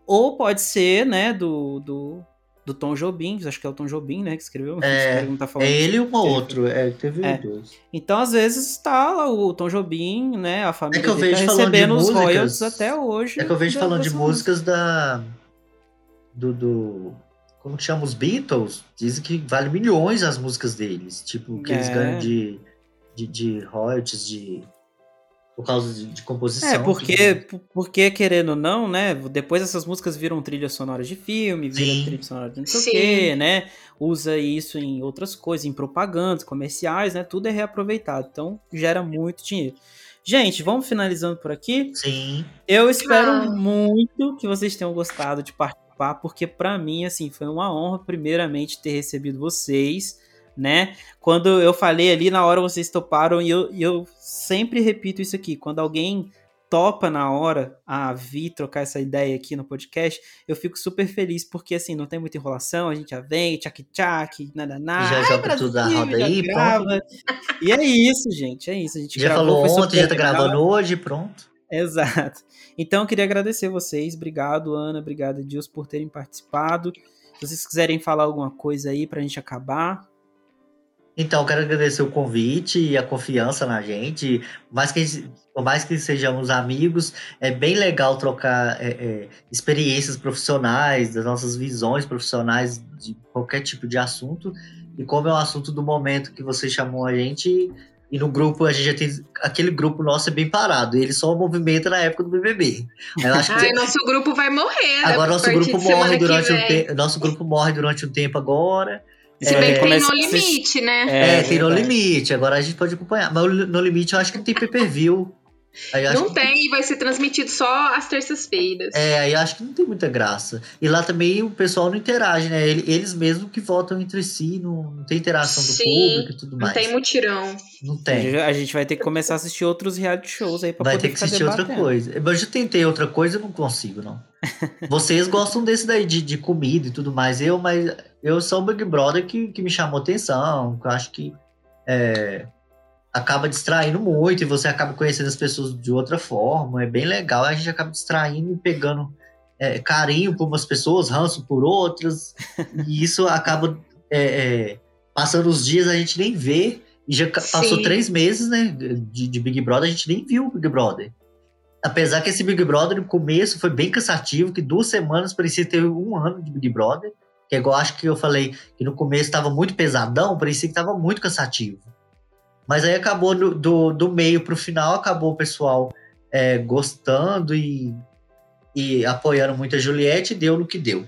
Ou pode ser, né, do, do, do Tom Jobim, acho que é o Tom Jobim, né, que escreveu. É, tá É ele e uma outro, é, teve É. dois. Então, às vezes, tá lá o Tom Jobim, né? A família É que eu tá vejo de recebendo os músicas- royalties até hoje. É que eu vejo da- falando de músicas da. Do. do como que chama os Beatles? Dizem que vale milhões as músicas deles. Tipo, que eles É. ganham de, de, de royalties, de. Por causa de, de composição. É, porque, porque, querendo ou não, né? Depois essas músicas viram trilha sonora de filme, viram Sim. trilha sonora de não sei o Sim. quê, né? Usa isso em outras coisas, em propagandas, comerciais, né? Tudo é reaproveitado. Então, gera muito dinheiro. Gente, vamos finalizando por aqui. Sim. Eu espero Ah. muito que vocês tenham gostado de participar, porque pra mim, assim, foi uma honra, primeiramente, ter recebido vocês, né? Quando eu falei ali, na hora vocês toparam, e eu, e eu sempre repito isso aqui: quando alguém topa na hora a vir trocar essa ideia aqui no podcast, eu fico super feliz, porque assim, não tem muita enrolação, a gente já vem, tchac-tchac, nananá. Já joga tudo na Brasil, roda aí, grava. E é isso, gente, é isso. A gente Já gravou, falou ontem, já tá legal. gravando hoje, pronto. Exato. Então, eu queria agradecer vocês. Obrigado, Ana. Obrigado, Edilson, por terem participado. Se vocês quiserem falar alguma coisa aí pra gente acabar. Então, eu quero agradecer o convite e a confiança na gente. Por mais que, por mais que sejamos amigos, é bem legal trocar é, é, experiências profissionais, das nossas visões profissionais de qualquer tipo de assunto. E como é um assunto do momento que você chamou a gente, e no grupo a gente já tem. Aquele grupo nosso é bem parado, e ele só movimenta na época do BBB. Eu acho que Ai, nosso grupo vai morrer. né, Agora nosso grupo morre durante um tempo. Nosso grupo morre durante um tempo agora. Se bem que tem no limite, né? É, É, tem no limite, agora a gente pode acompanhar. Mas no limite eu acho que não tem pay-per-view. Não que- tem, vai ser transmitido só às terças-feiras. É, aí eu acho que não tem muita graça. E lá também o pessoal não interage, né? Ele- Eles mesmos que votam entre si, não, não tem interação do Sim, público e tudo Não mais. tem mutirão. Não tem. A gente vai ter que começar a assistir outros reality shows aí pra Vai poder ter que assistir outra coisa. Mas eu já tentei outra coisa, eu não consigo, não. Vocês gostam desse daí de, de comida e tudo mais. Eu, mas eu sou o Big Brother que, que me chamou atenção. Que eu acho que é, acaba distraindo muito e você acaba conhecendo as pessoas de outra forma. É bem legal. A gente acaba distraindo e pegando é, carinho por umas pessoas, ranço por outras. e isso acaba é, é, passando os dias, a gente nem vê. E já passou Sim. três meses, né? De, de Big Brother, a gente nem viu o Big Brother. Apesar que esse Big Brother no começo foi bem cansativo, que duas semanas parecia ter um ano de Big Brother. Que é igual acho que eu falei que no começo estava muito pesadão, parecia que estava muito cansativo. Mas aí acabou do, do, do meio pro final, acabou o pessoal é, gostando e, e apoiando muito a Juliette, deu no que deu.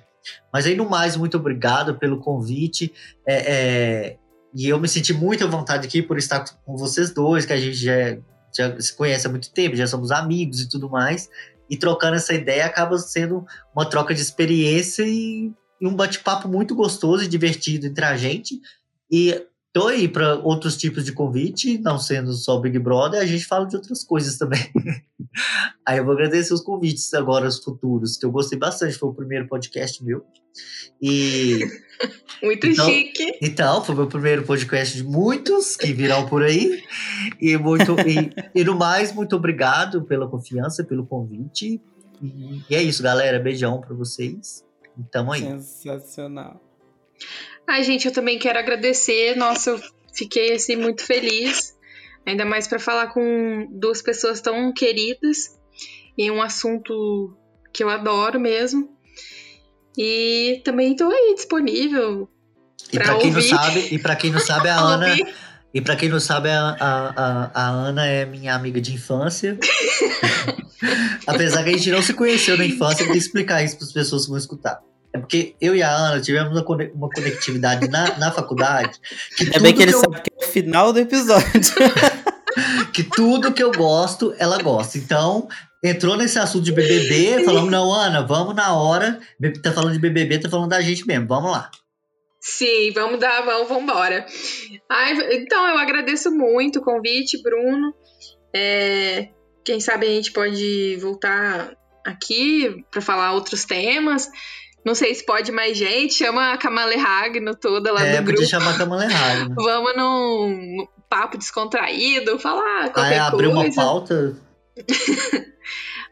Mas aí no mais, muito obrigado pelo convite. É, é, e eu me senti muito à vontade aqui por estar com vocês dois, que a gente já, já se conhece há muito tempo, já somos amigos e tudo mais. E trocando essa ideia acaba sendo uma troca de experiência e, e um bate-papo muito gostoso e divertido entre a gente. E tô aí para outros tipos de convite, não sendo só Big Brother, a gente fala de outras coisas também. aí eu vou agradecer os convites agora, os futuros, que eu gostei bastante, foi o primeiro podcast meu. E Muito Então- chique. então, foi meu primeiro podcast de muitos que virão por aí. E, muito, e, e no mais, muito obrigado pela confiança, pelo convite. E, e é isso, galera. Beijão pra vocês. E tamo aí. Sensacional. Ai, gente, eu também quero agradecer. Nossa, eu fiquei assim muito feliz. Ainda mais para falar com duas pessoas tão queridas em um assunto que eu adoro mesmo. E também tô aí disponível E pra pra quem não sabe, e para quem não sabe, a Ana. E pra quem não sabe, a, a, a, a Ana é minha amiga de infância. Apesar que a gente não se conheceu na infância, eu vou explicar isso para as pessoas que vão escutar. É porque eu e a Ana tivemos uma cone- uma conectividade na, na faculdade. Que É bem tudo que ele eu- sabe que é o final do episódio. que tudo que eu gosto, ela gosta. Então, entrou nesse assunto de BBB, falamos, não, Ana, vamos na hora. Tá falando de BBB, tá falando da gente mesmo, vamos lá. Sim, vamos dar, vamos, vamos embora. Ai, então, eu agradeço muito o convite, Bruno. É, quem sabe a gente pode voltar aqui para falar outros temas. Não sei se pode mais gente. Chama a Kamale Ragno toda lá é, do grupo. chamar a Kamala Harris, né? Vamos num papo descontraído, falar qualquer abriu coisa. uma pauta.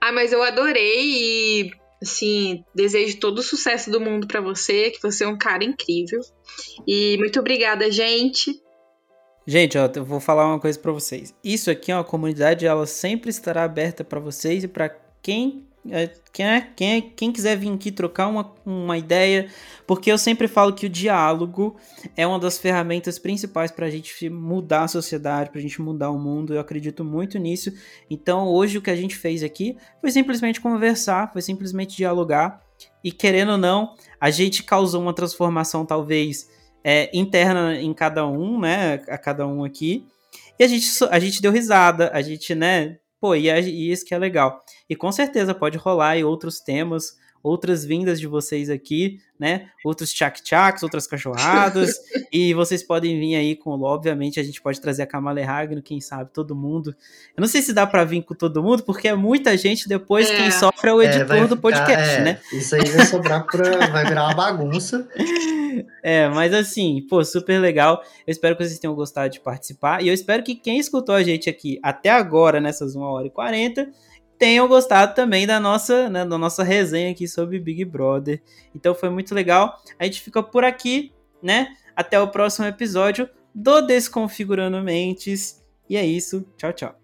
Ah, mas eu adorei e, assim, desejo todo o sucesso do mundo pra você, que você é um cara incrível. E muito obrigada, gente. Gente, ó, eu vou falar uma coisa pra vocês. Isso aqui é uma comunidade, ela sempre estará aberta pra vocês e pra quem quem, é, quem, é, quem quiser vir aqui trocar uma, uma ideia, porque eu sempre falo que o diálogo é uma das ferramentas principais pra gente mudar a sociedade, pra gente mudar o mundo. Eu acredito muito nisso. Então, hoje o que a gente fez aqui foi simplesmente conversar, foi simplesmente dialogar. E querendo ou não, a gente causou uma transformação, talvez é, interna em cada um, né? A cada um aqui. E a gente, a gente deu risada, a gente, né? Pô, e, e isso que é legal. E com certeza pode rolar aí outros temas, outras vindas de vocês aqui, né? Outros tchac-tchacs, outras cachorradas. e vocês podem vir aí com, obviamente, a gente pode trazer a Kamala Ragno, quem sabe, todo mundo. Eu não sei se dá pra vir com todo mundo, porque é muita gente, depois É. quem sofre é o É, editor do ficar- podcast, é, né? Isso aí vai sobrar pra. vai virar uma bagunça. É, mas assim, pô, super legal. Eu espero que vocês tenham gostado de participar. E eu espero que quem escutou a gente aqui até agora, nessas 1 hora e 40, tenham gostado também da nossa, né, da nossa resenha aqui sobre Big Brother. Então foi muito legal. A gente fica por aqui, né? Até o próximo episódio do Desconfigurando Mentes. E é isso. Tchau, tchau.